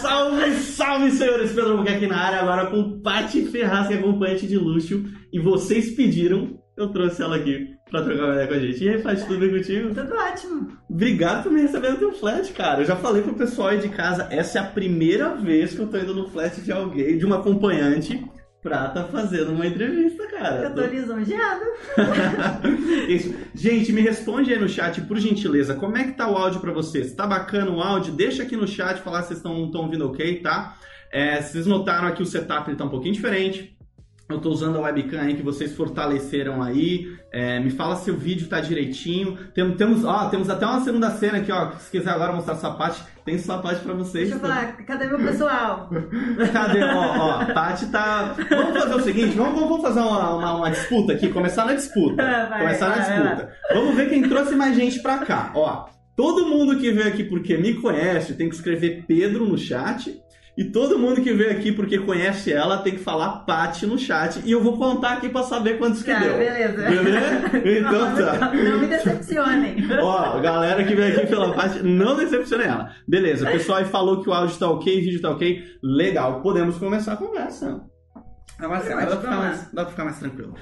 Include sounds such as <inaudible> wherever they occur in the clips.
Salve, salve, senhores! Pedro Albuquerque na área, agora com Paty Ferraz, que é acompanhante de luxo. E vocês pediram, eu trouxe ela aqui pra trocar uma ideia com a gente. E aí, Paty, tudo bem contigo? Tudo ótimo. Obrigado por me receber no teu flat, cara. Eu já falei pro pessoal aí de casa, essa é a primeira vez que eu tô indo no flat de alguém, de uma acompanhante, pra tá fazendo uma entrevista, cara. Eu tô lisonjeada. <laughs> Isso. Gente, me responde aí no chat, por gentileza, como é que tá o áudio pra vocês? Tá bacana o áudio? Deixa aqui no chat falar se vocês estão ouvindo ok, tá? É, vocês notaram aqui o setup ele tá um pouquinho diferente. Eu tô usando a webcam aí que vocês fortaleceram aí. É, me fala se o vídeo tá direitinho. Tem, temos, ó, temos até uma segunda cena aqui, ó. Se quiser agora mostrar sua parte, tem sua parte pra vocês. Deixa eu falar, cadê meu pessoal? <laughs> Cadê? Ó, ó, a Paty tá. Vamos fazer o seguinte, vamos, vamos fazer uma, uma, uma disputa aqui, começar na disputa. Vai, começar na vai, disputa. Vamos ver quem trouxe mais gente pra cá. Ó, todo mundo que veio aqui porque me conhece tem que escrever Pedro no chat. E todo mundo que veio aqui porque conhece ela tem que falar Paty no chat. E eu vou contar aqui pra saber quantos que Tá, deu. beleza. Beleza? Então tá. Não me decepcionem. Ó, galera que veio aqui pela parte, não decepcione ela. Beleza, o pessoal aí falou que o áudio tá ok, o vídeo tá ok. Legal, podemos começar a conversa. Agora sim, dá pra ficar mais, dá pra ficar mais tranquilo.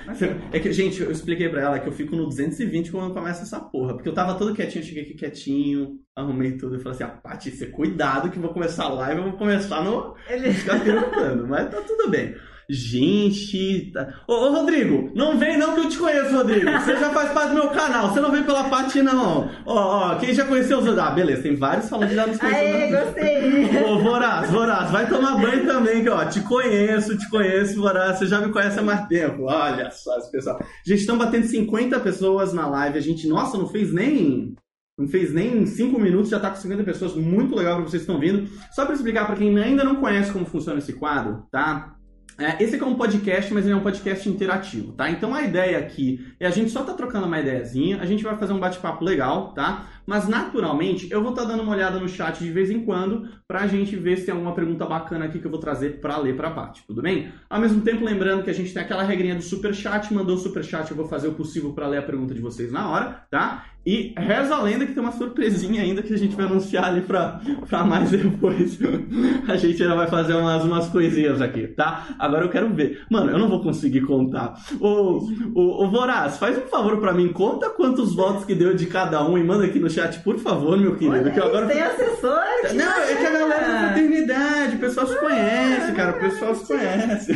É que, gente, eu expliquei pra ela que eu fico no 220 quando começa essa porra. Porque eu tava todo quietinho, eu cheguei aqui quietinho, arrumei tudo e falei assim: ah, Paty, você cuidado que eu vou começar a live, eu vou começar no. Ele... ficar perguntando, mas tá tudo bem. Gente, tá... ô, ô, Rodrigo, não vem não que eu te conheço, Rodrigo. <laughs> Você já faz parte do meu canal, você não vem pela parte não. Ó, ó, quem já conheceu os Ah, beleza, tem vários falando de lá nos Aê, gostei. Ô, Voraz, Voraz, vai tomar banho também, que ó, te conheço, te conheço, Voraz, você já me conhece há mais tempo. Olha só esse pessoal. Gente, estão batendo 50 pessoas na live, a gente, nossa, não fez nem não fez nem 5 minutos, já tá com 50 pessoas. Muito legal que vocês estão vindo. Só para explicar para quem ainda não conhece como funciona esse quadro, tá? É, esse aqui é um podcast, mas ele é um podcast interativo, tá? Então a ideia aqui é a gente só tá trocando uma ideiazinha, a gente vai fazer um bate-papo legal, tá? Mas naturalmente eu vou estar tá dando uma olhada no chat de vez em quando pra gente ver se tem alguma pergunta bacana aqui que eu vou trazer pra ler pra parte, tudo bem? Ao mesmo tempo, lembrando que a gente tem aquela regrinha do super chat, mandou o super chat, eu vou fazer o possível pra ler a pergunta de vocês na hora, tá? E reza a lenda que tem uma surpresinha ainda que a gente vai anunciar ali pra, pra mais depois. <laughs> a gente ainda vai fazer umas, umas coisinhas aqui, tá? Agora eu quero ver. Mano, eu não vou conseguir contar. Ô, ô, ô Voraz, faz um favor pra mim, conta quantos votos que deu de cada um e manda aqui no chat, por favor, meu querido. Olha, que agora... Tem assessor? Não, é que a galera da fraternidade, o pessoal se conhece, cara, o pessoal se conhece.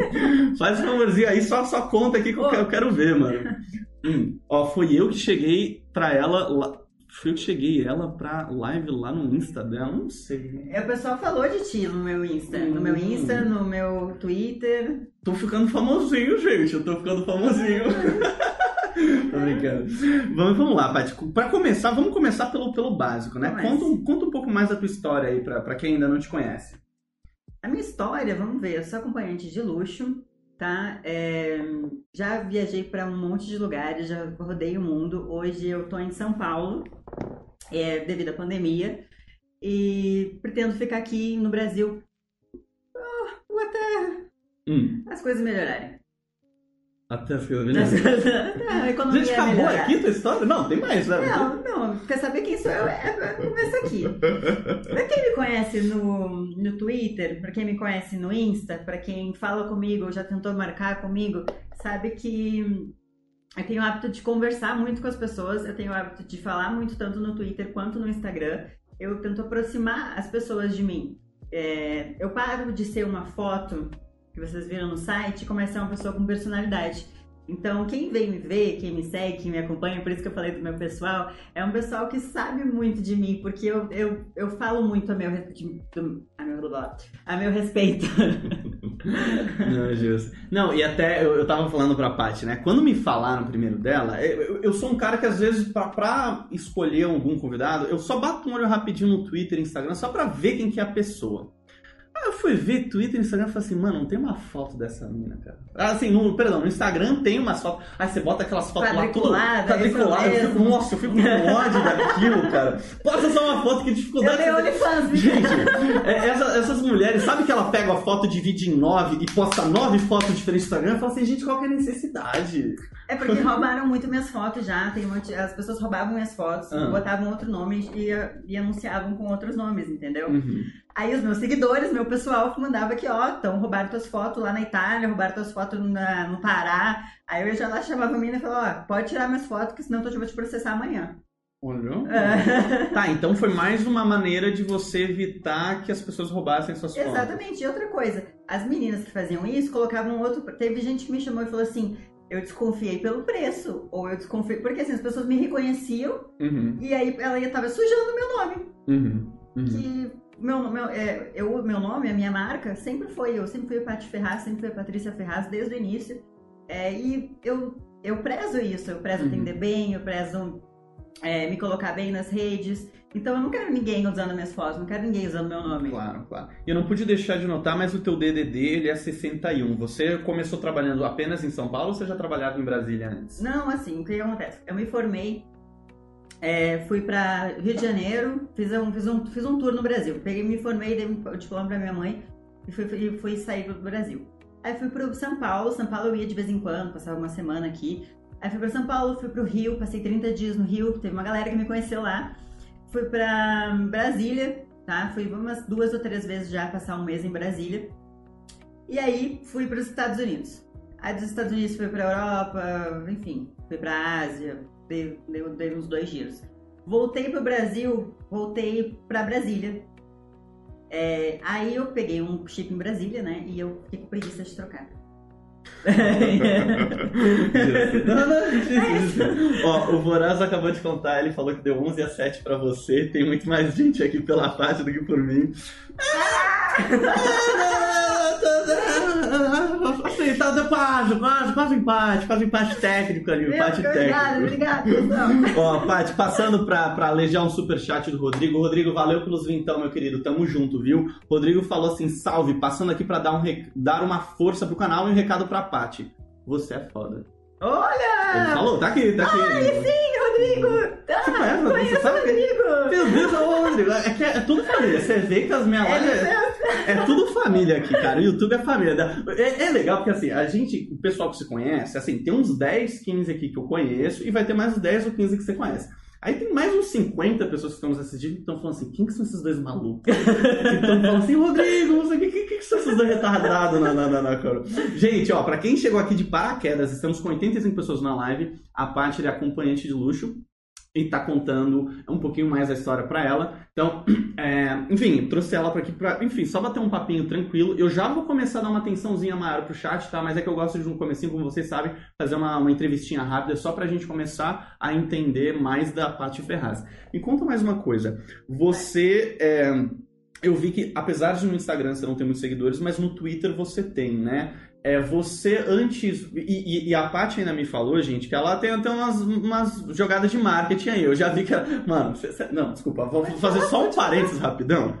<laughs> Faz um favorzinho aí, só, só conta aqui que eu eu quero ver, mano. Hum, ó, foi eu que cheguei pra ela. lá- Foi eu que cheguei ela pra live lá no Insta dela, não sei. O pessoal falou de ti no meu Insta. No meu Hum. Insta, no meu Twitter. Tô ficando famosinho, gente. Eu tô ficando famosinho. <laughs> tô brincando. Vamos, vamos lá, Paty. Pra começar, vamos começar pelo, pelo básico, né? Conta, um- conta um pouco mais da tua história aí pra, pra quem ainda não te conhece. A minha história, vamos ver, eu sou acompanhante de luxo, tá? É, já viajei para um monte de lugares, já rodei o mundo. Hoje eu tô em São Paulo, é, devido à pandemia, e pretendo ficar aqui no Brasil ah, até Hum, as coisas melhorarem. Até as coisas a economia Gente, acabou melhorar. aqui tua história? Não, tem mais, né? Não, não, quer saber quem sou eu? É, é, começa aqui. Pra quem me conhece no, no Twitter, pra quem me conhece no Insta, pra quem fala comigo ou já tentou marcar comigo, sabe que eu tenho o hábito de conversar muito com as pessoas, eu tenho o hábito de falar muito tanto no Twitter quanto no Instagram. Eu tento aproximar as pessoas de mim. É, eu paro de ser uma foto que vocês viram no site começo a ser uma pessoa com personalidade. Então, quem vem me ver, quem me segue, quem me acompanha, por isso que eu falei do meu pessoal, é um pessoal que sabe muito de mim, porque eu, eu, eu falo muito a meu, de- do- a meu, a meu respeito. <laughs> Não, justo. Não, e até eu, eu tava falando pra Paty, né? Quando me falaram primeiro dela, eu, eu- sou um cara que às vezes, pra, pra escolher algum convidado, eu só bato um olho rapidinho no Twitter Instagram só pra ver quem que é a pessoa. Aí eu fui ver Twitter e Instagram e falei assim, mano, não tem uma foto dessa mina, cara. Ah, Assim, no, perdão, no Instagram tem umas fotos. Aí você bota aquelas fotos lá tudo Quadriculada, quadriculada. Eu fico, nossa, eu fico com ódio daquilo, cara. Posta só uma foto, que Eu dificuldade. tenho você me Gente, é, essa- essas mulheres, sabe que ela pega a foto, divide em nove e posta nove fotos diferentes no Instagram? Eu falo assim, gente, qual que é a necessidade? É porque roubaram muito minhas fotos já. Tem uma, as pessoas roubavam minhas fotos, Ah. botavam outro nome e, e anunciavam com outros nomes, entendeu? Uhum. Aí os meus seguidores, meu pessoal, mandava aqui, ó, então roubaram tuas fotos lá na Itália, roubaram tuas fotos na- no Pará. Aí eu já lá chamava a menina e falava, ó, pode tirar minhas fotos, que senão eu vou te processar amanhã. Olhou? É. <laughs> Tá, então foi mais uma maneira de você evitar que as pessoas roubassem suas fotos. Exatamente. E outra coisa, as meninas que faziam isso colocavam outro. Teve gente que me chamou e falou assim: eu desconfiei pelo preço. Ou eu desconfiei. Porque assim, as pessoas me reconheciam Uhum, e aí ela ia tava sujando o meu nome. uhum, uhum. Que meu, meu, é, eu, meu nome, a minha marca, sempre foi eu. Sempre fui Paty Ferraz, sempre fui Patrícia Ferraz desde o início. É, e eu, eu prezo isso. Eu prezo Uhum. atender bem, eu prezo é, me colocar bem nas redes. Então eu não quero ninguém usando minhas fotos, não quero ninguém usando meu nome. Claro, claro. E eu não pude deixar de notar, mas o teu DDD ele é 61. Você começou trabalhando apenas em São Paulo ou você já trabalhava em Brasília antes? Não, assim, o que acontece? Eu me formei, é, fui pra Rio de Janeiro, fiz um, fiz, um, fiz um tour no Brasil. Peguei, me formei, dei o diploma pra minha mãe e fui, fui, fui sair pro Brasil. Aí fui pro São Paulo, São Paulo eu ia de vez em quando, passava uma semana aqui. Aí fui pra São Paulo, fui pro Rio, passei 30 dias no Rio, teve uma galera que me conheceu lá. Fui pra Brasília, tá? Fui umas duas ou três vezes já passar um mês em Brasília. E aí fui para os Estados Unidos. Aí dos Estados Unidos fui pra Europa, enfim, fui pra Ásia, dei, dei, dei uns dois giros. Voltei pro Brasil, voltei pra Brasília. É, aí eu peguei um chip em Brasília, né? E eu fiquei com preguiça de trocar. <laughs> Não, não, Ó, o Voraz acabou de contar, ele falou que deu 11 a 7 pra você. Tem muito mais gente aqui pela parte do que por mim. Tá quase, quase, quase empate, quase empate técnico ali, Meu, empate técnico. obrigada, pessoal. <laughs> Ó, Paty, passando pra, pra alejar um superchat do Rodrigo. Rodrigo, valeu pelos vintão, meu querido. Tamo junto, viu? Rodrigo falou assim: salve, passando aqui pra dar, um rec- dar uma força pro canal e um recado pra Paty. Você é foda. Ele Olha! falou, tá aqui, tá aqui. Ai, sim, Rodrigo! Você conhece, Ah, você conheço sabe o que- Rodrigo! Meu Deus, ô Rodrigo, é, que é tudo família. Você vê que as minhas É, lives. É, tudo família aqui, cara. O YouTube é família. É, é legal porque, assim, a gente, o pessoal que se conhece, assim, tem uns 10, 15 aqui que eu conheço e vai ter mais uns 10 ou 15 que você conhece. Aí tem mais uns 50 pessoas que estão nos assistindo que estão falando assim: quem que são esses dois malucos? <laughs> Que estão falando assim: Rodrigo, o que, que, que são esses dois retardados na, na, na, na? Gente, ó, pra quem chegou aqui de paraquedas, estamos com 85 pessoas na live. A Paty é acompanhante de luxo e tá contando um pouquinho mais a história pra ela. Então, <clears throat> é, enfim, trouxe ela pra aqui pra, enfim, só bater um papinho tranquilo. Eu já vou começar a dar uma atençãozinha maior pro chat, tá? Mas é que eu gosto de um comecinho, como vocês sabem, fazer uma, uma entrevistinha rápida só pra gente começar a entender mais da Paty Ferraz. Me conta mais uma coisa. Você, é, eu vi que, apesar de no Instagram você não ter muitos seguidores, mas no Twitter você tem, né? É, você antes. E, e- e a Paty ainda me falou, gente, que ela tem até umas, umas jogadas de marketing aí. Eu já vi que ela. Mano, não, desculpa, vou fazer só um parênteses rapidão.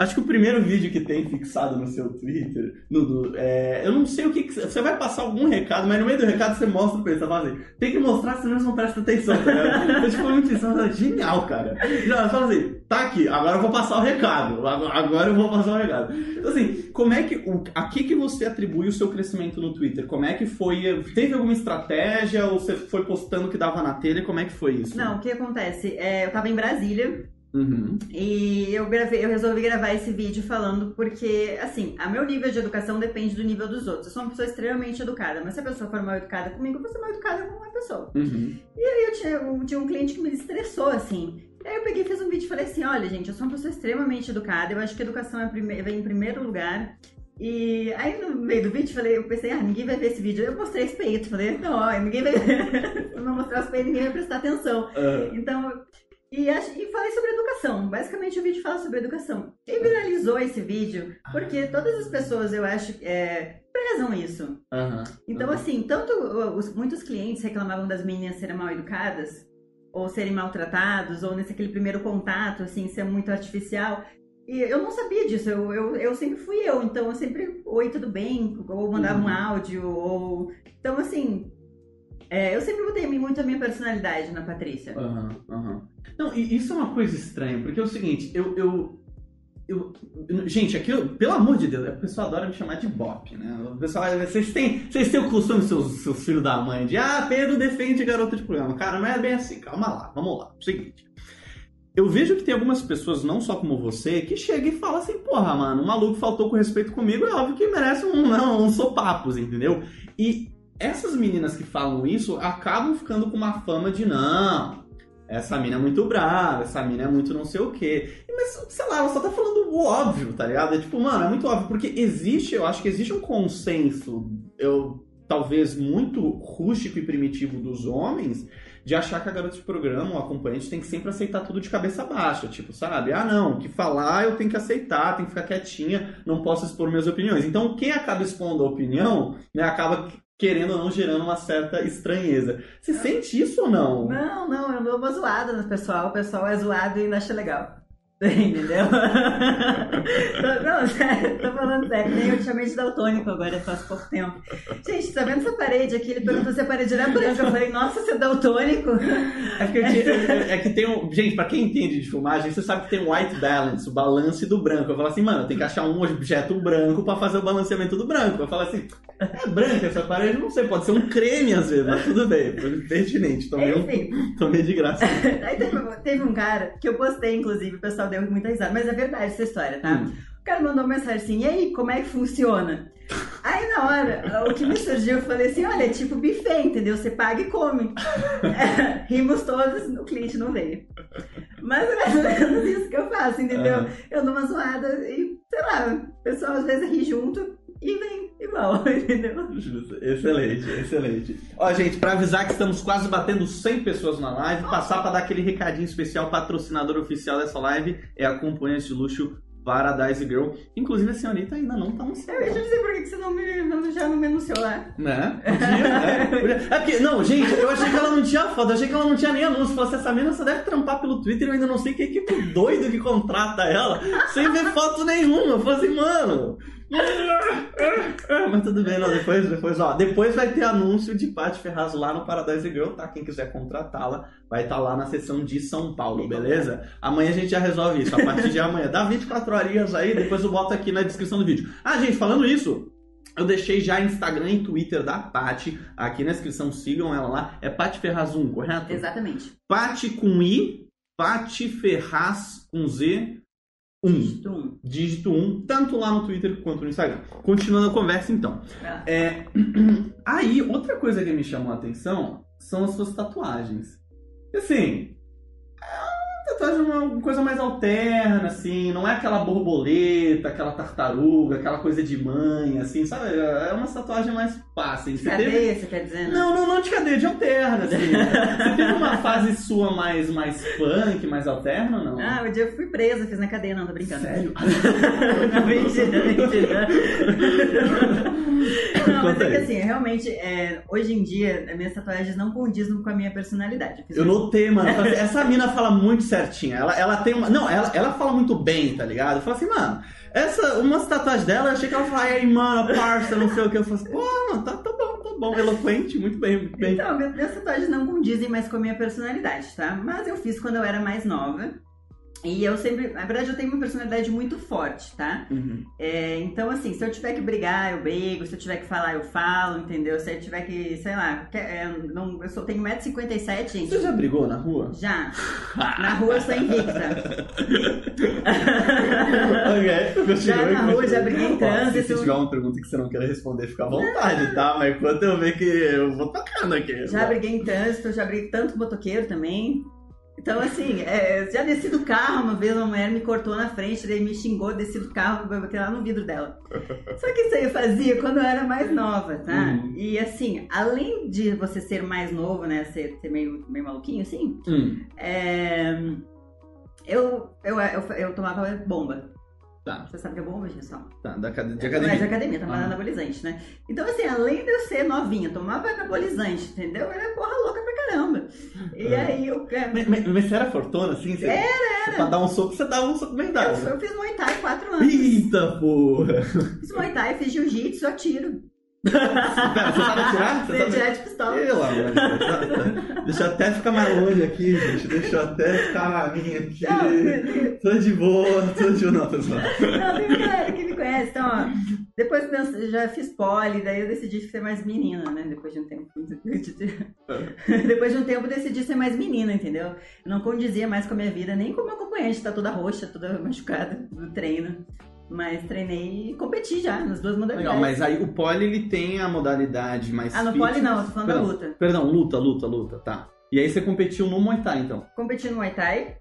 Acho que o primeiro vídeo que tem fixado no seu Twitter, no- é, eu não sei o que, que. Você vai passar algum recado, mas no meio do recado você mostra pra eles. Você fala assim, tem que mostrar, senão eles não prestam atenção, tá ligado? <laughs> Então, tipo, muito isso, é genial, cara. Já, fala assim, tá aqui, agora eu vou passar o recado. Agora, agora eu vou passar o recado. Então, assim, como é que. O, a que, que você atribui o seu crescimento no Twitter? Como é que foi. Teve alguma estratégia ou você foi postando o que dava na telha? Como é que foi isso? Não, o que acontece? É, eu tava em Brasília Uhum. e eu, gravei, eu resolvi gravar esse vídeo falando porque, assim, a meu nível de educação depende do nível dos outros. Eu sou uma pessoa extremamente educada, mas se a pessoa for mal educada comigo, eu vou ser mal educada com uma pessoa. Uhum. E aí eu tinha, eu tinha um cliente que me estressou, assim. E aí eu peguei e fiz um vídeo e falei assim, olha, gente, eu sou uma pessoa extremamente educada, eu acho que a educação é prime- vem em primeiro lugar. E aí no meio do vídeo, falei, eu pensei, ah, ninguém vai ver esse vídeo. Eu mostrei os peitos, falei, não, ó, ninguém vai ver. <laughs> Se eu não mostrar os peitos, ninguém vai prestar atenção. Ah, Então, e, ach- e falei sobre educação. Basicamente, o vídeo fala sobre educação. E viralizou esse vídeo porque todas as pessoas, eu acho, é, prezam isso. aham, Então, aham. assim, tanto os, muitos clientes reclamavam das meninas serem mal educadas, ou serem maltratados, ou nesse aquele primeiro contato, assim, ser muito artificial. E eu não sabia disso, eu, eu, eu sempre fui eu, então eu sempre, oi, tudo bem, ou mandava um Uhum. áudio, ou. Então, assim, é, eu sempre botei muito a minha personalidade na Patrícia. Aham, aham. Não, e isso é uma coisa estranha, porque é o seguinte, eu, eu, eu- gente, aqui, eu- pelo amor de Deus, o pessoal adora me chamar de Bop, né? O pessoal, vocês têm, vocês têm o costume, seus, seus filhos da mãe, de ah, Pedro defende garota de programa. Cara, não é bem assim, calma lá, vamos lá. Seguinte. Eu vejo que tem algumas pessoas, não só como você, que chegam e falam assim, porra, mano, o maluco faltou com respeito comigo, é óbvio que merece um, não, um sopapos, entendeu? E essas meninas que falam isso acabam ficando com uma fama de não, essa mina é muito brava, essa mina é muito não sei o quê. Mas, sei lá, ela só tá falando o óbvio, tá ligado? É tipo, mano, é muito óbvio, porque existe, eu acho que existe um consenso, eu talvez muito rústico e primitivo dos homens, de achar que a garota de programa, o acompanhante, tem que sempre aceitar tudo de cabeça baixa. Tipo, sabe? Ah, não, o que falar eu tenho que aceitar, tenho que ficar quietinha, não posso expor minhas opiniões. Então, quem acaba expondo a opinião, né, acaba querendo ou não gerando uma certa estranheza. Você sente isso ou não? Não, não, eu dou uma zoada no pessoal. O pessoal é zoado e acha legal. <laughs> Entendeu? <laughs> não, sério, tô falando sério. Nem eu chamei de daltônico agora, faz pouco tempo. Gente, tá vendo essa parede aqui? Ele perguntou se a parede era branca. Eu falei, nossa, você é daltônico? É é- é que tem um. Gente, pra quem entende de filmagem, você sabe que tem um white balance, o balance do branco. Eu falo assim, mano, tem que achar um objeto branco pra fazer o balanceamento do branco. Eu falo assim, é branca essa parede? Não sei, pode ser um creme às vezes, mas tudo bem, pertinente. Tomei, um, tomei de graça. <laughs> aí teve, teve um cara que eu postei, inclusive, o pessoal deu muita risada. Mas é verdade essa história, tá? Hum. O cara mandou uma mensagem assim, e aí, como é que funciona? Aí na hora, o que me surgiu, eu falei assim, olha, é tipo buffet, entendeu? Você paga e come. <laughs> É, rimos todos, o cliente não veio. Mas é mais ou menos isso que eu faço, entendeu? Aham. Eu dou uma zoada e, sei lá, o pessoal às vezes ri junto e vem igual, <laughs> entendeu? Justo. Excelente, excelente. Ó, gente, pra avisar que estamos quase batendo 100 pessoas na live, passar pra dar aquele recadinho especial, patrocinador oficial dessa live é a acompanhante de luxo Paradise Girl. Inclusive a senhorita ainda não tá no céu. Eu já sei por que você não me, não- já não me anunciou lá. Né? Podia, né? É porque, não, gente, eu achei que ela não tinha foto, eu achei que ela não tinha nem anúncio. Falei assim, essa menina só deve trampar pelo Twitter eu ainda não sei que equipe doido que contrata ela, sem ver foto nenhuma. Eu falei assim, mano. <laughs> Mas tudo bem, não, depois, depois, ó, depois vai ter anúncio de Paty Ferraz lá no Paradise Girl, tá? Quem quiser contratá-la, vai estar lá na seção de São Paulo, beleza? Amanhã a gente já resolve isso, a partir de <laughs> amanhã. Dá 24 horinhas aí, depois eu boto aqui na descrição do vídeo. Ah, gente, falando isso, eu deixei já Instagram e Twitter da Paty aqui na descrição, sigam ela lá. É Paty Ferraz 1, correto? Exatamente. Paty com I, Paty Ferraz com Z, 1. Tum. Dígito 1, tanto lá no Twitter quanto no Instagram. Continuando a conversa então. Ah. É, <clears throat> Aí, outra coisa que me chamou a atenção são as suas tatuagens. Assim, uma coisa mais alterna, assim, não é aquela borboleta, aquela tartaruga, aquela coisa de mãe, assim, sabe? É uma tatuagem mais fácil. Você teve... Cadeia, você quer dizer? né? Não, não, não de cadeia, de alterna, assim. <laughs> Você teve uma fase sua mais, mais punk, mais alterna ou não? Ah, o dia eu fui presa, fiz na cadeia, não, tô brincando. Sério? <laughs> não, mentira, mentira. <laughs> Não, mas é que assim, realmente, é, hoje em dia, as minhas tatuagens não condizem com a minha personalidade. Eu uma- notei, mano. Eu assim, Essa mina fala muito certinho. Ela, ela tem uma. Não, ela, ela fala muito bem, tá ligado? Eu falo assim, mano, essa, umas tatuagens dela, eu achei que ela falava, aí, mano, parça, não sei o que. Eu falei assim, pô, mano, tá, tá bom, tá bom. Eloquente, muito bem, muito bem. Então, minhas tatuagens não condizem mais com a minha personalidade, tá? Mas eu fiz quando eu era mais nova. E eu sempre. Na verdade, eu tenho uma personalidade muito forte, tá? Uhum. É, então, assim, se eu tiver que brigar, eu brigo. Se eu tiver que falar, eu falo, entendeu? Se eu tiver que, sei lá, que- é, não, eu só tenho 1,57m, gente. Você já brigou na rua? Já. Na rua eu sou invicta. <laughs> ok, continua. Já na rua, já briguei em trânsito. Se tiver uma pergunta que você não queira responder, fica à vontade, tá? Mas enquanto eu ver que eu vou tocando aqui. Já briguei em trânsito, já briguei tanto com motoqueiro também. Então, assim, é, já desci do carro uma vez, uma mulher me cortou na frente, daí me xingou, desci do carro, botei lá no vidro dela. Só que isso aí eu fazia quando eu era mais nova, tá? Uhum. E assim, além de você ser mais novo, né, ser, ser meio, meio maluquinho, assim, Hum, é, eu, eu, eu, eu tomava bomba. Tá, Você sabe que é bomba, pessoal? tá. Da, de É de academia. academia, tomava Ah. anabolizante, né? Então, assim, além de eu ser novinha, tomava anabolizante, entendeu? Eu era porra louca pra caramba. E É. aí eu. Mas, mas- mas você era fortuna, assim? Você, Era, Você, pra dar um soco, você dava um soco bem dado. Eu, eu fiz Muay Thai quatro anos. Eita porra! Fiz Muay Thai, fiz jiu-jitsu, atiro. Pera, você sabe atirar? Você Sei sabe... atirar de pistola. Pelo amor de Deus. Deixa eu até ficar mais longe aqui, gente. Deixa eu até ficar na minha aqui. Não, Tô de boa, tô de boa. Não, zoando. Não, tem galera que me conhece. Então, ó, depois que eu já fiz poli, daí eu decidi ser mais menina, né? Depois de um tempo. Depois de um tempo eu decidi ser mais menina, entendeu? Eu não condizia mais com a minha vida, nem com o meu acompanhante, tá toda roxa, toda machucada do treino. Mas treinei e competi já nas duas modalidades. Legal, mas aí o pole ele tem a modalidade mais Ah, no fitness. pole não, eu tô falando da Perdão, luta. Perdão, luta, luta, luta, tá. E aí você competiu no Muay Thai, então. Competi no Muay Thai,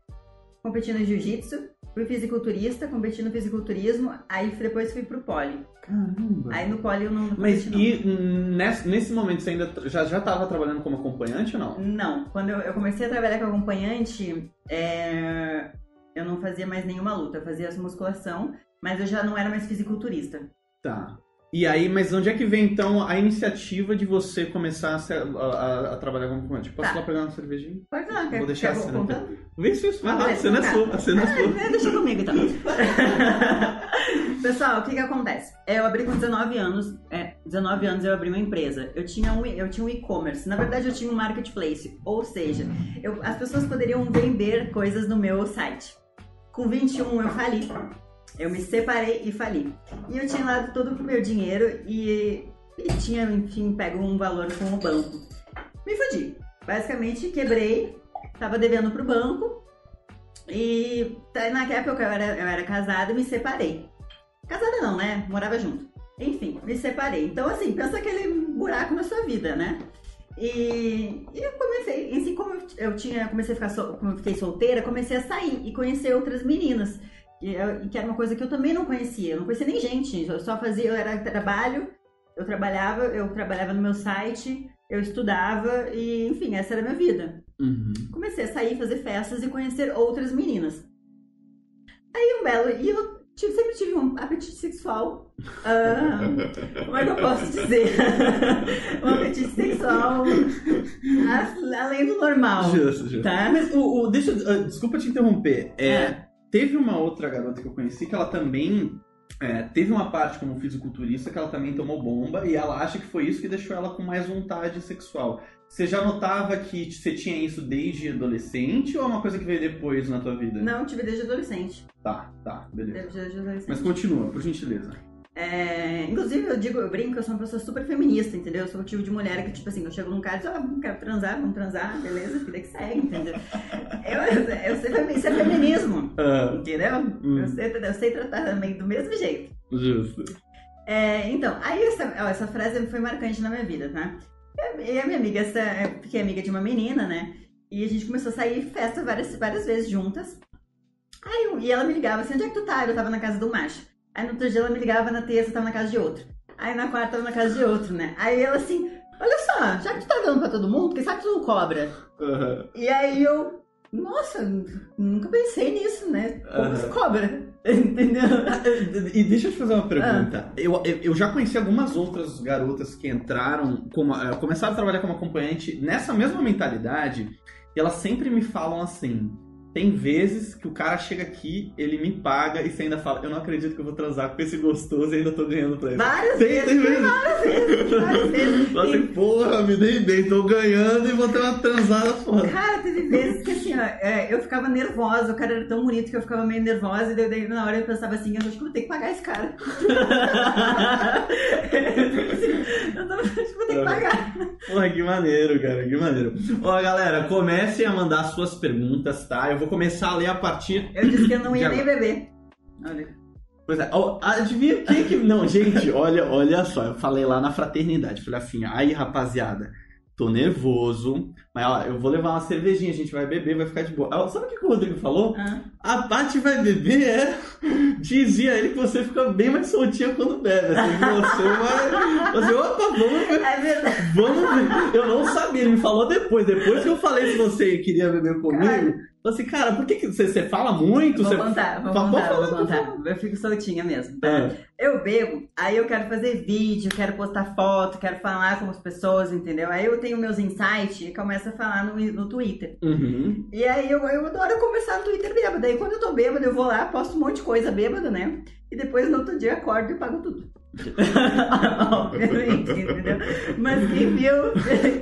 competi no Jiu-Jitsu, fui fisiculturista, competi no fisiculturismo, aí depois fui pro pole. Caramba. Aí no pole eu não Mas competi, não. e nesse, nesse momento você ainda já, já tava trabalhando como acompanhante ou não? Não, quando eu, eu comecei a trabalhar com acompanhante, é, eu não fazia mais nenhuma luta, eu fazia musculação, mas eu já não era mais fisiculturista. Tá. E aí, mas onde é que vem então a iniciativa de você começar a, ser- a- a- a trabalhar como acompanhante? Posso Tá. lá pegar uma cervejinha? Pode não, quer, Vou deixar quer a cena contando? Isso, isso, vai lá, a cena é tá. sua, a cena é <laughs> sua. Deixa comigo então. <laughs> Pessoal, o que que acontece? Eu abri com 19 anos, é, 19 anos eu abri uma empresa. Eu tinha um, eu tinha um e-commerce. Na verdade, eu tinha um marketplace. Ou seja, eu- as pessoas poderiam vender coisas no meu site. Com 21 eu fali. Eu me separei e fali. E eu tinha dado todo o meu dinheiro e, e tinha, enfim, pego um valor com o banco. Me fudi. Basicamente, quebrei, tava devendo pro banco. E tá, na época eu era, eu era casada e me separei. Casada não, né? Morava junto. Enfim, me separei. Então, assim, pensa aquele buraco na sua vida, né? E, e eu comecei, assim como eu, tinha, comecei a ficar, sol, como eu fiquei solteira, comecei a sair e conhecer outras meninas. E, que era uma coisa que eu também não conhecia. Eu não conhecia nem gente. Eu só fazia, eu era trabalho, eu trabalhava, eu trabalhava no meu site, eu estudava e, enfim, essa era a minha vida Uhum. comecei a sair, fazer festas e conhecer outras meninas. Aí um belo. E eu tive- sempre tive um apetite sexual. ah, como é que eu posso dizer? <laughs> um apetite sexual a- além do normal. Justo, justo. Tá? Mas o, o- deixa, eu- ah, desculpa te interromper. É, É. Teve uma outra garota que eu conheci que ela também é, teve uma parte como fisiculturista que ela também tomou bomba e ela acha que foi isso que deixou ela com mais vontade sexual. Você já notava que você tinha isso desde adolescente ou é uma coisa que veio depois na tua vida? Não, tive desde adolescente. Tá, tá, beleza. Desde adolescente. Mas continua, por gentileza. É, inclusive, eu digo, eu brinco que eu sou uma pessoa super feminista, entendeu? Eu sou o tipo de mulher que, tipo assim, eu chego num cara e digo, ah, não quero transar, vamos transar, beleza, vida que segue, entendeu? <laughs> Eu, eu, sei, isso é feminismo, Ah, entendeu? Hum. Eu, sei, eu sei tratar também do mesmo jeito. justo. É, então, aí essa, ó, essa frase foi marcante na minha vida, tá? E a minha amiga, essa, eu fiquei amiga de uma menina, né? E a gente começou a sair festa várias, várias vezes juntas. Aí, eu- e ela me ligava assim, onde é que tu tá? Eu tava na casa do macho. Aí no outro dia ela me ligava na terça, tava na casa de outro. Aí na quarta tava na casa de outro, né? Aí ela assim, olha só, já que tu tá dando pra todo mundo, quem sabe tu não cobra? Aham. E aí eu, nossa, nunca pensei nisso, né? Como Aham. se cobra? <laughs> Entendeu? E deixa eu te fazer uma pergunta. Eu, eu, eu já conheci algumas outras garotas que entraram, como, eh, começaram a trabalhar como acompanhante nessa mesma mentalidade, e elas sempre me falam assim. Tem vezes que o cara chega aqui, ele me paga e você ainda fala, eu não acredito que eu vou transar com esse gostoso e ainda tô ganhando pra ele. Várias Tem, vezes, tem vezes. várias vezes, várias <laughs> vezes. Assim, porra, me dei bem, tô ganhando e vou ter uma transada foda. Cara, teve vezes que assim, ó, é, eu ficava nervosa, o cara era tão bonito que eu ficava meio nervosa, e daí, daí na hora eu pensava assim, eu acho que vou ter que pagar esse cara. <laughs> eu tava, acho que vou ter que pagar. Porra, que maneiro, cara, que maneiro. Ó, galera, comecem a mandar suas perguntas, tá? Eu vou começar a ler a partir. Eu disse que eu não ia nem beber. Olha. Pois é, adivinha quem que. Não, gente, olha, olha só, eu falei lá na fraternidade, falei assim, aí rapaziada, tô nervoso, mas ó, eu vou levar uma cervejinha, a gente vai beber, vai ficar de boa. Ó, Sabe o que que o Rodrigo falou? Ah, A Paty vai beber, é. Dizia ele que você fica bem mais soltinha quando bebe. Assim, que você vai. Você, opa, vamos ver. é verdade. Vamos ver. Eu não sabia, ele me falou depois. Depois que eu falei se você queria beber comigo, Cara. Eu falei assim, cara, por que, que você, você fala muito? Vou você... contar, vou Pode contar, vou contar. Eu fico soltinha mesmo. tá? É. Eu bebo, aí eu quero fazer vídeo, quero postar foto, quero falar com as pessoas, entendeu? Aí eu tenho meus insights e começo a falar no, no Twitter. Uhum. E aí eu, eu adoro conversar no Twitter bêbado. Aí quando eu tô bêbado, eu vou lá, posto um monte de coisa bêbado, né? E depois no outro dia eu acordo e pago tudo. Obviamente, entendeu? Mas quem viu,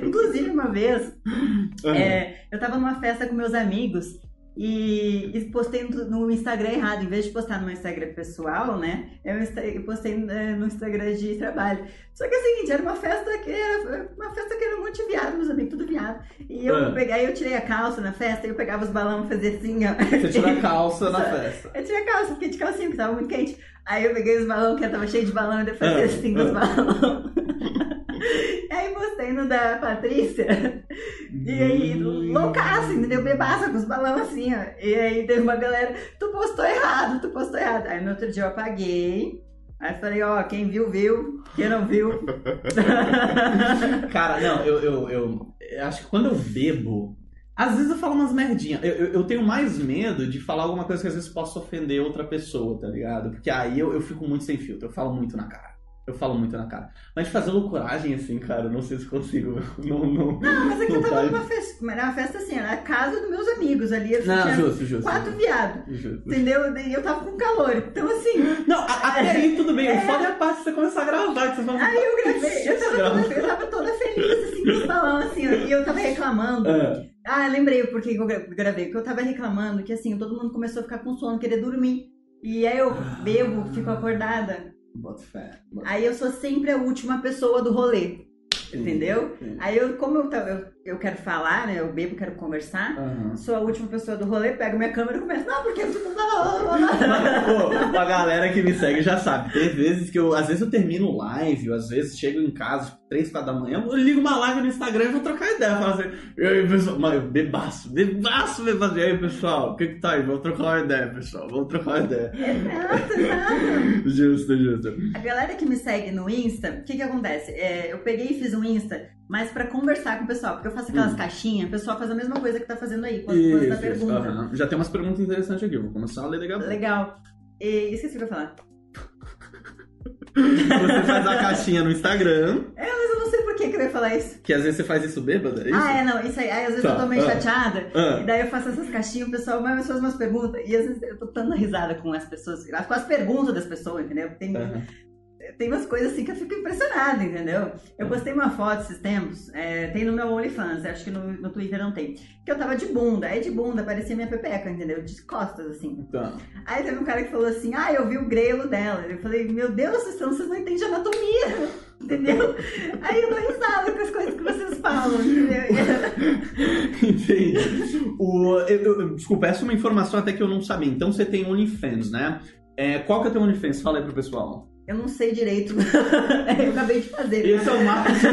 inclusive uma vez, é, eu tava numa festa com meus amigos e, postei no, Instagram errado. Em vez de postar no meu Instagram pessoal, né? Eu, postei eh, no Instagram de trabalho. Só que é o seguinte, era uma festa que era uma festa que era um monte de viado, meus amigos, tudo viado. E eu Ah. peguei, eu tirei a calça na festa e eu pegava os balões e fazia assim, ó. Você tira a <laughs> calça na festa. Eu tirei a calça, fiquei de calcinha, porque tava muito quente. Aí eu peguei os balões, que eu tava cheio de balão, e eu fazia Ah, assim com os ah. balões. <laughs> aí postei no da Patrícia. E aí, Hum. loucaça, entendeu? Bebaça com os balões assim, ó. E aí teve uma galera, tu postou errado, tu postou errado. Aí no outro dia eu apaguei. Aí falei, ó, quem viu, viu. Quem não viu. <laughs> Cara, não, eu, eu, eu, eu acho que quando eu bebo, às vezes eu falo umas merdinhas. Eu, eu, eu tenho mais medo de falar alguma coisa que às vezes possa ofender outra pessoa, tá ligado? Porque aí eu, eu fico muito sem filtro, eu falo muito na cara. Eu falo muito na cara. Mas de fazer loucuragem assim, cara, eu não sei se consigo. <laughs> Não, não. Não, mas aqui eu Não tava faz. numa festa, era uma festa assim, era a casa dos meus amigos ali. assim, Não, justo, justo. quatro viados. Justo. Entendeu? E eu tava com calor. Então, assim, Não, até aí tudo bem. O foda é a parte de você começar a gravar, que você fala. aí eu gravei. Eu tava, toda, eu tava toda feliz, assim, com os balões, assim, e eu tava reclamando. É. Ah, lembrei por que que eu gra- gravei. Porque eu tava reclamando que, assim, todo mundo começou a ficar com sono, querer dormir. E aí eu bebo, fico acordada. Bota fé. Aí eu sou sempre a última pessoa do rolê, entendeu? Sim. Aí eu, como eu, tava- eu, eu quero falar, né? Eu bebo, quero conversar. Aham. Sou a última pessoa do rolê, pego minha câmera e começo. Não, porque blá." <laughs> Pô, a galera que me segue já sabe. Tem vezes que eu, às vezes eu termino live, ou às vezes chego em casa, tipo, 3, 4 da manhã, eu ligo uma live no Instagram e vou trocar ideia. Falo assim, e aí, pessoal, mas bebaço, bebaço, bebaço. E aí, pessoal, o que que tá aí? Vamos trocar uma ideia, pessoal, vamos trocar uma ideia. Exato, exato. <laughs> Justo, justo. A galera que me segue no Insta, o que que acontece? É, eu peguei e fiz um Insta, mas pra conversar com o pessoal, porque eu faço aquelas Hum. caixinhas, o pessoal faz a mesma coisa que tá fazendo aí, quando quando Isso, tá isso, pergunta. aham. Já tem umas perguntas interessantes aqui, eu vou começar a ler pouco. Legal. E esqueci o que eu ia falar. Você faz a caixinha no Instagram, É, mas eu não sei por que, que eu ia falar isso. que às vezes você faz isso bêbada, é isso? Ah, é, não, isso aí. Aí às vezes Tá, eu tô meio ah. chateada, Ah. e daí eu faço essas caixinhas, o pessoal vai me fazer umas perguntas, e às vezes eu tô dando risada com as pessoas, com as perguntas das pessoas, entendeu? Tem, Aham. Tem umas coisas assim que eu fico impressionada, entendeu? Eu postei uma foto esses tempos, é, tem no meu OnlyFans, acho que no, no Twitter não tem, que eu tava de bunda, aí de bunda parecia minha pepeca, entendeu? De costas, assim. Então, Aí teve um cara que falou assim, ah, eu vi o grelo dela. Eu falei, meu Deus, vocês, estão- vocês não entendem de anatomia, <laughs> entendeu? Aí eu dou risada com as coisas que vocês falam, entendeu? <laughs> Entendi. O, eu, eu- desculpa, essa é uma informação até que eu não sabia. Então você tem OnlyFans, né? É, qual que é o teu OnlyFans? Fala aí pro pessoal. Eu não sei direito, <laughs> eu acabei de fazer. Esse é o marketing.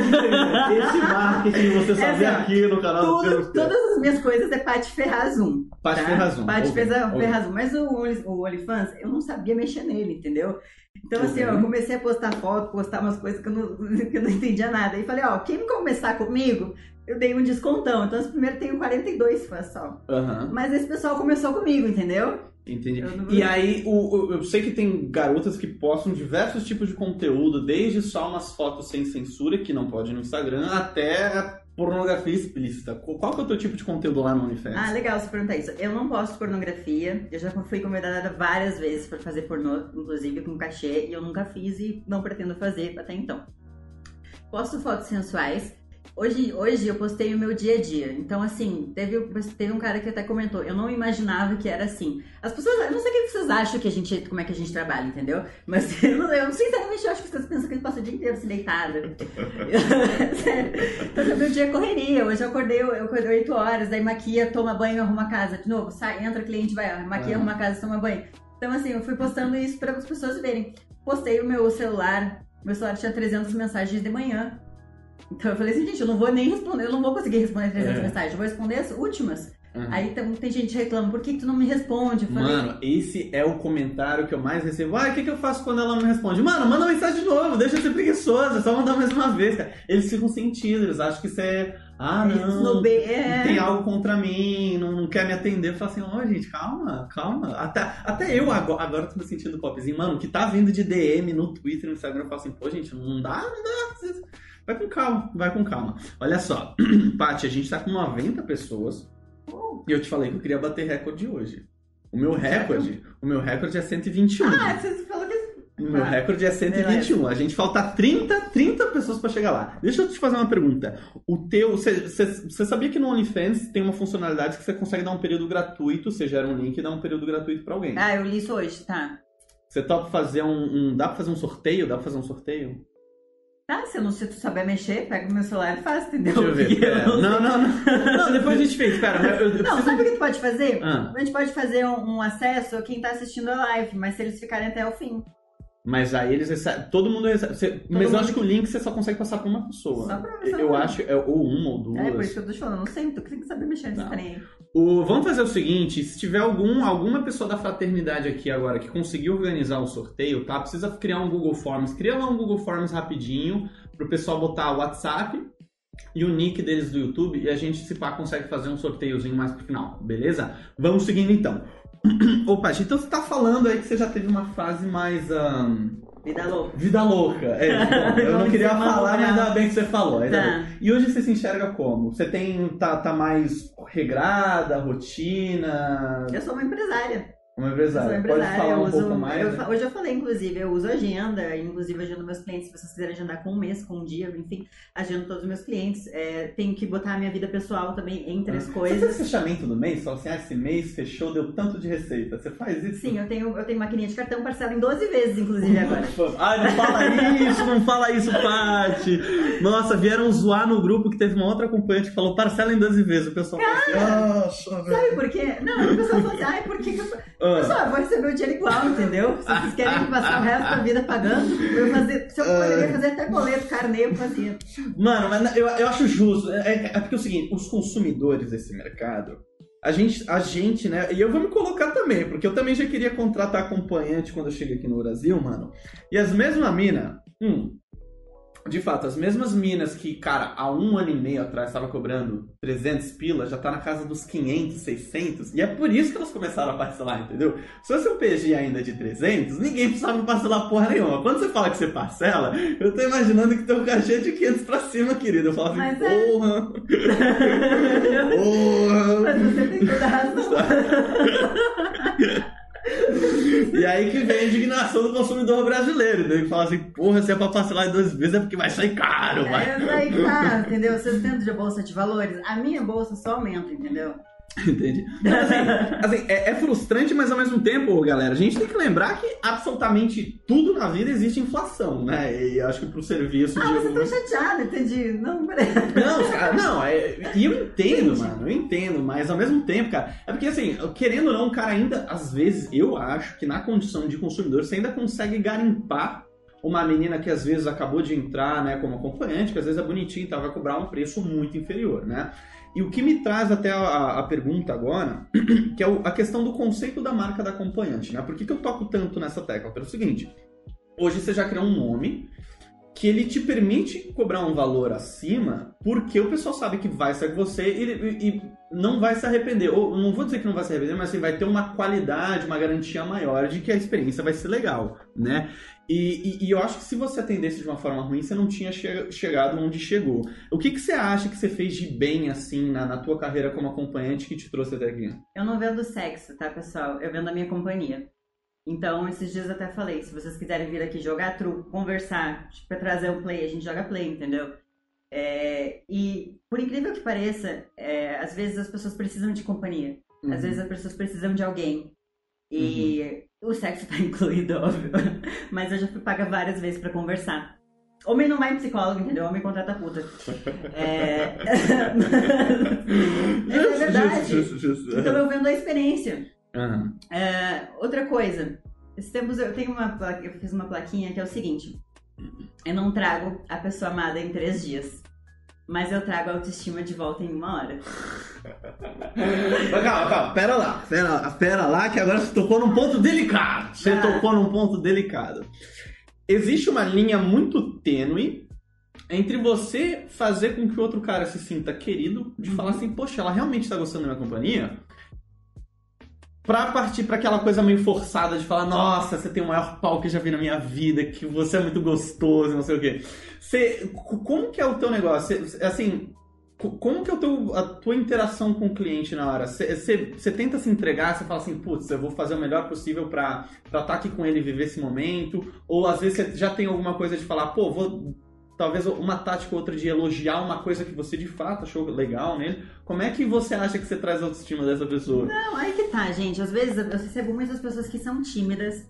Esse marketing você sabe Essa- aqui no canal do Tudo, Pés. todas as minhas coisas é Paty Ferrazum. Paty tá? Ferrazum, Paty ok, Ferra- ok. Ferrazum. Mas o, o OnlyFans, eu não sabia mexer nele, entendeu? Então, assim, Ok. ó, eu comecei a postar foto, postar umas coisas que eu não, <laughs> que eu não entendia nada. E falei, ó, quem começar comigo, eu dei um descontão. Então, os primeiros tenho 42 fãs só. Aham, Mas esse pessoal começou comigo, entendeu? entendi. Não- E aí, o, o- eu sei que tem garotas que postam diversos tipos de conteúdo, desde só umas fotos sem censura, que não pode no Instagram, até a pornografia explícita. Qual que é o teu tipo de conteúdo lá no OnlyFans? Ah, legal você perguntar isso. Eu não posto pornografia. Eu já fui convidada várias vezes para fazer pornô, inclusive com cachê, e eu nunca fiz e não pretendo fazer até então. Posto fotos sensuais. Hoje, hoje eu postei o meu dia a dia. Então, assim, teve, teve um cara que até comentou, eu não imaginava que era assim. As pessoas, eu não sei o que vocês acham que a gente, como é que a gente trabalha, entendeu? Mas <laughs> eu, não- eu sinceramente eu acho que vocês pensam que gente passa o dia inteiro se deitada. <laughs> Sério. Então, meu dia é correria. Hoje eu acordei, eu acordei 8 horas, daí maquia, toma banho, arruma a casa. De novo, sai, entra cliente, vai, maquia, Ah. arruma a casa, toma banho. Então, assim, eu fui postando isso para as pessoas verem. Postei o meu celular, meu celular tinha 300 mensagens de manhã. Então eu falei assim, gente, eu não vou nem responder, eu não vou conseguir responder 300 É. mensagens, eu vou responder as últimas. Uhum. Aí tem, tem gente que reclama, por que, que tu não me responde? Falei, Mano, esse é o comentário que eu mais recebo. Ah, o que, que eu faço quando ela não me responde? Mano, manda mensagem de novo, deixa eu ser preguiçoso, é só mandar mais uma vez, cara. Eles ficam sentidos, eles acham que isso é. Ah, não. É. Tem algo contra mim, não, não quer me atender. Eu falo assim, ó, gente, calma, calma. Até, até eu agora, agora tô me sentindo popzinho, mano, que tá vindo de DM no Twitter, no Instagram, eu falo assim, pô, gente, não dá, não dá. Vai com calma, vai com calma. Olha só, <clears throat> Paty, a gente tá com 90 pessoas. E eu te falei que eu queria bater recorde hoje. O meu recorde, o meu recorde é 121. Ah, você falou que O meu Ah, recorde é 121. A gente falta 30, 30 pessoas pra chegar lá. Deixa eu te fazer uma pergunta. O teu. Você sabia que no OnlyFans tem uma funcionalidade que você consegue dar um período gratuito? Você gera um link e dá um período gratuito pra alguém. Ah, eu li isso hoje, tá. Você topa fazer um, um- Dá pra fazer um sorteio? Dá pra fazer um sorteio? Tá, se eu não sei tu saber mexer, pega o meu celular e faz, entendeu? Deixa eu ver. Eu pera. não Não, não, não. Não, depois a gente fez. Pera, eu, eu Não, preciso- sabe o que tu pode fazer? Ah. A gente pode fazer um, um acesso a quem tá assistindo a live, mas se eles ficarem até o fim. Mas aí eles recebem. Todo mundo recebe. você- mas eu mundo- acho que o link você só consegue passar pra uma pessoa. Só pra pessoa. Eu acho. É, ou uma ou duas. É, por isso que eu tô te falando, eu não sei, tu tem que saber mexer nesse trem. O- vamos fazer o seguinte: se tiver algum, alguma pessoa da fraternidade aqui agora que conseguiu organizar o sorteio, tá? Precisa criar um Google Forms. Cria lá um Google Forms rapidinho pro pessoal botar o WhatsApp e o nick deles do YouTube e a gente, se pá, consegue fazer um sorteiozinho mais pro final, beleza? Vamos seguindo então. <clears throat> Ô, Paty, então você tá falando aí que você já teve uma fase mais. ahn, Vida louca. Vida louca. É, <laughs> eu não queria falar, mas ainda bem que você falou. Tá. E hoje você se enxerga como? Você tem. tá, tá mais regrada, rotina? Eu sou uma empresária. Uma Eu empresária. sou Pode falar um uso. pouco mais? eu né? hoje eu falei, inclusive, eu uso agenda, inclusive agendo meus clientes, se vocês quiserem agendar com um mês, com um dia, enfim, agendo todos os meus clientes. É, tenho que botar a minha vida pessoal também entre as Você faz coisas. fechamento do mês? Fala assim, ah, esse mês fechou, deu tanto de receita. Você faz isso? Sim, eu tenho, eu tenho maquininha de cartão, parcela em 12 vezes, inclusive, agora. <laughs> Ai, não fala isso, não fala isso, Paty. Nossa, vieram zoar no grupo que teve uma outra acompanhante que falou parcela em 12 vezes. O pessoal falou assim, nossa, velho. Sabe por quê? Não, o pessoal fala assim, ai, por que que eu... Ah. Pessoal, eu vou receber o dinheiro igual, entendeu? Se vocês querem passar o resto da vida pagando, eu fazer, se eu poderia fazer até boleto, carnê, eu fazia. Mano, mas eu, eu acho justo. É, é- é porque é o seguinte, os consumidores desse mercado, a gente, a gente, né? E eu vou me colocar também, porque eu também já queria contratar acompanhante quando eu cheguei aqui no Brasil, mano. E as mesmas minas, hum, de fato, as mesmas minas que, cara, há um ano e meio atrás estava cobrando 300 pilas, já tá na casa dos 500, 600. E é por isso que elas começaram a parcelar, entendeu? Se fosse um PG ainda de 300, ninguém precisava parcelar porra nenhuma. Quando você fala que você parcela, eu tô imaginando que tem um cachê de 500 pra cima, querido. Eu falo assim, Mas é. porra, porra. <laughs> Mas você tem toda a razão. <laughs> E aí que vem a indignação do consumidor brasileiro, né? Que fala assim, porra, se é pra parcelar em duas vezes é porque vai sair caro, vai. É, daí, claro, entendeu? Vocês dentro de bolsa de valores, a minha bolsa só aumenta, entendeu? <laughs> Entendi. Não, assim, assim, é, é frustrante, mas ao mesmo tempo, galera, a gente tem que lembrar que absolutamente tudo na vida existe inflação, né? E acho que pro serviço Ah, de. mas eu tô chateada, entendi. Não, peraí. Não, cara, <laughs> não, é, e eu entendo, Gente. mano, eu entendo, mas ao mesmo tempo, cara, é porque assim, querendo ou não, o cara ainda, às vezes, eu acho que na condição de consumidor, você ainda consegue garimpar uma menina que às vezes acabou de entrar, né, como acompanhante, que às vezes é bonitinha e tal, vai cobrar um preço muito inferior, né? E o que me traz até a, a pergunta agora, <clears throat> que é o- a questão do conceito da marca da acompanhante, né? Por que, que eu toco tanto nessa tecla? Pelo seguinte, hoje você já criou um nome que ele te permite cobrar um valor acima, porque o pessoal sabe que vai ser com você e, e- e não vai se arrepender. Ou não vou dizer que não vai se arrepender, mas assim, vai ter uma qualidade, uma garantia maior de que a experiência vai ser legal, né? E, e- e eu acho que se você atendesse de uma forma ruim, você não tinha che- chegado onde chegou. O que, que você acha que você fez de bem, assim, na, na tua carreira como acompanhante que te trouxe até aqui? Eu não vendo sexo, tá, pessoal? Eu vendo a minha companhia. Então, esses dias eu até falei, se vocês quiserem vir aqui jogar truco, conversar, tipo, pra trazer o play, a gente joga play, entendeu? É, e, por incrível que pareça, é, às vezes as pessoas precisam de companhia. Uhum. Às vezes as pessoas precisam de alguém. E o sexo tá <laughs> incluído, óbvio. Mas eu já fui paga várias vezes pra conversar. Homem não vai em psicólogo, entendeu? Homem contrata puta. É... <laughs> é verdade. Então eu vendo a experiência. É, outra coisa, esses tempos eu tenho uma eu fiz uma plaquinha que é o seguinte: eu não trago a pessoa amada em três dias, mas eu trago a autoestima de volta em uma hora. Calma, calma, pera lá, pera lá, pera lá, que agora você tocou num ponto delicado. Você Ah. tocou num ponto delicado. Existe uma linha muito tênue entre você fazer com que o outro cara se sinta querido, de falar assim, poxa, ela realmente tá gostando da minha companhia, pra partir pra aquela coisa meio forçada de falar, nossa, você tem o maior pau que eu já vi na minha vida, que você é muito gostoso, não sei o quê. Você, como que é o teu negócio? Você- assim, como que é teu, a tua interação com o cliente na hora? Você tenta se entregar, você fala assim, putz, eu vou fazer o melhor possível para estar tá aqui com ele e viver esse momento? Ou às vezes você já tem alguma coisa de falar, pô, vou talvez uma tática ou outra de elogiar uma coisa que você de fato achou legal nele. Como é que você acha que você traz a autoestima dessa pessoa? Não, aí que tá, gente. Às vezes eu recebo muitas pessoas que são tímidas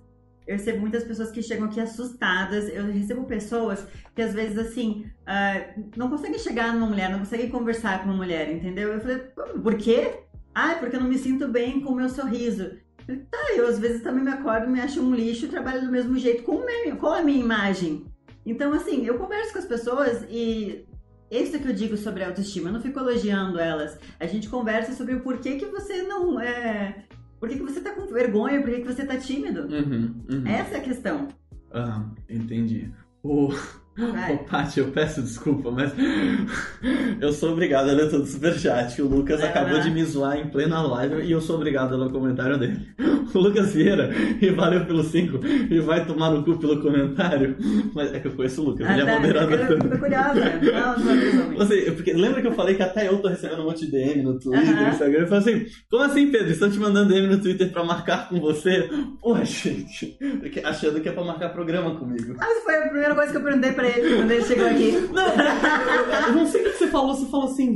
eu recebo muitas pessoas que chegam aqui assustadas. Eu recebo pessoas que às vezes assim uh, não conseguem chegar numa mulher, não conseguem conversar com uma mulher, entendeu? Eu falei, por quê? Ah, porque eu não me sinto bem com o meu sorriso. Eu falei, tá, eu às vezes também me acordo, me acho um lixo e trabalho do mesmo jeito com, o com a minha imagem. Então, assim, eu converso com as pessoas e isso que eu digo sobre autoestima, eu não fico elogiando elas. A gente conversa sobre o porquê que você não é, por que, que você tá com vergonha? Por que, que você tá tímido? Uhum, uhum. Essa é a questão. Ah, entendi. O... Ô, Paty, eu peço desculpa, mas <laughs> eu sou obrigado a ler todo o superchat. O Lucas é, acabou né? de me zoar em plena live e eu sou obrigado a ler o comentário dele. <laughs> O Lucas Vieira, e valeu pelo 5, e vai tomar no cu pelo comentário. Mas é que eu conheço o Lucas, ah, ele é tá, moderador. Eu tô curiosa. Não, não, Você, porque, lembra que eu falei que até eu tô recebendo um monte de DM no Twitter, no Instagram? Eu falei assim: como assim, Pedro? Estão te mandando DM no Twitter pra marcar com você? Porra, <laughs> gente, achando que é pra marcar programa comigo. Ah, foi a primeira coisa que eu perguntei pra pra ele quando ele chegou aqui. Não, eu, eu não sei o que você falou. Você falou assim,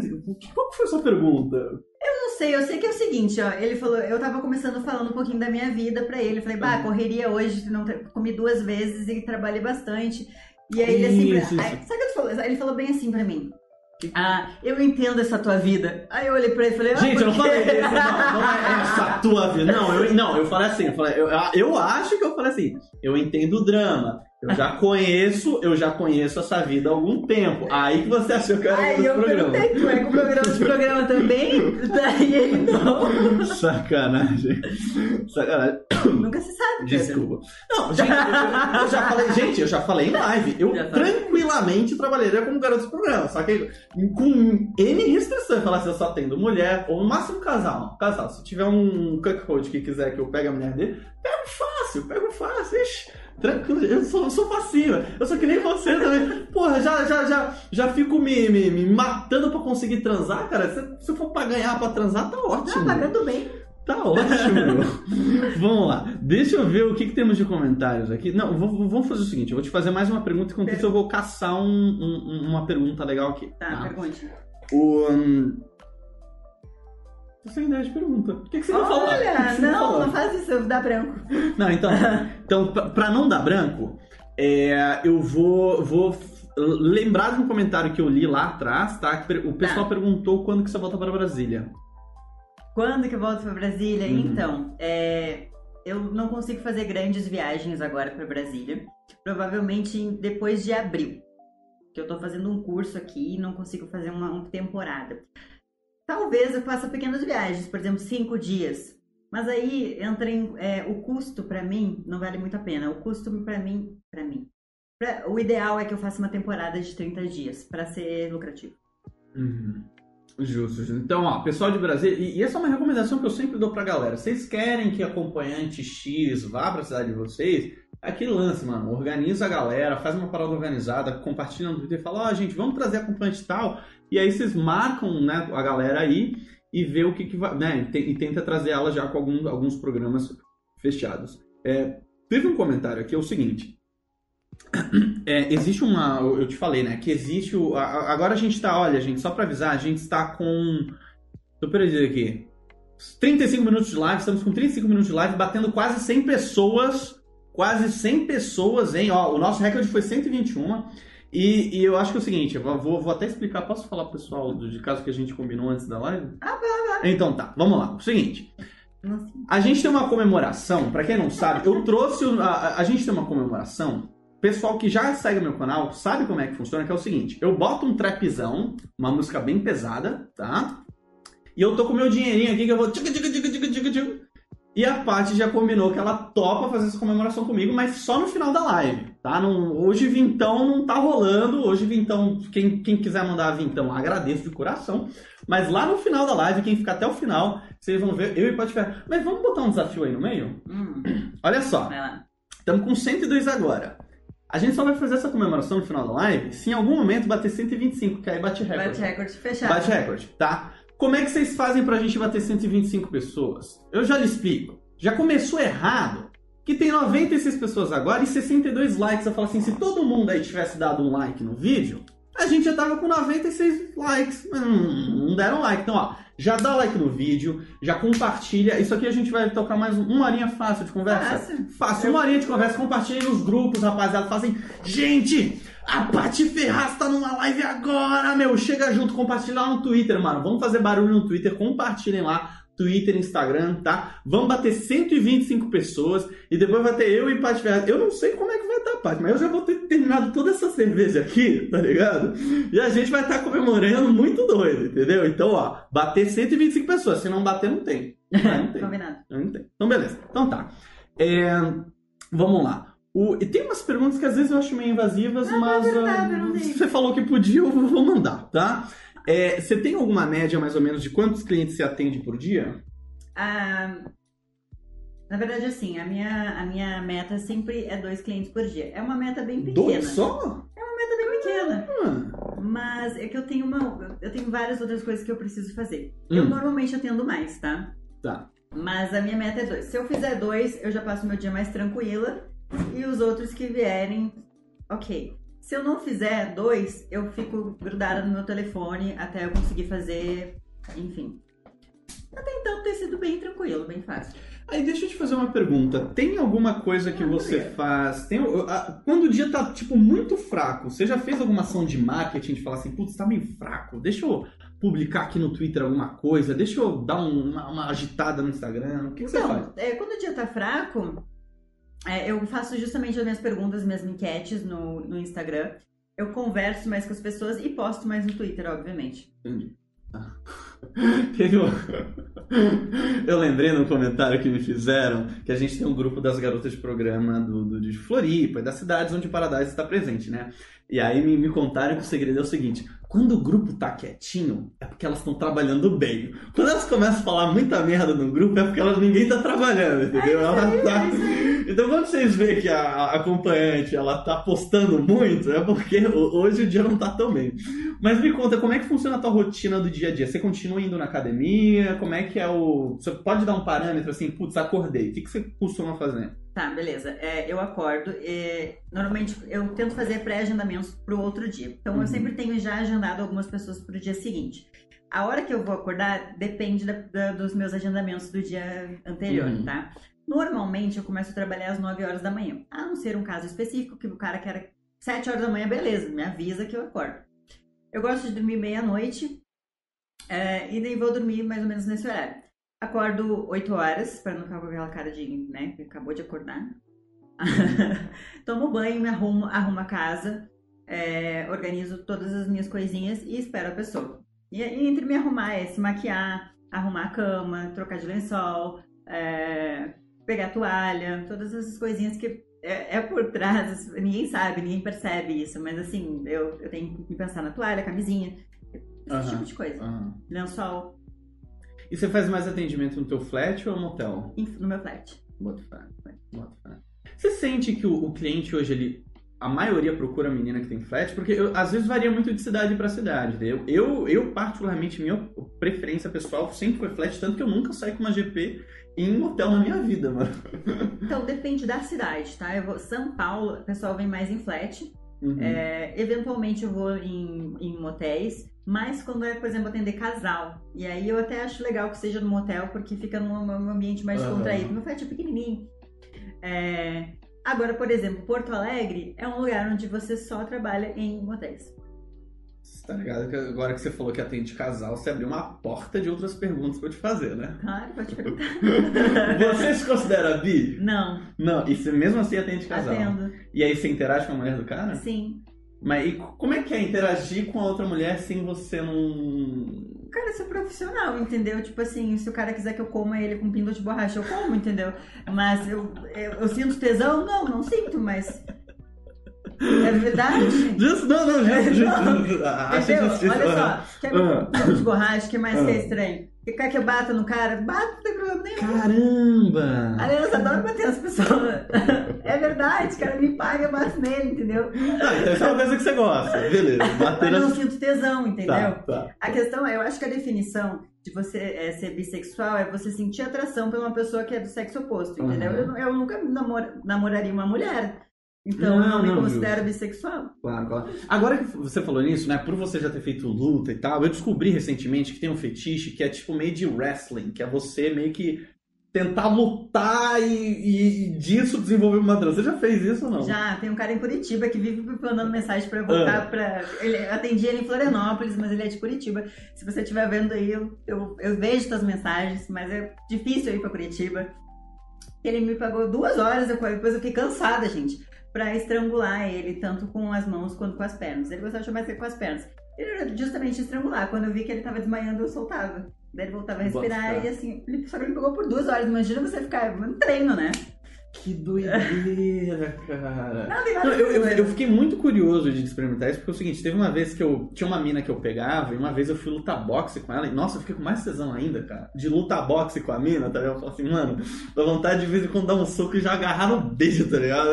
qual foi a sua pergunta? Eu não sei, eu sei que é o seguinte, ó. Ele falou, eu tava começando falando um pouquinho da minha vida pra ele. Eu falei, bah, correria hoje, não comi duas vezes e trabalhei bastante. E aí ele assim, isso, aí, sabe o que eu falou? Ele falou bem assim pra mim. Ah, eu entendo essa tua vida. Aí eu olhei pra ele e falei, ah, Gente, eu não falei isso, não, não é essa tua vida. Não, eu, não, eu falei assim, eu, falei, eu, eu acho que eu falei assim, eu entendo o drama. Eu já conheço, eu já conheço essa vida há algum tempo. Aí que você achou que eu era Aí eu programa. perguntei, tu é com programa de programa também? Daí ele não. Sacanagem. Sacanagem. Nunca se sabe. Desculpa. Não, gente, eu, eu, já falei, gente, eu já falei em live. Eu tranquilamente trabalharia como garoto de programa. Só que com N restrições. Falar assim, eu só tendo mulher, ou no máximo casal. Casal. Se tiver um cuckold que quiser que eu pegue a mulher dele, pego fácil, pego fácil. Ixi. Tranquilo, eu sou, sou facinho. Eu sou que nem você também. Porra, já, já, já, já fico me, me, me matando pra conseguir transar, cara. Se, se for pra ganhar pra transar, tá ótimo. Tá pagando bem. Tá ótimo. <laughs> vamos lá. Deixa eu ver o que, que temos de comentários aqui. Não, vamos fazer o seguinte: eu vou te fazer mais uma pergunta, enquanto isso eu vou caçar um, um, uma pergunta legal aqui. Tá, tá? pergunte. O. Um... Tô sem ideia de pergunta. O que, que você Olha, vai falar? Olha, não, não faz isso, dá branco. <laughs> Não, então, então pra não dar branco, é, eu vou, vou lembrar de um comentário que eu li lá atrás, tá? O pessoal tá. perguntou quando que você volta para Brasília. Quando que eu volto para Brasília? Uhum. Então, é, eu não consigo fazer grandes viagens agora para Brasília. Provavelmente depois de abril. Que eu tô fazendo um curso aqui e não consigo fazer uma, uma temporada. Talvez eu faça pequenas viagens, por exemplo, cinco dias. Mas aí entra em, é, o custo para mim não vale muito a pena. O custo para mim, para mim, pra, o ideal é que eu faça uma temporada de 30 dias para ser lucrativo. Uhum. Justo, justo. Então, ó, pessoal de Brasília, e, e, essa é uma recomendação que eu sempre dou pra galera. Vocês querem que acompanhante X vá pra cidade de vocês? Aquele lance, mano. Organiza a galera, faz uma parada organizada, compartilha no Twitter e fala, ó, oh, gente, vamos trazer acompanhante tal. E aí vocês marcam né, a galera aí e vê o que, que vai. Né, e tenta trazer ela já com alguns, alguns programas fechados. É, teve um comentário aqui, é o seguinte. É, existe uma. Eu te falei, né? Que existe. O, agora a gente tá. Olha, gente, só pra avisar, a gente está com. Tô perdido aqui. 35 minutos de live, estamos com 35 minutos de live, batendo quase 100 pessoas. Quase 100 pessoas, hein? Ó, o nosso recorde foi 121. E, e eu acho que é o seguinte, eu vou, vou até explicar, posso falar pro pessoal do de caso que a gente combinou antes da live? Ah, vai, vai. Então tá, vamos lá. O seguinte. A gente tem uma comemoração, para quem não sabe, eu trouxe. A, a gente tem uma comemoração. Pessoal que já segue meu canal sabe como é que funciona, que é o seguinte: eu boto um trapzão, uma música bem pesada, tá? E eu tô com meu dinheirinho aqui que eu vou. E a Paty já combinou que ela topa fazer essa comemoração comigo, mas só no final da live, tá? Não, hoje Vintão não tá rolando. Hoje Vintão, quem, quem quiser mandar Vintão, agradeço de coração. Mas lá no final da live, quem ficar até o final, vocês vão ver, eu e Paty Mas vamos botar um desafio aí no meio? Hum. Olha só. Estamos com 102 agora. A gente só vai fazer essa comemoração no final da live se em algum momento bater 125, que aí bate recorde. Bate recorde fechado. Bate recorde, tá? Como é que vocês fazem pra gente bater 125 pessoas? Eu já lhe explico. Já começou errado que tem 96 pessoas agora e 62 likes. Eu falo assim, se todo mundo aí tivesse dado um like no vídeo, a gente já tava com 96 likes. Mas não, não deram like. Então, ó, já dá like no vídeo, já compartilha. Isso aqui a gente vai tocar mais uma horinha fácil de conversa. Fácil. Fácil, uma horinha de conversa. Compartilha nos grupos, rapaziada. Fazem, gente, a Paty Ferraz tá numa live agora, meu. Chega junto, compartilha lá no Twitter, mano. Vamos fazer barulho no Twitter, compartilhem lá. Twitter, Instagram, tá? Vamos bater 125 pessoas e depois vai ter eu e Paty Ferraz. Eu não sei como é que vai estar, Paty, mas eu já vou ter terminado toda essa cerveja aqui, tá ligado? E a gente vai estar comemorando muito doido, entendeu? Então, ó, bater 125 pessoas. Se não bater, não tem. <laughs> Não tem. Combinado. Não tem. Então, beleza. Então tá. É, vamos lá. O, e tem umas perguntas que às vezes eu acho meio invasivas, Não, mas é verdade, eu você falou que podia, eu vou mandar, tá? É, você tem alguma média mais ou menos de quantos clientes você atende por dia? Ah, na verdade, assim, a minha, a minha meta sempre é dois clientes por dia. É uma meta bem pequena. Dois só? É uma meta bem pequena. Ah, Mas é que eu tenho uma. Eu tenho várias outras coisas que eu preciso fazer. Eu Hum. normalmente atendo mais, tá? tá. Mas a minha meta é dois. Se eu fizer dois, eu já passo meu dia mais tranquila. E os outros que vierem, ok. Se eu não fizer dois, eu fico grudada no meu telefone até eu conseguir fazer. Enfim. Até então tem sido bem tranquilo, bem fácil. Aí deixa eu te fazer uma pergunta. Tem alguma coisa que Ah, você faz? Tem, quando o dia tá, tipo, muito fraco, você já fez alguma ação de marketing de falar assim, putz, tá meio fraco, deixa eu publicar aqui no Twitter alguma coisa, deixa eu dar um- uma, uma agitada no Instagram? O que, que você faz? Então, é, quando o dia tá fraco, é, eu faço justamente as minhas perguntas, minhas enquetes no, no Instagram. Eu converso mais com as pessoas e posto mais no Twitter, obviamente. Entendi. <laughs> Teve um... Eu lembrei no comentário que me fizeram que a gente tem um grupo das garotas de programa do, do, de Floripa das cidades onde Paradise está presente, né? E aí me, me contaram que o segredo é o seguinte: quando o grupo tá quietinho, é porque elas estão trabalhando bem. Quando elas começam a falar muita merda no grupo, é porque elas, ninguém tá trabalhando, entendeu? Ela tá... Então quando vocês veem que a, acompanhante ela tá postando muito, é porque ho- hoje o dia não tá tão bem. Mas me conta, como é que funciona a tua rotina do dia a dia? Você continua indo na academia? Como é que é o. Você pode dar um parâmetro assim, putz, acordei. O que, que você costuma fazer? Tá, beleza. É, eu acordo. e, normalmente eu tento fazer pré-agendamentos pro outro dia. Então Uhum. eu sempre tenho já agendado algumas pessoas pro dia seguinte. A hora que eu vou acordar depende da- da- dos meus agendamentos do dia anterior, Uhum. tá? Normalmente eu começo a trabalhar às 9 horas da manhã. A não ser um caso específico que o cara quer 7 horas da manhã, beleza, me avisa que eu acordo. Eu gosto de dormir meia-noite é, e daí vou dormir mais ou menos nesse horário. Acordo 8 horas, pra não ficar com aquela cara de, né, que acabou de acordar. <laughs> Tomo banho, me arrumo, arrumo a casa, é, organizo todas as minhas coisinhas e espero a pessoa. E, e entre me arrumar é se maquiar, arrumar a cama, trocar de lençol, é, pegar a toalha, todas essas coisinhas que é, é por trás, ninguém sabe, ninguém percebe isso, mas assim, eu, eu tenho que pensar na toalha, camisinha, esse Aham. tipo de coisa. Lençol E você faz mais atendimento no teu flat ou motel? em- no meu flat. Bota fé, fé. Você sente que o, o cliente hoje, ele, a maioria procura menina que tem flat? Porque eu- às vezes varia muito de cidade pra cidade. né? Eu, eu, eu, particularmente, minha preferência pessoal sempre foi flat, tanto que eu nunca saí com uma GP em motel na minha vida, mano. <laughs> Então, depende da cidade, tá? Eu vou, São Paulo, o pessoal vem mais em flat. Uhum. É, eventualmente eu vou em, em motéis, mas quando é, por exemplo, atender casal. E aí eu até acho legal que seja no motel, porque fica num, num ambiente mais Aham. descontraído. Meu flat é pequenininho. É, Agora, por exemplo, Porto Alegre é um lugar onde você só trabalha em motéis. Você Tá ligado? Que agora que você falou que atende casal, você abriu uma porta de outras perguntas pra eu te fazer, né? Claro, pode perguntar. <laughs> Você se considera bi? Não, Não, e você mesmo assim atende casal. atendo. E aí você interage com a mulher do cara? Sim. Mas e como é que é interagir com a outra mulher sem você não. Cara, isso é profissional, entendeu? Tipo assim, se o cara quiser que eu coma ele com pingo de borracha, eu como, entendeu? Mas eu, eu, eu sinto tesão? Não, não sinto, mas. É verdade. Justo, não, não, <laughs> justo. Não. justo. Acho Entendeu? Olha só, quer pingo de borracha, que mais que Ah. é estranho? Que quer que eu bata no cara? Bata, não tem problema nenhum. Caramba! Aliás, adoro bater nas pessoas. É verdade, o cara me paga, eu bato nele, entendeu? Ah, então isso é uma coisa que você gosta. Beleza. Bater Mas não sinto tesão, entendeu? Tá, tá. A questão é, eu acho que a definição de você é, ser bissexual é você sentir atração por uma pessoa que é do sexo oposto, entendeu? Uhum. Eu, eu nunca namor- namoraria uma mulher. Então eu Não, não me não, considero bissexual. Claro, claro. Agora que você falou nisso, né? Por você já ter feito luta e tal, eu descobri recentemente que tem um fetiche que é tipo meio de wrestling, que é você meio que tentar lutar e, e- disso desenvolver uma dança. Você já fez isso ou não? Já, tem um cara em Curitiba que vive me mandando mensagem pra eu voltar Ah. pra. Ele atendia ele em Florianópolis, mas ele é de Curitiba. Se você estiver vendo aí, eu, eu, eu vejo suas mensagens, mas é difícil eu ir pra Curitiba. Ele me pagou duas horas, eu, depois eu fiquei cansada, gente, pra estrangular ele, tanto com as mãos quanto com as pernas. Ele gostava de chamar com as pernas. Ele era justamente estrangular. Quando eu vi que ele tava desmaiando, eu soltava. Daí ele voltava a respirar Bota. e assim, ele, só que ele pegou por duas horas. Imagina você ficar no treino, né? Que doideira, cara. Não, eu, eu, eu fiquei muito curioso de experimentar isso, porque é o seguinte, teve uma vez que eu tinha uma mina que eu pegava, e uma vez eu fui lutar boxe com ela, e nossa, eu fiquei com mais tesão ainda, cara, de lutar boxe com a mina, tá ligado? Eu falo assim, mano, dá vontade de vez em quando dar um soco e já agarrar no beijo, tá ligado?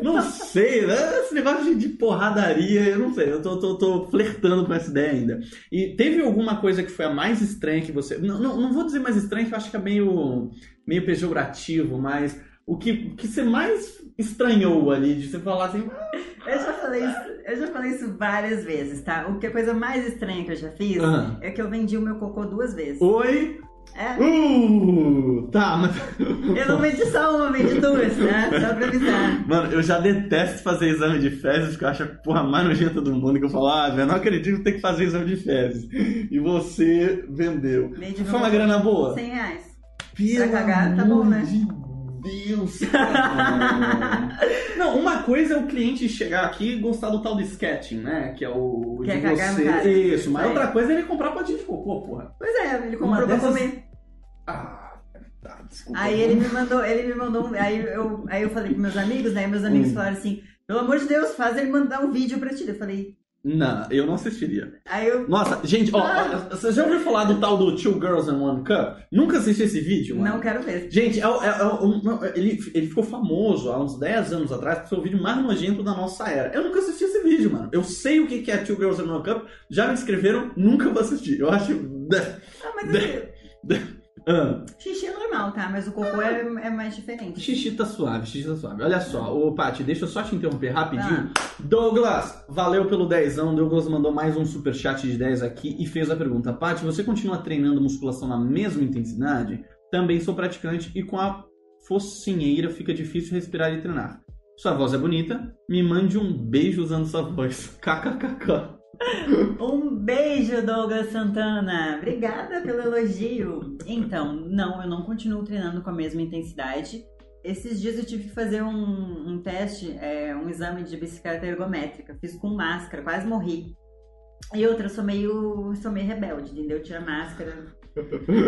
Não sei, né? Esse negócio de, de porradaria, eu não sei, eu tô, tô, tô flertando com essa ideia ainda. E teve alguma coisa que foi a mais estranha que você. Não, não, não vou dizer mais estranha, que eu acho que é meio, meio pejorativo, mas o que, o que você mais estranhou ali, de você falar assim, Eu já falei isso, eu já falei isso várias vezes, tá? O que a coisa mais estranha que eu já fiz Ah. é que eu vendi o meu cocô duas vezes. oi, É. uh, tá, mas. <laughs> Eu não vendi só uma, vendi duas, né? Só pra avisar. Mano, eu já detesto fazer exame de fezes, porque eu acho a porra mais nojenta do mundo. Que eu falo, ah, velho, não acredito que tem que fazer exame de fezes. E você vendeu. Vendi Foi uma grana boa? 100 reais. Pelo Pra cagar, tá bom, né? de Deus, cara. <laughs> Não, uma coisa é o cliente chegar aqui e gostar do tal de sketching, né? Que é o Quer de cagar no você. cara. Isso, mas É. outra coisa é ele comprar potinho de cocô, porra. Pois é, ele Uma comprou pra dessas- comer. Ah, tá, desculpa. Aí ele me mandou, ele me mandou, um- aí eu, aí eu falei com meus amigos, né? Meus amigos Hum. falaram assim, pelo amor de Deus, faz ele mandar um vídeo pra ti. Eu falei, Não, eu não assistiria. aí eu, Nossa, gente, ó, ó, você já ouviu falar do tal do Two Girls and One Cup? Nunca assisti esse vídeo, mano. não quero ver. Gente, é, é, é não, ele, ele ficou famoso há uns 10 anos atrás por ser o vídeo mais nojento da nossa era. Eu nunca assisti esse vídeo, mano. Eu sei o que é Two Girls and One Cup, já me inscreveram, nunca vou assistir. Eu acho. Ah, mas assim, Ah, xixi é normal, tá? Mas o cocô é, é mais diferente. xixi tá suave, xixi tá suave. Olha só, ô Paty, deixa eu só te interromper rapidinho. Ah. Douglas, valeu pelo dezão. Douglas mandou mais um superchat de 10 aqui e fez a pergunta. Paty, você continua treinando musculação na mesma intensidade? Também sou praticante e com a focinheira fica difícil respirar e treinar. Sua voz é bonita, me mande um beijo usando sua voz. <laughs> KKKK. Um beijo, Douglas Santana. Obrigada pelo elogio. Então, não, eu não continuo treinando com a mesma intensidade. Esses dias eu tive que fazer um, um teste, é, um exame de bicicleta ergométrica. Fiz com máscara, quase morri. E outra, eu sou meio, sou meio rebelde, entendeu? Tira a máscara.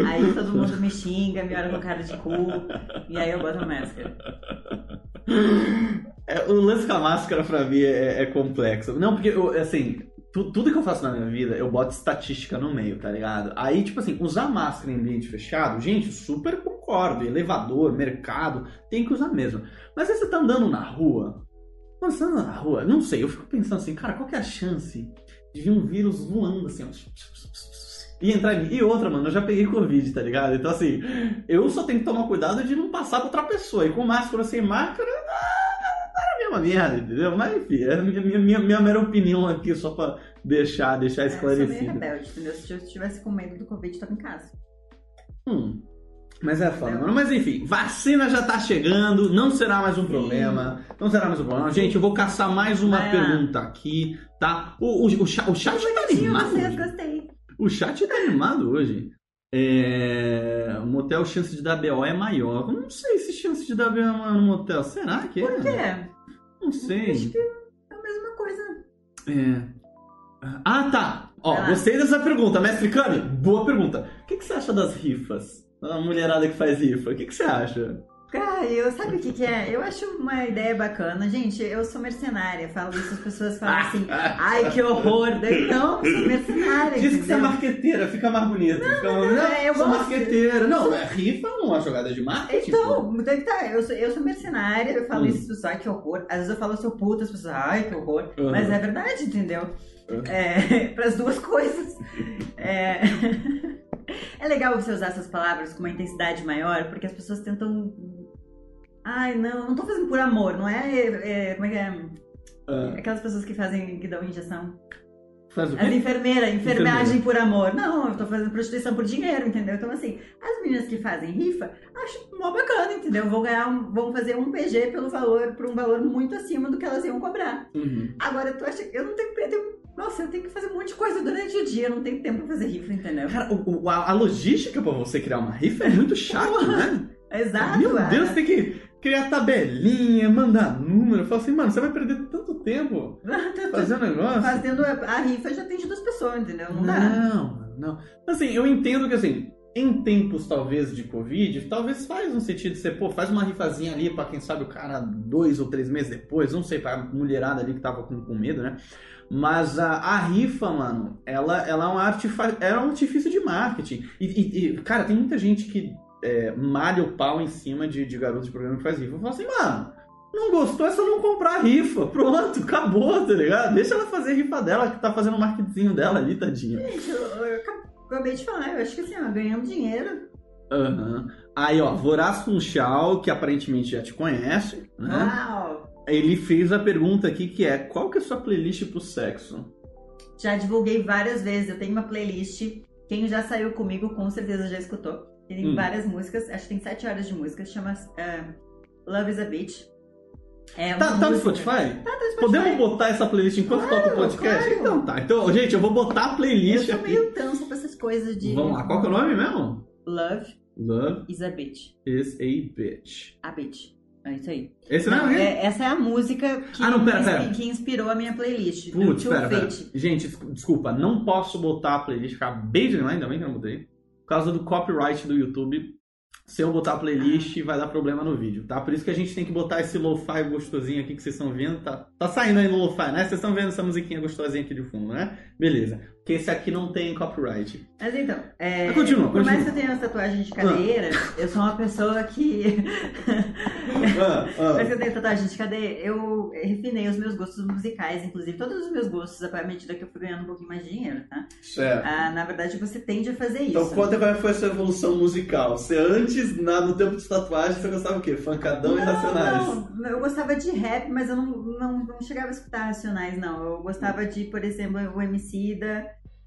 Aí todo mundo me xinga, me olha com cara de cu. E aí eu boto a máscara. É, o lance com a máscara pra mim é, é complexo. Não, porque, assim, tu- tudo que eu faço na minha vida, eu boto estatística no meio, tá ligado? Aí, tipo assim, usar máscara em ambiente fechado, gente, super concordo. Elevador, mercado, tem que usar mesmo. Mas aí você tá andando na rua, você tá andando na rua, não sei, eu fico pensando assim, cara, qual que é a chance de vir um vírus voando assim, ó, e entrar em mim? E outra, mano, eu já peguei Covid, tá ligado? Então, assim, eu só tenho que tomar cuidado de não passar pra outra pessoa. E com máscara sem máscara, ah, a mesma merda, entendeu? Mas enfim, é a minha, minha, minha, minha mera opinião aqui, só pra deixar, deixar É, eu sou meio esclarecido. rebelde, entendeu? Se eu estivesse com medo do Covid, eu tava em casa. Hum. Mas é foda, mano. Mas enfim, vacina já tá chegando, não será mais um Sim. problema. Não será mais um problema. Gente, eu vou caçar mais uma Vai lá. pergunta aqui, tá? O, o, o, o chat tá animado vocês, hoje. gostei. O chat tá animado hoje. É... O motel, chance de dar BO é maior. Eu não sei se chance de dar BO é maior no motel. Será que é? Por quê? Não sei. Acho que é a mesma coisa. É. Ah, tá. Ó, lá. gostei dessa pergunta, mestre Kami. Boa pergunta. O que, que você acha das rifas? A mulherada que faz rifa. O que, que você acha? Cara, eu sabe o que, que é? Eu acho uma ideia bacana. Gente, eu sou mercenária. Falo isso, as pessoas falam assim, <laughs> ai que horror. Daí, não, sou mercenária. Diz que você é marqueteira, fica mais bonito. fica mais... não, é, eu sou gosto. marqueteira. Não, é rifa não uma jogada de marketing. Então, tá, eu sou, eu sou mercenária, eu falo Hum. isso, as pessoas, ai que horror. Às vezes eu falo, eu sou puta, as pessoas, ai que horror. Uhum. Mas é verdade, entendeu? Uhum. É, <laughs> para as duas coisas. É... <laughs> é legal você usar essas palavras com uma intensidade maior, porque as pessoas tentam. Ai, não, não tô fazendo por amor, não é. é, como é que é? Ah, Aquelas pessoas que fazem, que dão injeção. faz o As quê? enfermeiras, enfermagem Enfermeira. por amor. Não, eu tô fazendo prostituição por dinheiro, entendeu? Então, assim, as meninas que fazem rifa, acho mó bacana, entendeu? Vão ganhar, um- vão fazer um PG pelo valor, por um valor muito acima do que elas iam cobrar. Uhum. Agora, tu acha que eu não tenho, eu tenho- Nossa, eu tenho que fazer um monte de coisa durante o dia, eu não tenho tempo pra fazer rifa, entendeu? Cara, o- o- a, a logística pra você criar uma rifa é muito chata, <laughs> né? Exato, Meu. Deus, tem que criar tabelinha, mandar número. Eu falo assim, mano, você vai perder tanto tempo <laughs> fazendo negócio. Fazendo a, rifa já tem de duas pessoas, entendeu? Não dá. Não, não. Assim, eu entendo que assim, em tempos talvez de Covid, talvez faz um sentido de você, pô, faz uma rifazinha ali pra quem sabe o cara dois ou três meses depois, não sei, pra mulherada ali que tava com, com medo, né? Mas a, a rifa, mano, ela, ela é, um artifa- é um artifício de marketing. E, e- e, cara, tem muita gente que é, malha o pau em cima de, de garotos de programa que faz rifa. Eu falo assim, mano, não gostou, é só não comprar rifa. Pronto, acabou, tá ligado? Deixa ela fazer a rifa dela, que tá fazendo o marketingzinho dela ali, tadinha. Gente, eu, eu acabei de falar, eu acho que assim, ó, ganhando dinheiro. Aham. Aí, ó, Voraz Funchal, que aparentemente já te conhece, né? Uau! Ele fez a pergunta aqui que é: qual que é a sua playlist pro sexo? Já divulguei várias vezes, eu tenho uma playlist. Quem já saiu comigo com certeza já escutou. Tem Hum. várias músicas, acho que tem sete horas de música, chama eh, Love is a Bitch. É Tá, tá no Spotify? Tá, tá no Spotify. Podemos botar essa playlist enquanto Claro, toca o podcast? claro. Então tá. Então, gente, eu vou botar a Eu playlist sou aqui. meio tanso pra essas coisas de. Vamos lá, qual que é o nome mesmo? Love Love is a Bitch. is a bitch. A Bitch. É isso aí. Esse não, Não, é? é- essa é a música que, Ah, não, pera, pera. que inspirou a minha playlist. Putz, pera, pera. Gente, des- desculpa, não posso botar a playlist, acabei de lembrar, ainda bem que eu não botei. Por causa do copyright do YouTube. Se eu botar playlist, vai dar problema no vídeo, tá? Por isso que a gente tem que botar esse lo-fi gostosinho aqui que vocês estão vendo. Tá, tá saindo aí no lo-fi, né? Vocês estão vendo essa musiquinha gostosinha aqui de fundo, né? Beleza. Porque esse aqui não tem copyright. Mas então, é, Mas continua, por mais que eu tenha uma tatuagem de cadeira, eu sou uma pessoa que. Ah, ah. Mas que eu tenho tatuagem de cadeira, eu refinei os meus gostos musicais, inclusive todos os meus gostos, à medida que eu fui ganhando um pouquinho mais de dinheiro, tá? Certo. Ah, na verdade, você tende a fazer isso. Então conta qual foi a sua evolução musical. Você antes, na- no tempo de tatuagem, você gostava o quê? Funkadão e Racionais. Não, eu gostava de rap, mas eu não, não, não chegava a escutar Racionais, não. Eu gostava de, por exemplo, o Emicida,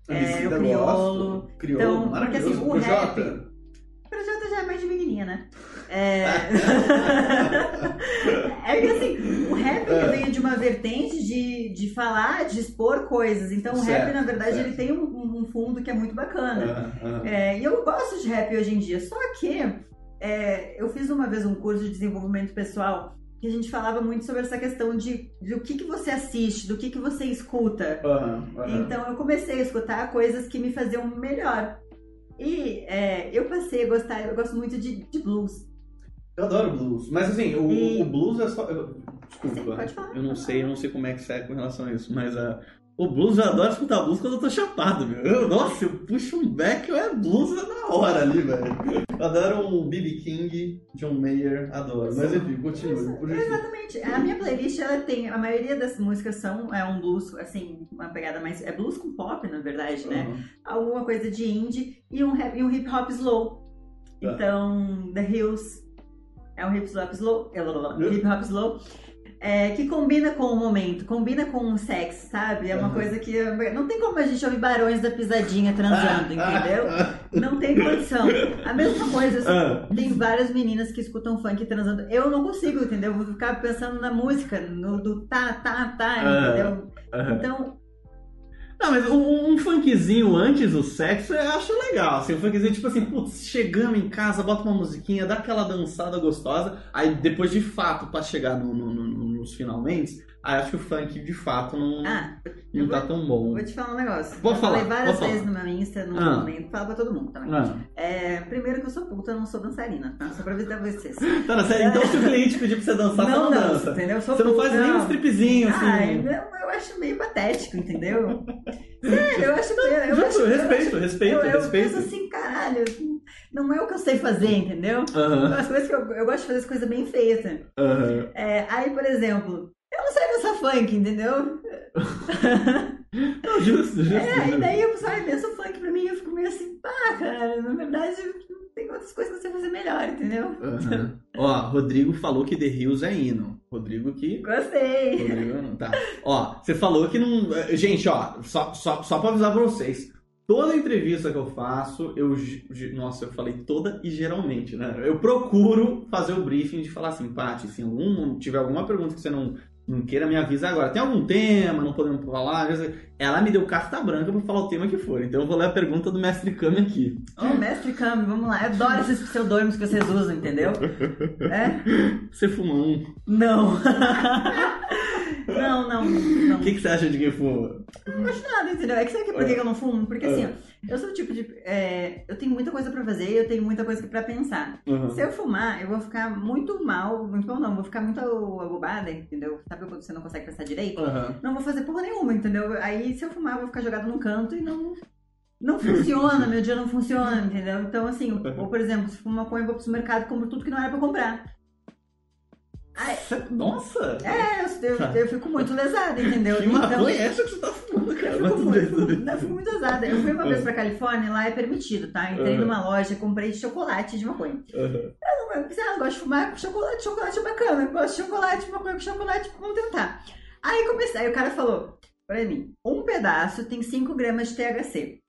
é, Emicida o Criolo. gosto. Criolo, Então, porque, maravilhoso. assim, o Projota. rap- O projeto já é mais de menininha, né? É... <laughs> é que assim, o rap ele É. vem de uma vertente de, de falar, de expor coisas. Então o rap, Certo, na verdade, certo. ele tem um, um fundo que é muito bacana. Ah, ah. É, e eu gosto de rap hoje em dia, só que é, eu fiz uma vez um curso de desenvolvimento pessoal que a gente falava muito sobre essa questão de do que, que você assiste, do que, que você escuta. Aham, aham. Então eu comecei a escutar coisas que me faziam melhor. E é, eu passei a gostar, eu gosto muito de, de blues. Eu adoro blues. Mas assim, o, E- o blues é só. eu- Sim, Desculpa. pode falar. eu não sei, eu não sei como é que você é com relação a isso, mas ah, o blues eu adoro escutar blues quando eu tô chapado, meu. Eu- nossa, eu puxo um back, eu é blues na hora ali, velho. Eu adoro um B.B. King, John Mayer, adoro. Mas enfim, continua. por isso. Exatamente. A minha playlist, ela tem. A maioria das músicas são é um blues, assim, uma pegada mais. É blues com pop, na verdade, né? Aham. alguma coisa de indie e um, rap, e um hip hop slow. Tá. Então, The Hills é um hip hop slow, hip hop slow é, que combina com o momento, combina com o sexo, sabe? É uma Aham. coisa que não tem como a gente ouvir barões da pisadinha transando, entendeu? Não tem condição. A mesma coisa, assim, Ah. tem várias meninas que escutam funk transando. Eu não consigo, entendeu? Eu vou ficar pensando na música, no do tá, tá, tá, Ah. entendeu? Então, Não, mas um, um funkzinho antes do sexo eu acho legal. Assim, um funkzinho tipo assim, putz, chegamos em casa, bota uma musiquinha, dá aquela dançada gostosa. Aí depois de fato, pra chegar no, no- no- nos finalmente, aí acho que o funk de fato não, Ah, não eu tá vou, tão bom. vou te falar um negócio. Pode eu falar, falei várias vezes no meu Insta, no Ah. momento, falo pra todo mundo também. Ah, É, primeiro que eu sou puta, eu não sou dançarina, tá? Só pra avisar vocês. <laughs> tá, na série, então se o cliente pedir pra você dançar, você não dança. entendeu? Eu sou Você não puta, faz nem um stripzinho assim. Ai, não, eu acho meio patético, entendeu? <laughs> Sério, eu acho meio. Eu Justo, acho, respeito, eu, respeito, eu, eu respeito. penso assim, caralho, não é o que eu sei fazer, entendeu? Aham, As coisas que eu, eu gosto de fazer as coisas bem feitas. aham. É, aí, por exemplo, eu não sei dançar funk, entendeu? <laughs> Não, justo, justo. É, justo. e daí eu pensa o funk pra mim eu fico meio assim, pá, cara, na verdade tem outras coisas que você fazer melhor, entendeu? Aham. Ó, Rodrigo falou que The Hills é hino. Rodrigo que. Gostei. Rodrigo não tá. Ó, você falou que não. Gente, ó, só, só, só pra avisar pra vocês. Toda entrevista que eu faço, eu. Nossa, eu falei toda e geralmente, né? Eu procuro fazer o briefing de falar assim, Paty, se algum, tiver alguma pergunta que você não, não queira, me avisa agora. Tem algum tema, não podemos falar? Ela me deu carta branca pra falar o tema que for. Então eu vou ler a pergunta do mestre Kami aqui. Ô, mestre Kami, vamos lá. Eu adoro esses pseudônimos que vocês usam, entendeu? É? Você fuma um. Não. <laughs> não, não, não. O que, que você acha de quem fuma? Não gosto nada, entendeu? É que sabe por que eu não fumo? Porque assim, ó, eu sou o tipo de. é, eu tenho muita coisa pra fazer e eu tenho muita coisa pra pensar. Uhum. Se eu fumar, eu vou ficar muito mal, muito mal não, vou ficar muito abobada, entendeu? Sabe quando você não consegue pensar direito? Aham. Não vou fazer porra nenhuma, entendeu? Aí se eu fumar, eu vou ficar jogado num canto e não. Não funciona, meu dia não funciona, entendeu? Então, assim, ou por exemplo, se fumar maconha, eu vou pro supermercado e compro tudo que não era pra comprar. Ai, Nossa! é, eu, eu, eu fico muito lesada, entendeu? Que Então, maconha é essa que você tá fumando, cara? eu fico, muito, eu fico muito lesada. Eu fui uma vez pra Califórnia, lá é permitido, tá? Entrei Uhum. numa loja, comprei chocolate de maconha. Aham. Eu pensei, ah, eu gosto de fumar com chocolate, chocolate é bacana. Eu gosto de chocolate, maconha com chocolate, vamos tentar. Aí comecei, aí o cara falou pra mim, um pedaço tem 5 gramas de THC.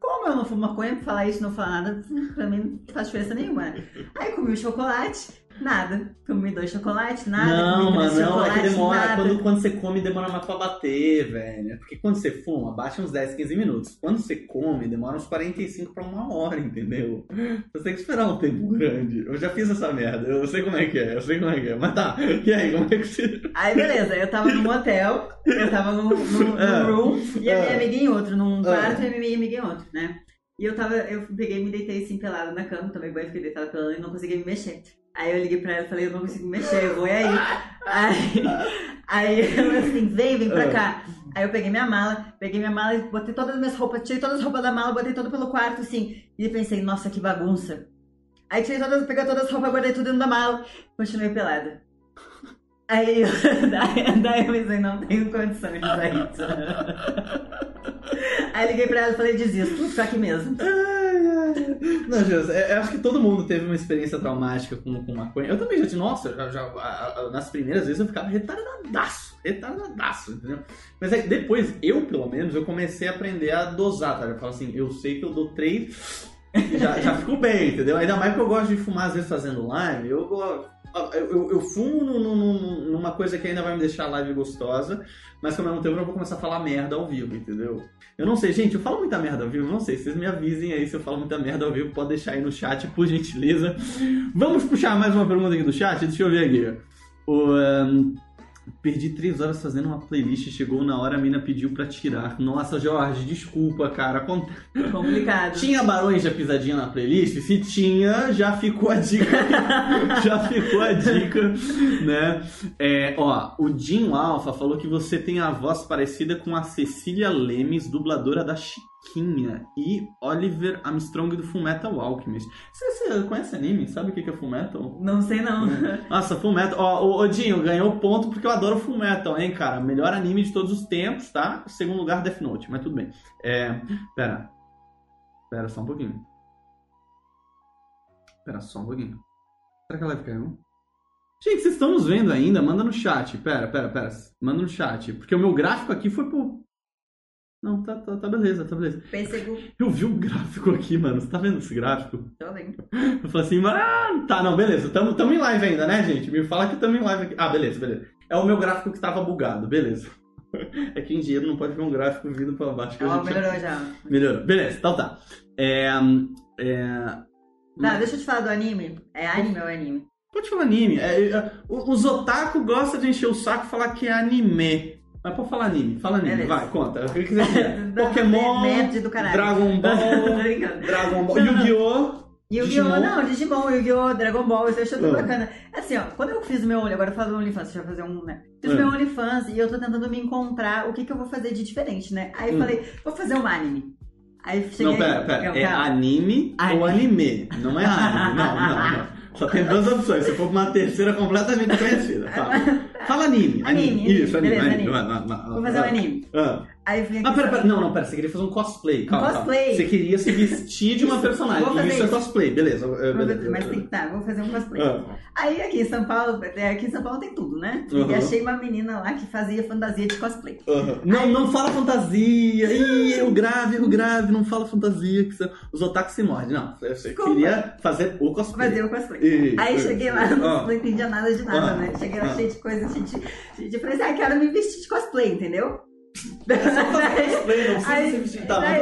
Como eu não fumo maconha, falar isso não falar nada, pra mim não faz diferença nenhuma. né? Aí comi o chocolate, nada. Comi dois chocolates, nada. Não, comi mano, não, é que demora. nada. Quando, quando você come, demora mais pra bater, velho. Porque quando você fuma, baixa uns 10, 15 minutos. Quando você come, demora uns 45 pra uma hora, entendeu? Você tem que esperar um tempo grande. Eu já fiz essa merda, eu sei como é que é, eu sei como é que é. Mas tá, e aí, como é que você. <laughs> Aí beleza, eu tava num hotel, eu tava num, num, É. room e a minha É. amiga em outro, num É. quarto e a minha amiga em outro, né? E eu tava, eu peguei e me deitei assim pelada na cama, também banho, fiquei deitada pelada e não conseguia me mexer. Aí eu liguei pra ela e falei, eu não consigo me mexer, eu vou e aí. Aí, aí ela assim, vem, vem pra É. cá. Aí eu peguei minha mala, peguei minha mala e botei todas as minhas roupas, tirei todas as roupas da mala, botei tudo pelo quarto, assim. E pensei, nossa, que bagunça. Aí tirei todas, peguei todas as roupas, guardei tudo dentro da mala, continuei pelada. Aí eu, <laughs> daí, daí eu pensei, não tenho condições de usar isso. <laughs> Aí liguei pra ela e falei, desisto, vou ficar aqui mesmo. Não, Jesus, é- eu acho que todo mundo teve uma experiência traumática com, com maconha. Eu também já tive, nossa, já, já- a- a- nas primeiras vezes eu ficava retardadaço, retardadaço, entendeu? Mas aí, depois, eu pelo menos, eu comecei a aprender a dosar, tá? Eu falo assim, eu sei que eu dou três, já, já fico bem, entendeu? Ainda mais que eu gosto de fumar às vezes fazendo live, eu gosto. Eu, eu- eu fumo num- num- numa coisa que ainda vai me deixar a live gostosa, mas que ao mesmo tempo eu vou começar a falar merda ao vivo, entendeu? Eu não sei, gente, eu falo muita merda ao vivo, não sei, vocês me avisem aí se eu falo muita merda ao vivo, pode deixar aí no chat, por gentileza. Vamos puxar mais uma pergunta aqui do chat? Deixa eu ver aqui. O, ahn, perdi três horas fazendo uma playlist, chegou na hora, a mina pediu pra tirar. Nossa, Jorge, desculpa, cara. Aconte- Complicado. <laughs> Tinha Barões da Pisadinha na playlist? Se tinha, já ficou a dica. <laughs> já ficou a dica, né? É, ó, o Jim Alpha falou que você tem a voz parecida com a Cecília Lemes, dubladora da Chiquinha, e Oliver Armstrong do Fullmetal Alchemist. Você, você conhece anime? Sabe o que é Fullmetal? Não sei não. Nossa, Fullmetal. Ó, o, o Dinho ganhou ponto porque eu adoro Fullmetal, hein, cara? Melhor anime de todos os tempos, tá? Segundo lugar, Death Note, mas tudo bem. É. Pera. Pera só um pouquinho. Pera só um pouquinho. Será que a live caiu? Gente, vocês estão nos vendo ainda? Manda no chat. Pera, pera, pera. Manda no chat. Porque o meu gráfico aqui foi pro. Não, tá, tá, tá beleza, tá beleza. Pêssego, Eu vi um gráfico aqui, mano. Você tá vendo esse gráfico? tô bem. Eu falei assim, ah, tá, não, beleza, tamo, tamo em live ainda, né, gente? Me fala que tamo em live aqui. Ah, beleza, beleza. É o meu gráfico que tava bugado, beleza. <laughs> É que em dinheiro não pode ver um gráfico vindo pra baixo. Ó, gente melhorou <laughs> já. Melhorou. Beleza, então tá. É, é, Tá, deixa eu te falar do anime. É anime ou anime? Pode falar anime. É, é, os otaku gostam de encher o saco e falar que é anime. Mas pode falar anime. Fala anime. Beleza. Vai, conta. O que quiser. <laughs> Pokémon, Nerd do caralho. Dragon <laughs> Ball. Dragon Ball. Yu-Gi-Oh! Yu-Gi-Oh! Não, Digimon, Yu-Gi-Oh! Dragon Ball, isso eu achei tudo Ah. bacana. Assim, ó, quando eu fiz o meu agora eu falo do OnlyFans, deixa eu fazer um, né? Fiz o Ah. meu OnlyFans e eu tô tentando me encontrar o que que eu vou fazer de diferente, né? Aí eu Hum. falei, vou fazer um anime. Aí cheguei... Não, pera, pera. Eu, É calma. anime ou anime? Não é anime. Não, não, não. <laughs> Só tem duas opções. Se for uma terceira completamente conhecida. Fala, Fala anime. Anime, Isso, anime. beleza, anime. anime. Vai. Vou fazer um anime. Ah. Aí eu vim aqui... Ah, pera, pera. Não, não, pera. Você queria fazer um cosplay. Calma, calma. cosplay. Você queria se vestir de uma <laughs> personagem. Isso é isso. cosplay. Beleza. beleza. Mas tem que tá, vou fazer um cosplay. Ah. Aí aqui em São Paulo, é, aqui em São Paulo tem tudo, né? Uhum. E achei uma menina lá que fazia fantasia de cosplay. Aham. Não, não fala fantasia. Ih, erro grave, erro grave. Não fala fantasia. Que você- os otakus se mordem. Não, você queria fazer o cosplay. Fazer o cosplay. Isso, Aí cheguei lá, Ah. não, não entendia nada de nada, Ah. né? Cheguei lá Ah. cheio de coisa, cheio de, cheio de... Eu falei assim, ah, quero me vestir de cosplay, entendeu? É <laughs> cosplay, não precisa Aí- se. Tá, aí.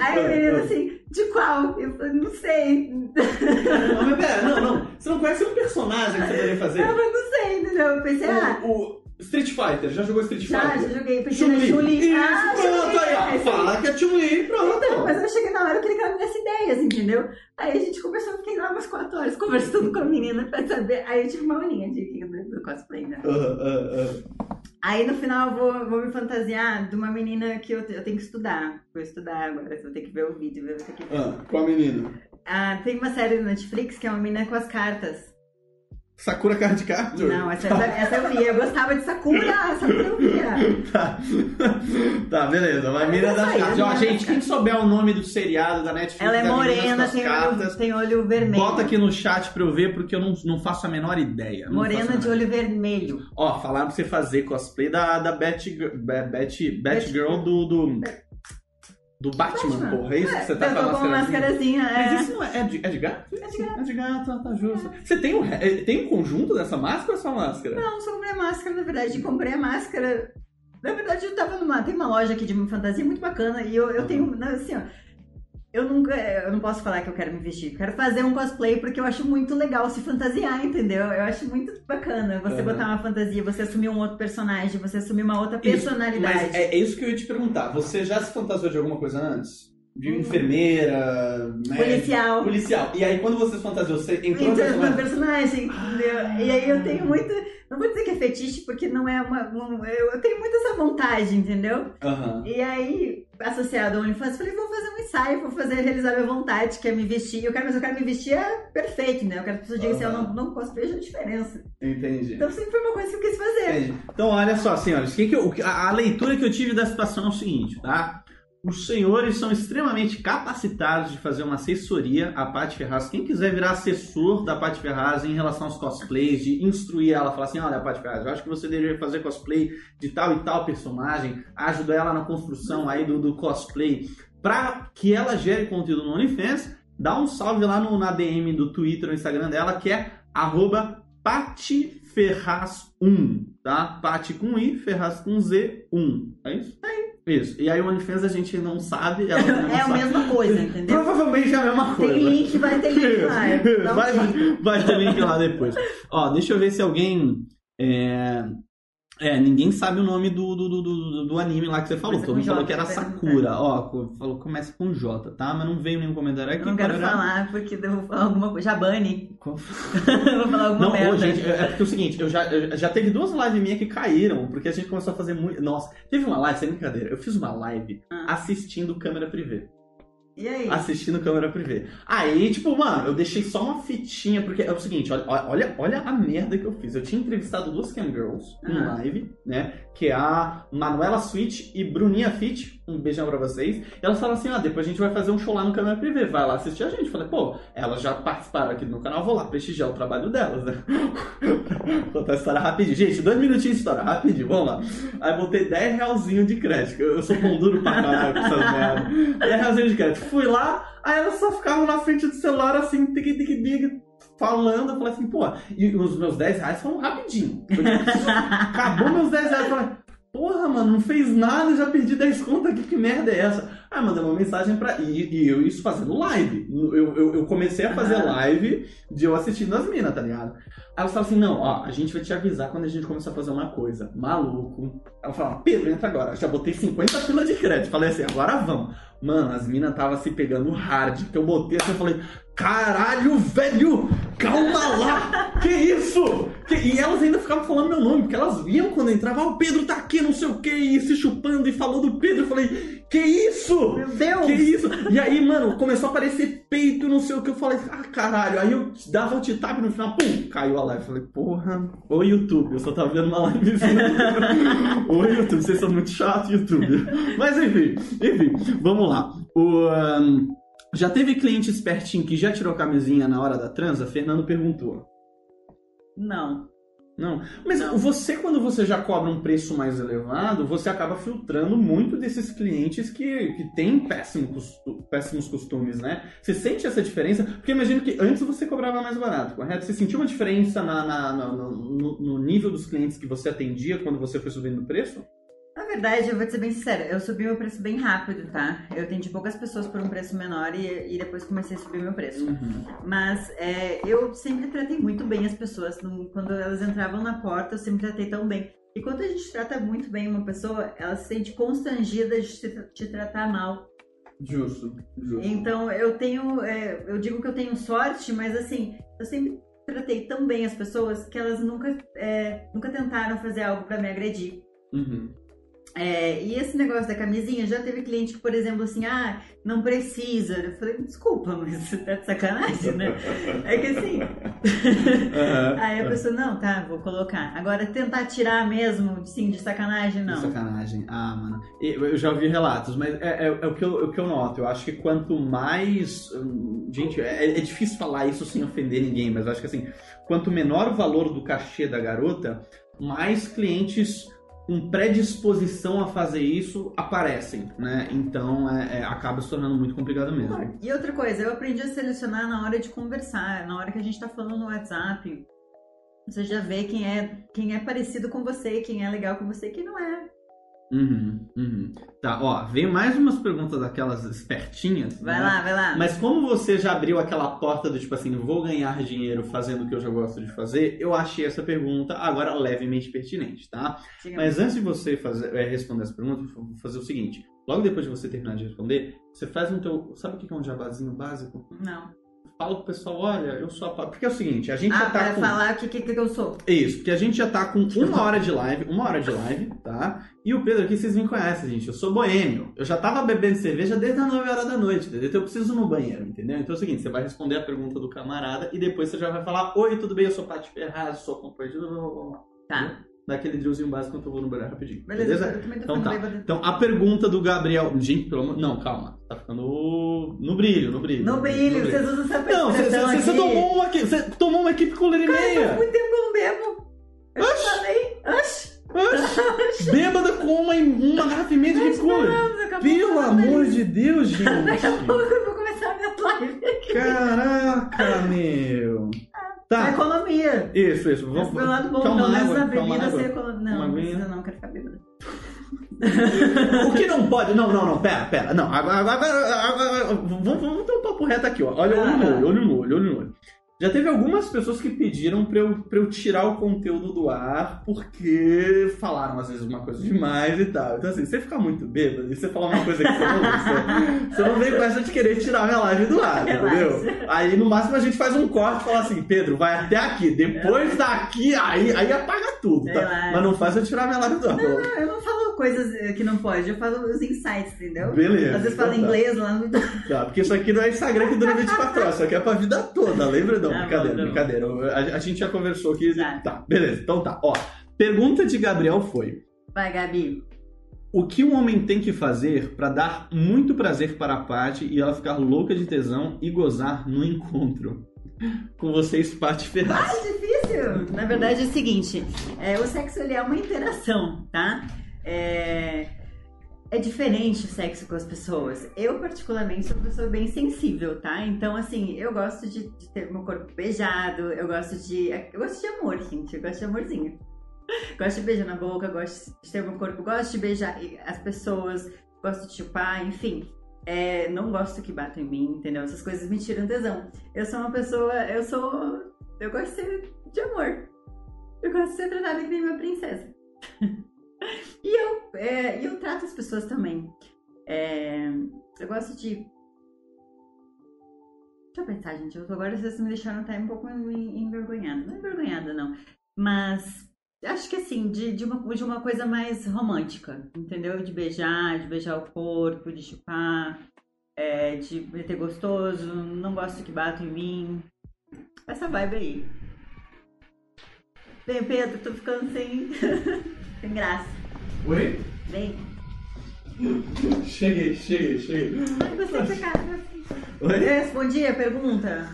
Aí a menina Ah, assim, de qual? Eu falei, não sei. Não, mas pera, não, não. Você não conhece um personagem que você poderia fazer? Eu falei, não sei, entendeu? Eu pensei, ah, O, o Street Fighter. Já jogou Street já, Fighter? já joguei. Pensei Chun-Li. Chun-Li. Isso, Ah, pronto, aí, ó. é. Fala que é Chun-Li, pronto. Então, mas eu cheguei na hora, eu queria que ela me desse ideias, entendeu? Aí a gente eu fiquei lá umas quatro horas conversando com a menina pra saber. Aí eu tive uma aulinha de, do, cosplay, né? Ah, ah, ah. Aí no final eu vou, vou me fantasiar de uma menina que eu, eu tenho que estudar. Vou estudar agora, vou ter que ver o vídeo, vou ter que ver. Ah, qual menina? Ah, tem uma série na Netflix que é uma menina com as cartas. Sakura Card Captor? Não, essa, essa eu via. Eu gostava de Sakura, Sakura eu via. <laughs> Tá. tá, beleza. Vai Mas mira é das cartas. né? Ó, gente, quem souber o nome do seriado da Netflix, Ela é da morena, tem cartas, olho, tem olho vermelho. bota aqui no chat pra eu ver, porque eu não, não faço a menor ideia. Morena de olho vermelho. Ó, falaram pra você fazer cosplay da, da Batgirl Bat, Bat, Batgirl do, do, do Batman, Batman. porra. É isso que você tá eu tô com uma mascarazinha? É. Mas isso não é, é, de, é de gato? É de gato. É de gato, tá justo. Você tem um, re- tem um conjunto dessa máscara ou só máscara? Não, só comprei a máscara, na verdade. Comprei a máscara. Na verdade, eu tava numa. Tem uma loja aqui de fantasia muito bacana e eu, eu tenho. não, Assim, ó. Eu nunca. Eu não posso falar que eu quero me vestir. Eu quero fazer um cosplay porque eu acho muito legal se fantasiar, entendeu? Eu acho muito bacana você Aham. botar uma fantasia, você assumir um outro personagem, você assumir uma outra Isso, personalidade. Mas é, é isso que eu ia te perguntar. Você já se fantasiou de alguma coisa antes? De enfermeira, médico, Policial. policial. E aí quando você fantasiou, você entrou no Então, meu personagem? personagem, entendeu? E aí eu tenho muito. Não vou dizer que é fetiche, porque não é uma. um- eu, tenho muito essa vontade, entendeu? Aham. E aí, associado ao OnlyFans, falei, vou fazer um ensaio, vou fazer realizar minha vontade, que é me vestir. Eu quero, mas eu quero me vestir é perfeito, né? Eu quero que as pessoas digam assim, eu não, não posso ver a diferença. Entendi. Então sempre foi uma coisa que eu quis fazer. Entendi. Então, olha só, senhores, que que eu- a, a leitura que eu tive da situação é o seguinte, tá? Os senhores são extremamente capacitados de fazer uma assessoria à Paty Ferraz. Quem quiser virar assessor da Paty Ferraz em relação aos cosplays, de instruir ela, falar assim, olha, Paty Ferraz, eu acho que você deveria fazer cosplay de tal e tal personagem, ajudar ela na construção aí do, do cosplay, para que ela gere conteúdo no OnlyFans, dá um salve lá no, na DM do Twitter, no Instagram dela, que é arroba patiferraz1, tá? Pati com I, Ferraz com Z, 1. É isso? É isso. E aí o OnlyFans a gente não sabe. Ela <laughs> não É a sabe. mesma coisa, entendeu? Provavelmente é a mesma coisa. Tem link, vai ter link lá. Jeito. vai, vai ter link lá depois. Ó, deixa eu ver se alguém. É, é, ninguém sabe o nome do, do, do, do, do anime lá que você falou. Começa Todo mundo com falou J, que era. Sakura. Ó, falou que começa com J, tá? Mas não veio nenhum comentário aqui. Eu não quero parará. falar, porque eu vou falar alguma coisa. <laughs> Eu vou falar alguma Não, merda. ô, gente, é é porque é o seguinte, eu já, eu já teve duas lives minhas que caíram, porque a gente começou a fazer muito. Nossa, teve uma live, sem brincadeira, eu fiz uma live Ah. assistindo câmera privê. E aí? Assistindo câmera privê. Aí, tipo, mano, eu deixei só uma fitinha, porque é o seguinte, olha, olha, olha a merda que eu fiz. Eu tinha entrevistado duas camgirls em Ah. live, né? Que é a Manuela Switch e Bruninha Fit. Um beijão pra vocês. E elas falaram assim: ah, depois a gente vai fazer um show lá no câmera privê. Vai lá assistir a gente. Eu falei, pô, elas já participaram aqui do meu canal, vou lá prestigiar o trabalho delas, né? <laughs> Contar a história rapidinho. Gente, dois minutinhos de história, rapidinho, vamos lá. Aí botei 10 realzinho de crédito. Eu sou pão duro pra caralho com essas merdas. 10 realzinho de crédito. Fui lá, aí elas só ficavam na frente do celular assim, tic tic tic falando. Eu falei assim, pô, e os meus 10 reais foram rapidinho. Tipo, Acabou meus 10 reais. Eu falei, porra, mano, não fez nada, já perdi 10 contas aqui, que merda é essa? Aí mandei uma mensagem pra. E, e eu isso fazendo live. Eu, eu, eu comecei a fazer live de eu assistindo as minas, tá ligado? Aí ela fala assim: não, ó, a gente vai te avisar quando a gente começar a fazer uma coisa. Maluco. Ela fala, Pedro, entra agora. Já botei 50 filas de crédito. Falei assim, agora vamos. Mano, as minas tava se pegando hard. Que eu botei assim, eu falei, caralho, velho! Calma lá! Que isso? Que... E elas ainda ficavam falando meu nome, porque elas viam quando entrava, ah, o Pedro tá aqui, não sei o que, e se chupando e falou do Pedro. Eu falei, que isso? Meu Deus! Que isso? E aí, mano, começou a aparecer peito, não sei o que. Eu falei, ah, caralho. Aí eu dava o tap no final, pum, caiu a live. Eu falei, porra, ô YouTube, eu só tava vendo uma live. <laughs> ô YouTube, vocês são muito chatos, YouTube. Mas enfim, enfim, vamos lá. O. Um... Já teve cliente espertinho que já tirou a camisinha na hora da transa? Fernando perguntou. Não. Não. Mas não. você, quando você já cobra um preço mais elevado, você acaba filtrando muito desses clientes que, que têm péssimos, péssimos costumes, né? Você sente essa diferença? Porque imagino que antes você cobrava mais barato, correto? Você sentiu uma diferença na, na, na no, no nível dos clientes que você atendia quando você foi subindo o preço? Na verdade, eu vou te ser bem sincera, eu subi meu preço bem rápido, tá? Eu atendi poucas pessoas por um preço menor e, e depois comecei a subir meu preço. Uhum. Mas é, eu sempre tratei muito bem as pessoas. Quando elas entravam na porta, eu sempre tratei tão bem. E quando a gente trata muito bem uma pessoa, ela se sente constrangida de te, te tratar mal. Justo, justo. Então eu tenho, é, eu digo que eu tenho sorte, mas assim, eu sempre tratei tão bem as pessoas que elas nunca, é, nunca tentaram fazer algo para me agredir. Uhum. É, e esse negócio da camisinha, já teve cliente que, por exemplo, assim, ah, não precisa. Eu falei, desculpa, mas você <laughs> tá de sacanagem, né? É que assim. Uhum. <laughs> Aí a pessoa, não, tá, vou colocar. Agora, tentar tirar mesmo, sim, de sacanagem, não. De sacanagem. Ah, mano. Eu já ouvi relatos, mas é, é, é o, que eu, é o que eu noto. Eu acho que quanto mais. Hum, gente, é, é difícil falar isso sem ofender ninguém, mas eu acho que assim, quanto menor o valor do cachê da garota, mais clientes com predisposição a fazer isso aparecem, né? Então é, é, acaba se tornando muito complicado mesmo. E outra coisa, eu aprendi a selecionar na hora de conversar, na hora que a gente tá falando no WhatsApp. Você já vê quem é, quem é parecido com você, quem é legal com você quem não é. Uhum, uhum. Tá, ó, veio mais umas perguntas daquelas espertinhas. Vai né? lá, vai lá. Mas como você já abriu aquela porta do tipo assim, vou ganhar dinheiro fazendo o que eu já gosto de fazer, eu achei essa pergunta agora levemente pertinente, tá? Sim, Mas antes de você fazer, é, responder essa pergunta, vou fazer o seguinte. Logo depois de você terminar de responder, você faz um teu. Sabe o que é um jabazinho básico? Não fala pro pessoal, olha, eu sou a... Porque é o seguinte, a gente ah, já tá para com... falar o que, que, que eu sou. Isso, porque a gente já tá com uma hora de live, uma hora de live, tá? E o Pedro aqui, vocês me conhecem, gente, eu sou boêmio. Eu já tava bebendo cerveja desde as 9 horas da noite, entendeu? Então eu preciso ir no banheiro, entendeu? Então é o seguinte, você vai responder a pergunta do camarada e depois você já vai falar, oi, tudo bem, eu sou Paty Ferraz, sou companheiro... Tá daquele drillzinho básico enquanto eu vou no banheiro rapidinho. Beleza? Beleza? então, tá. então a pergunta do Gabriel. Gente, pelo amor. Não, calma. Tá ficando no brilho, no brilho. No brilho, no brilho. vocês usam essa Não, você, você, você tomou uma Você tomou uma equipe com e meia. Faz muito tempo que eu não bebo. Eu Oxi. falei. Oxi. Oxi. Bêbada com uma, uma garrafa e meia de cooler. Pelo amor de Deus, <laughs> gente. Daqui a pouco eu vou começar a minha live aqui. Caraca, meu. Tá. A economia. Isso, isso. Vamos, Esse lado bom, pelo menos na bebida ser economia. Não, não não, quero ficar bêbada. <laughs> o que não pode. Não, não, não, pera, pera. Não, agora. agora, agora, agora vamos, vamos ter um papo reto aqui, ó. Olha, olho no olho, olho no olho, olho no olho. Já teve algumas pessoas que pediram pra eu, pra eu tirar o conteúdo do ar porque falaram às vezes uma coisa demais e tal. Então, assim, você ficar muito bêbado e você falar uma coisa que você não você, <laughs> você não vem com essa de querer tirar a minha live do ar, entendeu? Aí no máximo a gente faz um corte e fala assim: Pedro, vai até aqui. Depois daqui, aí, aí apaga tudo, tá? Mas não faz eu tirar a minha live do ar. Não, não, eu não falo coisas eh, que não pode, eu falo os insights, entendeu? Beleza. Às vezes falo então, tá. inglês lá no. Tá, porque isso aqui não é Instagram que dura 24 horas, isso aqui é pra vida toda, lembra? Não, não brincadeira, não. brincadeira. A, a, gente já conversou aqui. Tá. tá, beleza. Então tá. Ó, pergunta de Gabriel foi: Vai, Gabi. O que um homem tem que fazer para dar muito prazer para a Paty e ela ficar louca de tesão e gozar no encontro? Com vocês, Paty Ferraz. Ah, difícil! Na verdade é o seguinte: é, o sexo ele é uma interação, tá? É, é diferente o sexo com as pessoas. Eu, particularmente, sou uma pessoa bem sensível, tá? Então, assim, eu gosto de, de ter meu corpo beijado, eu gosto de. Eu gosto de amor, gente. Eu gosto de amorzinho. <laughs> gosto de beijar na boca, gosto de ter meu corpo, gosto de beijar as pessoas, gosto de chupar, enfim. É, não gosto que batam em mim, entendeu? Essas coisas me tiram tesão. Eu sou uma pessoa, eu sou. Eu gosto de ser de amor. Eu gosto de ser tratada que nem uma princesa. <laughs> <laughs> e eu, é, eu trato as pessoas também. É, eu gosto de. Deixa eu pensar, gente. Agora vocês me deixaram até um pouco envergonhada. Não envergonhada, não. Mas acho que assim, de, de, uma, de uma coisa mais romântica, entendeu? De beijar, de beijar o corpo, de chupar, é, de ter gostoso. Não gosto que batam em mim. Essa vibe aí. Vem, Pedro, tô ficando sem, <laughs> sem graça. Oi? Vem. Cheguei, cheguei, cheguei. Onde você fica? Oi? Respondi a pergunta.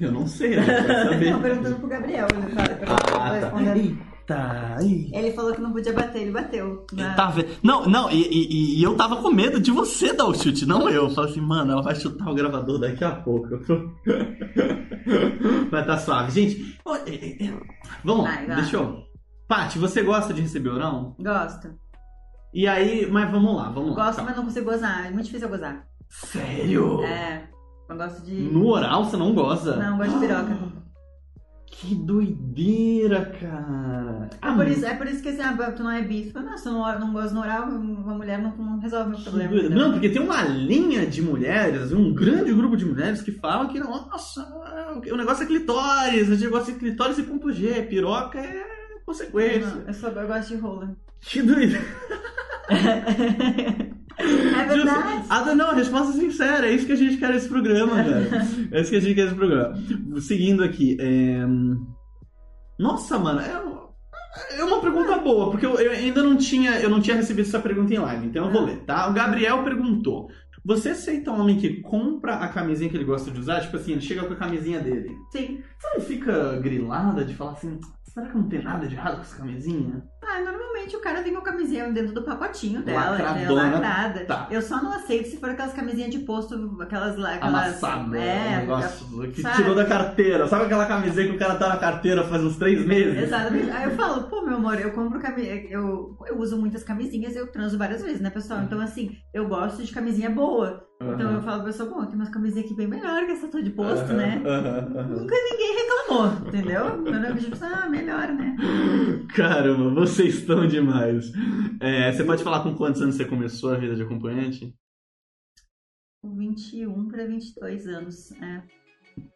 Eu não sei, né? Saber. Não, perguntando pro Gabriel. Ele, fala, Ah, tá. respondendo. Eita, aí. ele falou que não podia bater, ele bateu. Na- Tá vendo? Não, não, e, e- e eu tava com medo de você dar o chute, não eu. Eu falei assim, mano, ela vai chutar o gravador daqui a pouco. <laughs> Vai tá suave. Gente, é, é, é, vamos lá, Vai, vai. deixa eu. Paty, você gosta de receber orão? Gosto. E aí, mas vamos lá, vamos lá. Gosto, Tá. mas não consigo gozar. É muito difícil eu gozar. Sério? É. Eu gosto de. No oral você não goza? Não, eu gosto de piroca. Que doideira, cara. É por isso, é por isso que assim, ah, tu não é bispo. Não, se eu não, não gosto no oral, uma mulher não, não resolve meu Que problema. doido. Não, porque tem uma linha de mulheres, um grande grupo de mulheres que falam que, nossa, o negócio é clitóris, o negócio é clitóris e ponto G, piroca é consequência. Não, eu, só, eu gosto de rola. Que doido. <laughs> É verdade. Ah, não, resposta sincera, é isso que a gente quer nesse programa, cara. É isso que a gente quer nesse programa. Seguindo aqui, é... Nossa, mano, é... é uma pergunta boa, porque eu, eu ainda não tinha, eu não tinha recebido essa pergunta em live, então eu vou ler, tá? O Gabriel perguntou: Você aceita um homem que compra a camisinha que ele gosta de usar? Tipo assim, ele chega com a camisinha dele. Sim. Você não fica grilada de falar assim, será que não tem nada de errado com essa camisinha? Ah, normalmente o cara vem com a camisinha dentro do pacotinho dela, entendeu? Lacradona. lacrada. Tá. Eu só não aceito se for aquelas camisinhas de posto, aquelas lá. Aquelas, Amassada, É, um negócio que sabe? tirou da carteira. Sabe aquela camisinha que o cara tá na carteira faz uns três meses? Exatamente. Aí eu falo, pô, meu amor, eu compro camisinha. Eu, eu uso muitas camisinhas, eu transo várias vezes, né, pessoal? Então, assim, eu gosto de camisinha boa. Então eu falo pra pessoa, bom, tem umas camisinhas aqui bem melhor que essa tua de posto, Aham, né? aham. Nunca ninguém reclamou, entendeu? Meu nego tipo, ah, melhor, né? Caramba, vocês estão demais. É, você pode falar com quantos anos você começou a vida de acompanhante? Com 21 pra 22 anos, é.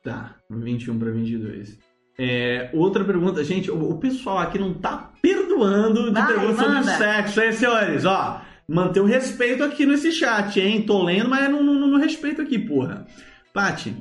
Tá, 21 para 22. É, outra pergunta, gente, o, o pessoal aqui não tá perdoando de Vai, perguntas sobre sexo, hein, senhores? Ó, manter o respeito aqui nesse chat, hein? Tô lendo, mas não, não, não respeito aqui, porra. Paty,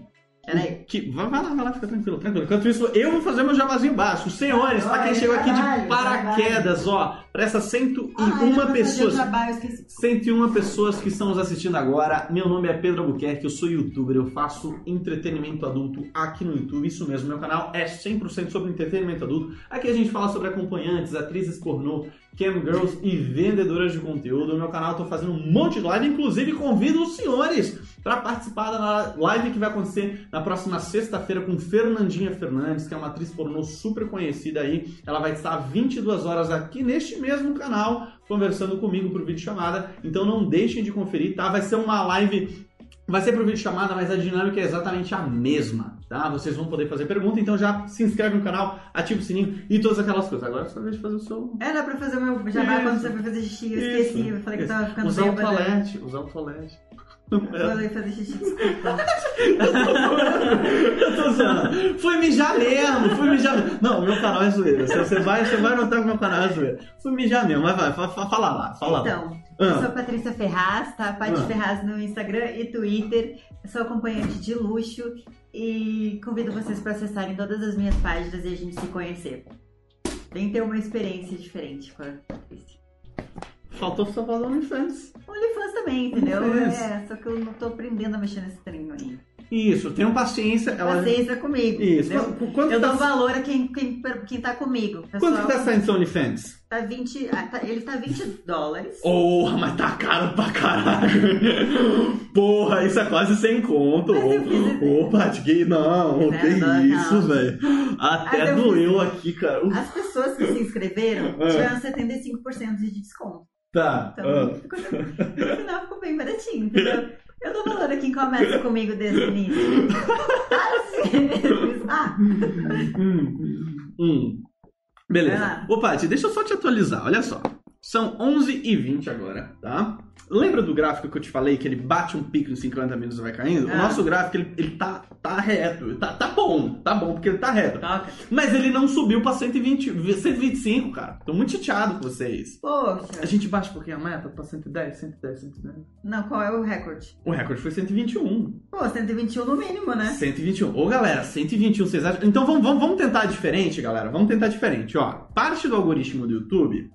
Peraí. que, vai, vai lá, vai lá, fica tranquilo, tranquilo. Enquanto isso, eu vou fazer meu javazinho básico. Senhores, pra quem chegou aqui de paraquedas, ó, pra essas 101 Ah, pessoas. trabalho, eu esqueci. 101 pessoas que estão nos assistindo agora. Meu nome é Pedro Albuquerque, eu sou youtuber, eu faço entretenimento adulto aqui no YouTube. Isso mesmo, meu canal é 100% sobre entretenimento adulto. Aqui a gente fala sobre acompanhantes, atrizes pornô, cam girls e vendedoras de conteúdo. No meu canal tô fazendo um monte de live, inclusive convido os senhores para participar da live que vai acontecer na próxima sexta-feira com Fernandinha Fernandes, que é uma atriz pornô super conhecida aí. Ela vai estar 22 horas aqui neste mesmo canal conversando comigo por vídeo chamada. Então não deixem de conferir, tá? Vai ser uma live Vai ser por vídeo chamada, mas a dinâmica é exatamente a mesma, tá? Vocês vão poder fazer pergunta, então já se inscreve no canal, ativa o sininho e todas aquelas coisas. Agora é só vez de fazer o seu. Era pra fazer o meu jabá Isso. quando você foi fazer xixi, eu esqueci. Isso, Eu falei que isso. tava ficando Usar o toalete, usar o toalete. Eu falei <laughs> fazer xixi, desculpa. Eu tô zoando. Fui mijar mesmo, fui mijar mesmo. Não, meu canal é zoeira. Você, você vai, você vai notar que meu canal é zoeira. Fui mijar mesmo, mas vai, fa- fa- fala lá, fala lá. Então, eu Ah. sou Patrícia Ferraz, tá? Paty Ah. Ferraz no Instagram e Twitter. Eu sou acompanhante de luxo e convido vocês para acessarem todas as minhas páginas e a gente se conhecer. Vem ter uma experiência diferente com a Patrícia. Faltou só falar no OnlyFans. OnlyFans também, entendeu? OnlyFans. É, só que eu não tô aprendendo a mexer nesse treino aí. Isso, tenham paciência. Ela... Paciência comigo. Isso. Quanto Eu tá... dou valor a quem, quem, quem tá comigo. Pessoal, Quanto que tá saindo seu OnlyFans? tá 20, ah, tá- ele tá 20 dólares. Porra, mas tá caro pra caralho. Porra, isso é quase sem conto. Ô, Paty, que não, Mas que é dó, isso, não. velho. Até doeu aqui, cara. As pessoas que se inscreveram Ah. tiveram 75% de desconto. Tá. Então, ah. ficou, no final ficou bem baratinho, entendeu? Eu dou valor a quem começa comigo desde o início. Assim, ah, Hum, hum. Beleza. Vai lá. Ô, Paty, deixa eu só te atualizar. Olha só. São 11h20 agora, tá? Lembra do gráfico que eu te falei que ele bate um pico em 50 minutos e vai caindo? O Ah. nosso gráfico, ele, ele tá, tá reto. Tá, tá bom, tá bom, porque ele tá reto. toca. Mas ele não subiu pra 120, 125, cara. Tô muito chateado com vocês. A Poxa. gente baixa um pouquinho a meta pra 110, 110, 110. Não, qual é o recorde? O recorde foi 121. Pô, 121 no mínimo, né? 121. Ô, galera, 121, vocês acham? Então vamos, vamos, vamos tentar diferente, galera. Vamos tentar diferente, ó. Parte do algoritmo do YouTube.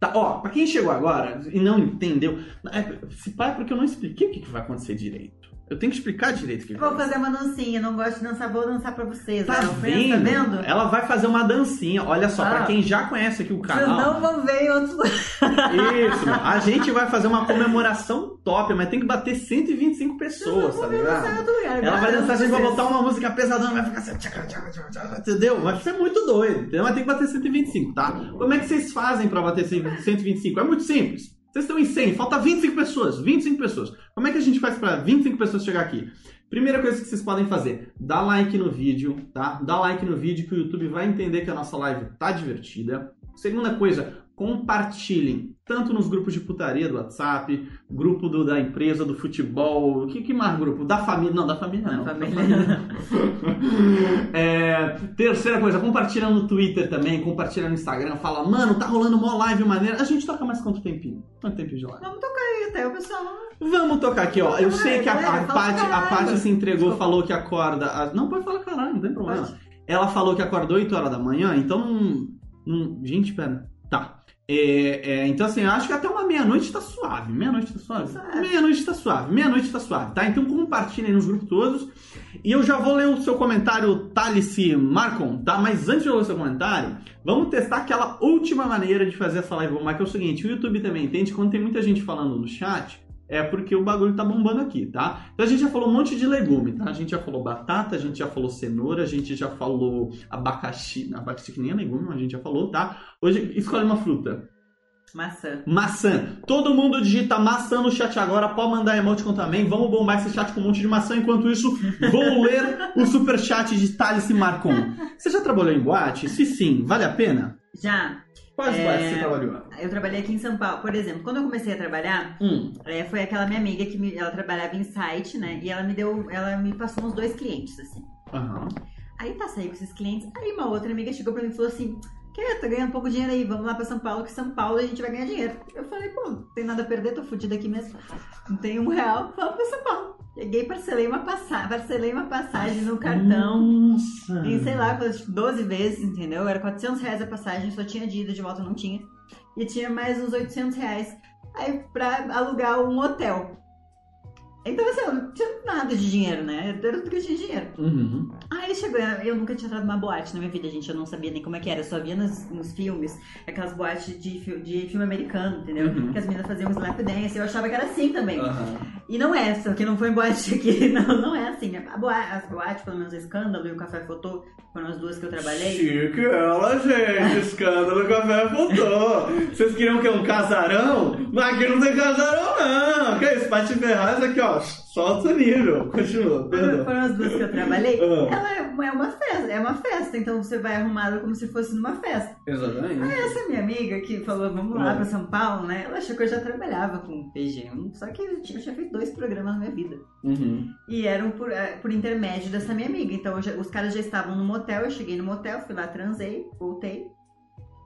Tá, ó, pra quem chegou agora e não entendeu, é, se é porque eu não expliquei o que, que vai acontecer direito. Eu tenho que explicar direito que, Vou fazer uma dancinha, não gosto de dançar, vou dançar pra vocês. Tá né? O Fred, vendo? Tá vendo? Ela vai fazer uma dancinha. Olha só, Ah. pra quem já conhece aqui o canal. não vão ver em outros. Isso, a gente vai fazer uma comemoração top, mas tem que bater 125 pessoas, tá ligado? lugar. Ela vai Garanto dançar, a gente vai botar uma música pesadona, vai ficar assim, tchaca, tchaca, tchaca, entendeu? Vai ser muito doido, entendeu? Mas tem que bater 125, tá? Como é que vocês fazem pra bater 125? É muito simples. Vocês estão em 100, falta 25 pessoas, 25 pessoas. Como é que a gente faz pra 25 pessoas chegar aqui? Primeira coisa que vocês podem fazer, dá like no vídeo, tá? Dá like no vídeo que o YouTube vai entender que a nossa live tá divertida. Segunda coisa, compartilhem, tanto nos grupos de putaria do WhatsApp, grupo do- da empresa, do futebol, que, que mais grupo? Da família, não, da família não. Da família <laughs> É, terceira coisa, compartilha no Twitter também, compartilha no Instagram, fala, mano, tá rolando uma live maneira. A gente toca mais quanto tempinho? Quanto tempinho de live? Vamos tocar aí até o pessoal. Vamos tocar aqui, ó. Eu sei que a, a fala Paty, a. Paty se entregou, falou que acorda. às- Não, pode falar caralho, não tem problema. Ela falou que acordou 8 horas da manhã, então não- gente, pera. Tá. É, é, então, assim, eu acho que até uma meia-noite tá suave. Meia-noite tá suave? Suave. Meia-noite tá suave. Meia-noite tá suave, tá? Então compartilhem nos grupos todos. E eu já vou ler o seu comentário, Thalice Marcon, tá? Mas antes de eu ler o seu comentário, vamos testar aquela última maneira de fazer essa live bombar, que é o seguinte: o YouTube também entende quando tem muita gente falando no chat. É porque o bagulho tá bombando aqui, tá? Então a gente já falou um monte de legume, tá? A gente já falou batata, a gente já falou cenoura, a gente já falou abacaxi. Abacaxi que nem é legume, mas a gente já falou, tá? Hoje, escolhe uma fruta. Maçã. Maçã. Todo mundo digita maçã no chat agora. Pode mandar emoticon também. Vamos bombar esse chat com um monte de maçã. Enquanto isso, vou <laughs> ler o super chat de Thales Marcon. Você já trabalhou em boate? Se sim, vale a pena? Já. Quais É. boates você trabalhou? Eu trabalhei aqui em São Paulo. Por exemplo, quando eu comecei a trabalhar, Hum. é, foi aquela minha amiga que me- ela trabalhava em site, né? E ela me deu, ela me passou uns dois clientes, assim. Aham. Aí tá, saí com esses clientes. Aí uma outra amiga chegou pra mim e falou assim: Quer, tá ganhando pouco dinheiro aí, vamos lá pra São Paulo, que São Paulo a gente vai ganhar dinheiro. Eu falei, pô, não tem nada a perder, tô fudida aqui mesmo. Não tem um real, vamos pra São Paulo. Peguei, parcelei uma passagem, parcelei uma passagem no cartão. Nossa. Em, sei lá, quase 12 vezes, entendeu? Era 400 reais a passagem, só tinha de ida, de volta não tinha. E tinha mais uns 800 reais aí pra alugar um hotel. Então, assim, eu não tinha nada de dinheiro, né? Era tudo que eu tinha dinheiro. Uhum. Aí chegou, eu nunca tinha entrado numa boate na minha vida, gente. Eu não sabia nem como é que era. Eu só via nos, nos filmes, aquelas boates de, de filme americano, entendeu? Uhum. Que as meninas faziam slap dance. Eu achava que era assim também. Aham. E não é, só que não foi em boate <laughs> aqui. Não, não é assim. A boate, as boates, pelo menos o Escândalo e o Café Fotô, foram as duas que eu trabalhei. Chique ela, gente. <laughs> Escândalo café voltou. Vocês queriam que um casarão? Mas aqui não tem casarão, não. Que isso? Pati Ferraz aqui, ó. Solta o nível. Continua. Foram, Perdão. foram as duas que eu trabalhei. Ah. Ela é uma, é uma festa, é uma festa, então você vai arrumada como se fosse numa festa. Exatamente. Essa minha amiga que falou, vamos lá Ah. pra São Paulo, né? Ela achou que eu já trabalhava com PG. Só que eu tinha, eu tinha feito dois programas na minha vida. Uhum. E eram por, eh, por intermédio dessa minha amiga. Então já- os caras já estavam no motel, eu cheguei no motel, fui lá, transei, voltei.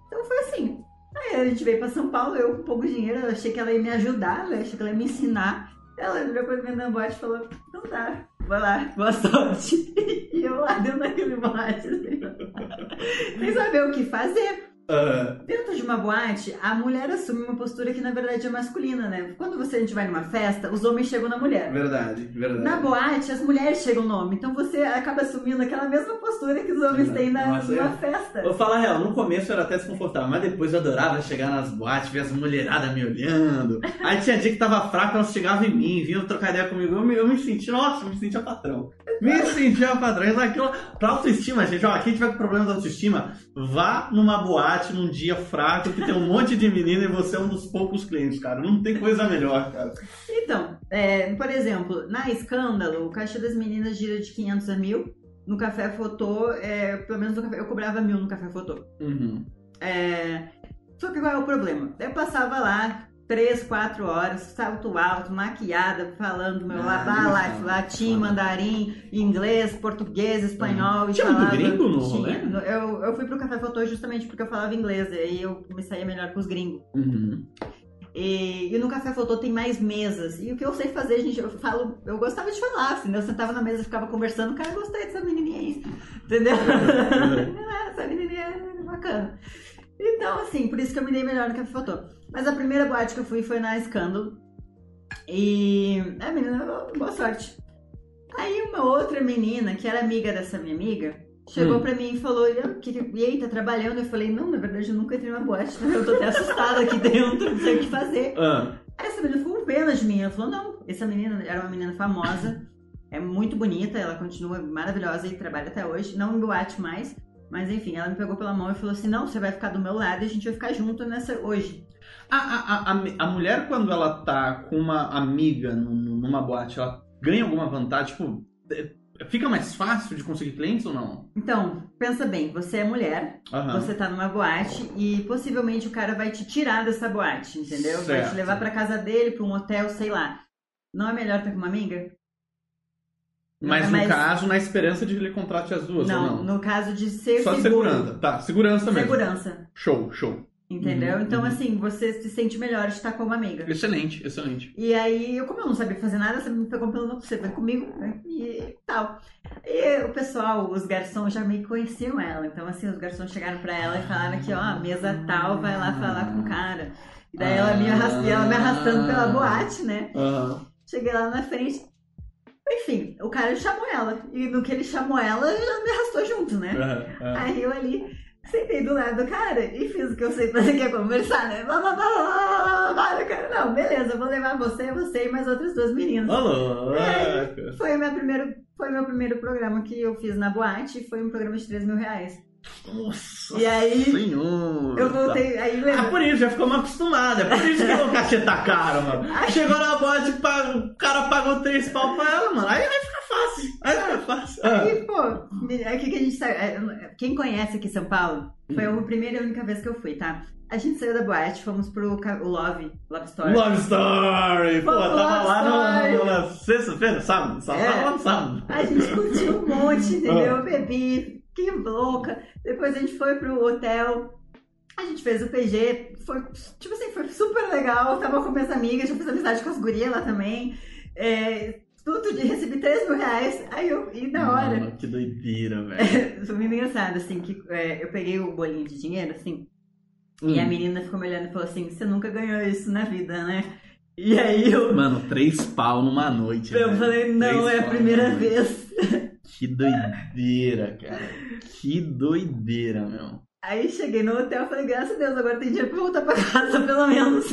Então foi assim. Aí a gente veio pra São Paulo, eu com pouco dinheiro, eu achei que ela ia me ajudar, eu achei que ela ia me ensinar. Ela virou pra mim na boate e falou, então tá, vai lá, boa sorte. <laughs> E eu lá dentro daquele boate, assim, <laughs> sem saber o que fazer. Ah, Dentro de uma boate, a mulher assume uma postura que na verdade é masculina, né? Quando você, a gente vai numa festa, os homens chegam na mulher. verdade, verdade. Na boate, as mulheres chegam no homem. Então você acaba assumindo aquela mesma postura que os homens têm na, Nossa, numa é. festa. Vou falar a real, no começo eu era até desconfortável, mas depois eu adorava chegar nas boates, ver as mulheradas me olhando. Aí tinha dia que tava fraco, elas chegavam em mim, vinham trocar ideia comigo. Eu me, eu me senti, nossa, eu me sentia patrão. Me sentia patrão. Aquilo, pra autoestima, gente, ó, quem tiver com problema de autoestima, vá numa boate num dia fraco que tem um monte de menina e você é um dos poucos clientes, cara. Não tem coisa melhor, cara. Então, é, por exemplo, na Escândalo, o caixa das meninas gira de 500 a 1000. No Café Fotô, é, pelo menos no café, eu cobrava mil no Café Fotô. Uhum. É, só que qual é o problema? Eu passava lá três, quatro horas, salto alto, maquiada, falando meu Ah, latim, mandarim, inglês, português, espanhol. Tinha muito gringo no Tinha. rolê? Eu, eu fui pro Café Fotô justamente porque eu falava inglês, e aí eu me saía melhor com os gringos. Uhum. E, e no Café Fotô tem mais mesas. E o que eu sei fazer, gente, eu falo, eu gostava de falar, assim, eu sentava na mesa e ficava conversando, cara, gostei dessa menininha aí, entendeu? Ah, <laughs> essa menininha é bacana. Então, assim, por isso que eu me dei melhor no Café Fotô. Mas a primeira boate que eu fui foi na Escândalo. E, é, menina, boa sorte. Aí uma outra menina, que era amiga dessa minha amiga, chegou Hum. pra mim e falou, e, e aí, tá trabalhando? Eu falei, não, na verdade eu nunca entrei numa boate, né? eu tô até assustada aqui dentro, não sei o que fazer. Ah, Aí essa menina ficou com pena de mim. Ela falou, não, essa menina era uma menina famosa, é muito bonita, ela continua maravilhosa e trabalha até hoje, não em boate mais. Mas enfim, ela me pegou pela mão e falou assim, não, você vai ficar do meu lado e a gente vai ficar junto nessa hoje. A, a, a, a mulher, quando ela tá com uma amiga num- numa boate, ela ganha alguma vantagem? Tipo, é- fica mais fácil de conseguir clientes ou não? Então, pensa bem, você é mulher, Aham. você tá numa boate e possivelmente o cara vai te tirar dessa boate, entendeu? Vai Certo. te levar pra casa dele, pra um hotel, sei lá. Não é melhor estar com uma amiga? Mas Não, no caso, na esperança de ele contrate as duas, Não, ou não? no caso de ser Só seguro. segurança. Tá, segurança mesmo. Segurança, Show, show. entendeu? Uhum, então, uhum. assim, você se sente melhor de estar com uma amiga. Excelente, excelente. E aí, eu, como eu não sabia fazer nada, você me pegou pelo você foi comigo, né? E tal. E o pessoal, os garçons já meio conheciam ela. Então, assim, os garçons chegaram pra ela e falaram que, ó, a mesa tal vai lá falar com o cara. E daí ela me, arrast... e ela me arrastando pela boate, né? Aham. Cheguei lá na frente. Enfim, o cara chamou ela. E no que ele chamou ela, ela me arrastou junto, né? aham, aham. Aí eu ali sentei do lado do cara e fiz o que eu sei fazer, que é conversar, né? Blá, blá, blá, blá, blá, blá. Cara, não, beleza, vou levar você, você e mais outras duas meninas. Alô, É. Foi, o meu primeiro, foi meu primeiro programa que eu fiz na boate foi um programa de 3 mil reais. Nossa E aí, senhora. Eu voltei, aí Ah, lembra? por isso, já ficou mal acostumada. É por isso que o cachê tá caro, mano. Chegou na boate, o cara pagou três pau pra ela, mano. Aí vai ficar fácil. Aí fica fácil. Ah. Aí, pô, me- aqui que a gente é, Quem conhece aqui São Paulo, foi a primeira e única vez que eu fui, tá? A gente saiu da boate, fomos pro o Love, Love Story. Love Story! Pô, Vamos tava Love lá no- na sexta-feira, sábado? Sábado, É. sábado. A gente curtiu um monte, entendeu? Ah. Eu bebi, que louca. Depois a gente foi pro hotel. A gente fez o PG, foi, tipo assim, foi super legal. Tava com minhas amigas, já fiz amizade com as gurias lá também. É, tudo de recebi 3 mil reais. Aí eu, e na hora, Mano, que doideira, velho. <laughs> foi muito engraçado, assim, que é, eu peguei o bolinho de dinheiro, assim, e Hum. a menina ficou me olhando e falou assim, você nunca ganhou isso na vida, né? E aí eu, Mano, três pau numa noite. eu velho. falei, não, Três é a primeira vez. Que doideira, cara. Que doideira, meu. Aí cheguei no hotel e falei, graças a Deus, agora tem dinheiro pra voltar pra casa, <laughs> pelo menos.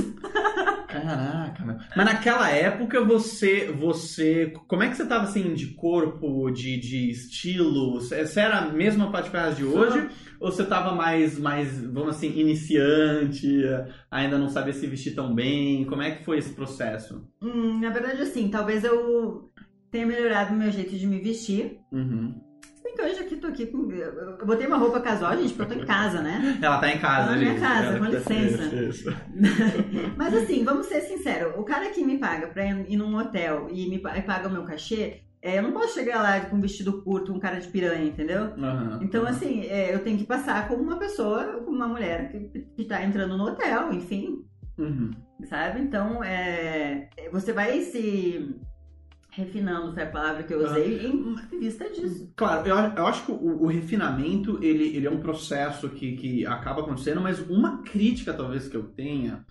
Caraca, meu. Mas naquela época você. você. Como é que você tava assim de corpo, de, de estilo? Você era a mesma Patifaras de hoje? Ou você tava mais, mais, vamos assim, iniciante, ainda não sabia se vestir tão bem? Como é que foi esse processo? Hum, na verdade, assim, talvez eu tenha melhorado o meu jeito de me vestir. Uhum. Que hoje aqui tô aqui com. Eu botei uma roupa casual, gente, porque eu tô em casa, né? <laughs> Ela tá em casa, Tá na minha gente. casa, Ela- com licença. <laughs> Isso, isso. <laughs> Mas assim, vamos ser sinceros, o cara que me paga pra ir num hotel e me pa- paga o meu cachê, é, eu não posso chegar lá com um vestido curto, um cara de piranha, entendeu? Aham. Então, assim, é, eu tenho que passar como uma pessoa, como uma mulher que, que tá entrando no hotel, enfim, Uhum. sabe? Então, é, você vai se refinando foi a palavra que eu usei em vista disso. Claro, eu, eu acho que o, o refinamento ele, ele é um processo que, que acaba acontecendo, mas uma crítica talvez que eu tenha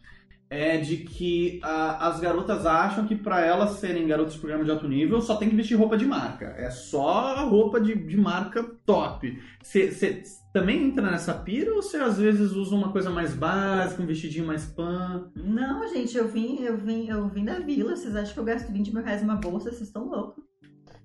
é de que ah, as garotas acham que para elas serem garotas de programa de alto nível só tem que vestir roupa de marca. É só roupa de, de marca top. Você também entra nessa pira ou você às vezes usa uma coisa mais básica, um vestidinho mais pan? Não, gente, eu vim, eu vim, eu vim da vila. Vocês acham que eu gasto 20 mil reais numa bolsa? Vocês estão loucos.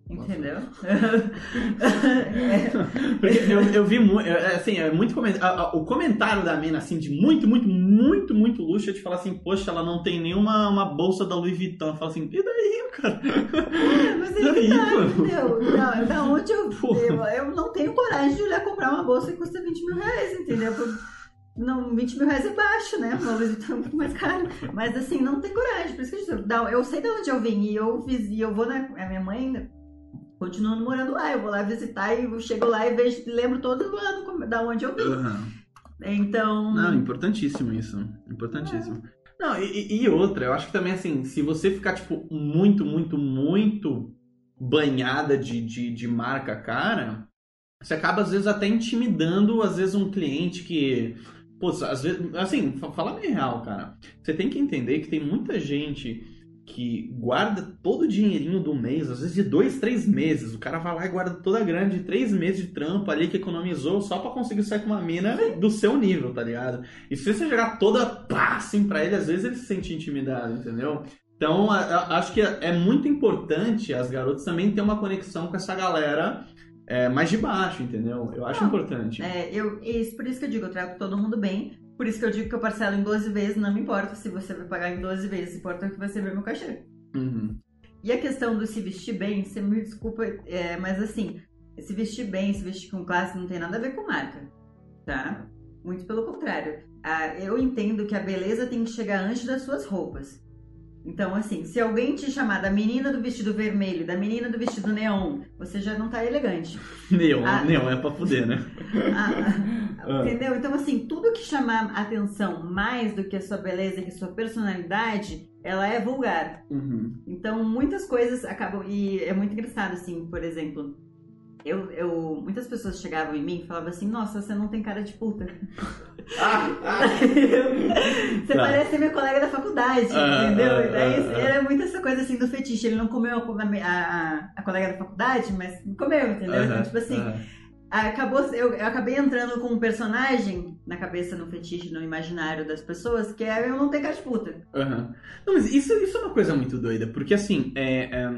Entendeu? <laughs> eu, eu vi muito, assim, é muito comentário. O comentário da mina, assim, de muito, muito, muito, muito luxo, é de falar assim, poxa, ela não tem nenhuma uma bolsa da Louis Vuitton. Fala assim, e daí, cara? É, mas é <laughs> daí, tá, entendeu? Não, da onde eu, eu, eu não tenho coragem de olhar comprar uma bolsa que custa 20 mil reais, entendeu? Não, 20 mil reais é baixo, né? Uma Louis Vuitton é muito mais caro. Mas assim, não tem coragem. Por isso que eu, eu, eu sei de onde eu vim e eu fiz, e eu vou na. A minha mãe continuando morando lá. Eu vou lá visitar e chego lá e vejo, lembro todo ano da onde eu vim. Uhum. Então. Não, importantíssimo isso. Importantíssimo. É. Não, e, e, outra, eu acho que também assim, se você ficar, tipo, muito, muito, muito banhada de, de, de marca cara, você acaba, às vezes, até intimidando, às vezes, um cliente que. Pô, às vezes. Assim, fala bem real, cara. Você tem que entender que tem muita gente que guarda todo o dinheirinho do mês, às vezes de dois, três meses. O cara vai lá e guarda toda a grana de três meses de trampo ali que economizou só para conseguir sair com uma mina do seu nível, tá ligado? E se você jogar toda pá, assim pra ele, às vezes ele se sente intimidado, entendeu? Então, acho que é muito importante as garotas também ter uma conexão com essa galera é, mais de baixo, entendeu? Eu acho Não, importante. É, eu, isso, por isso que eu digo, eu trago todo mundo bem, por isso que eu digo que eu parcelo em 12 vezes, não me importa se você vai pagar em 12 vezes, importa que você vê meu cachê. Uhum. E a questão do se vestir bem, você me desculpa, é, mas assim, se vestir bem, se vestir com classe não tem nada a ver com marca, tá? Muito pelo contrário. Ah, eu entendo que a beleza tem que chegar antes das suas roupas. Então, assim, se alguém te chamar da menina do vestido vermelho, da menina do vestido neon, você já não tá elegante. <laughs> Neon, ah, neon é pra fuder, né? <laughs> Ah, <laughs> ah, entendeu? Então, assim, tudo que chamar atenção mais do que a sua beleza, que a sua personalidade, ela é vulgar. Uhum. Então, muitas coisas acabam. E é muito engraçado, assim, por exemplo. Eu, eu, muitas pessoas chegavam em mim e falavam assim: Nossa, você não tem cara de puta. Ah, ah. <laughs> você tá. parece minha colega da faculdade, ah, entendeu? Ah, Daí, ah, era muito essa coisa assim do fetiche. Ele não comeu a, a, a colega da faculdade, mas comeu, entendeu? Então, tipo assim. Acabou, eu, eu acabei entrando com um personagem na cabeça, no fetiche, no imaginário das pessoas, que é eu não ter cara de puta. Não, mas isso, isso é uma coisa muito doida, porque assim, é, é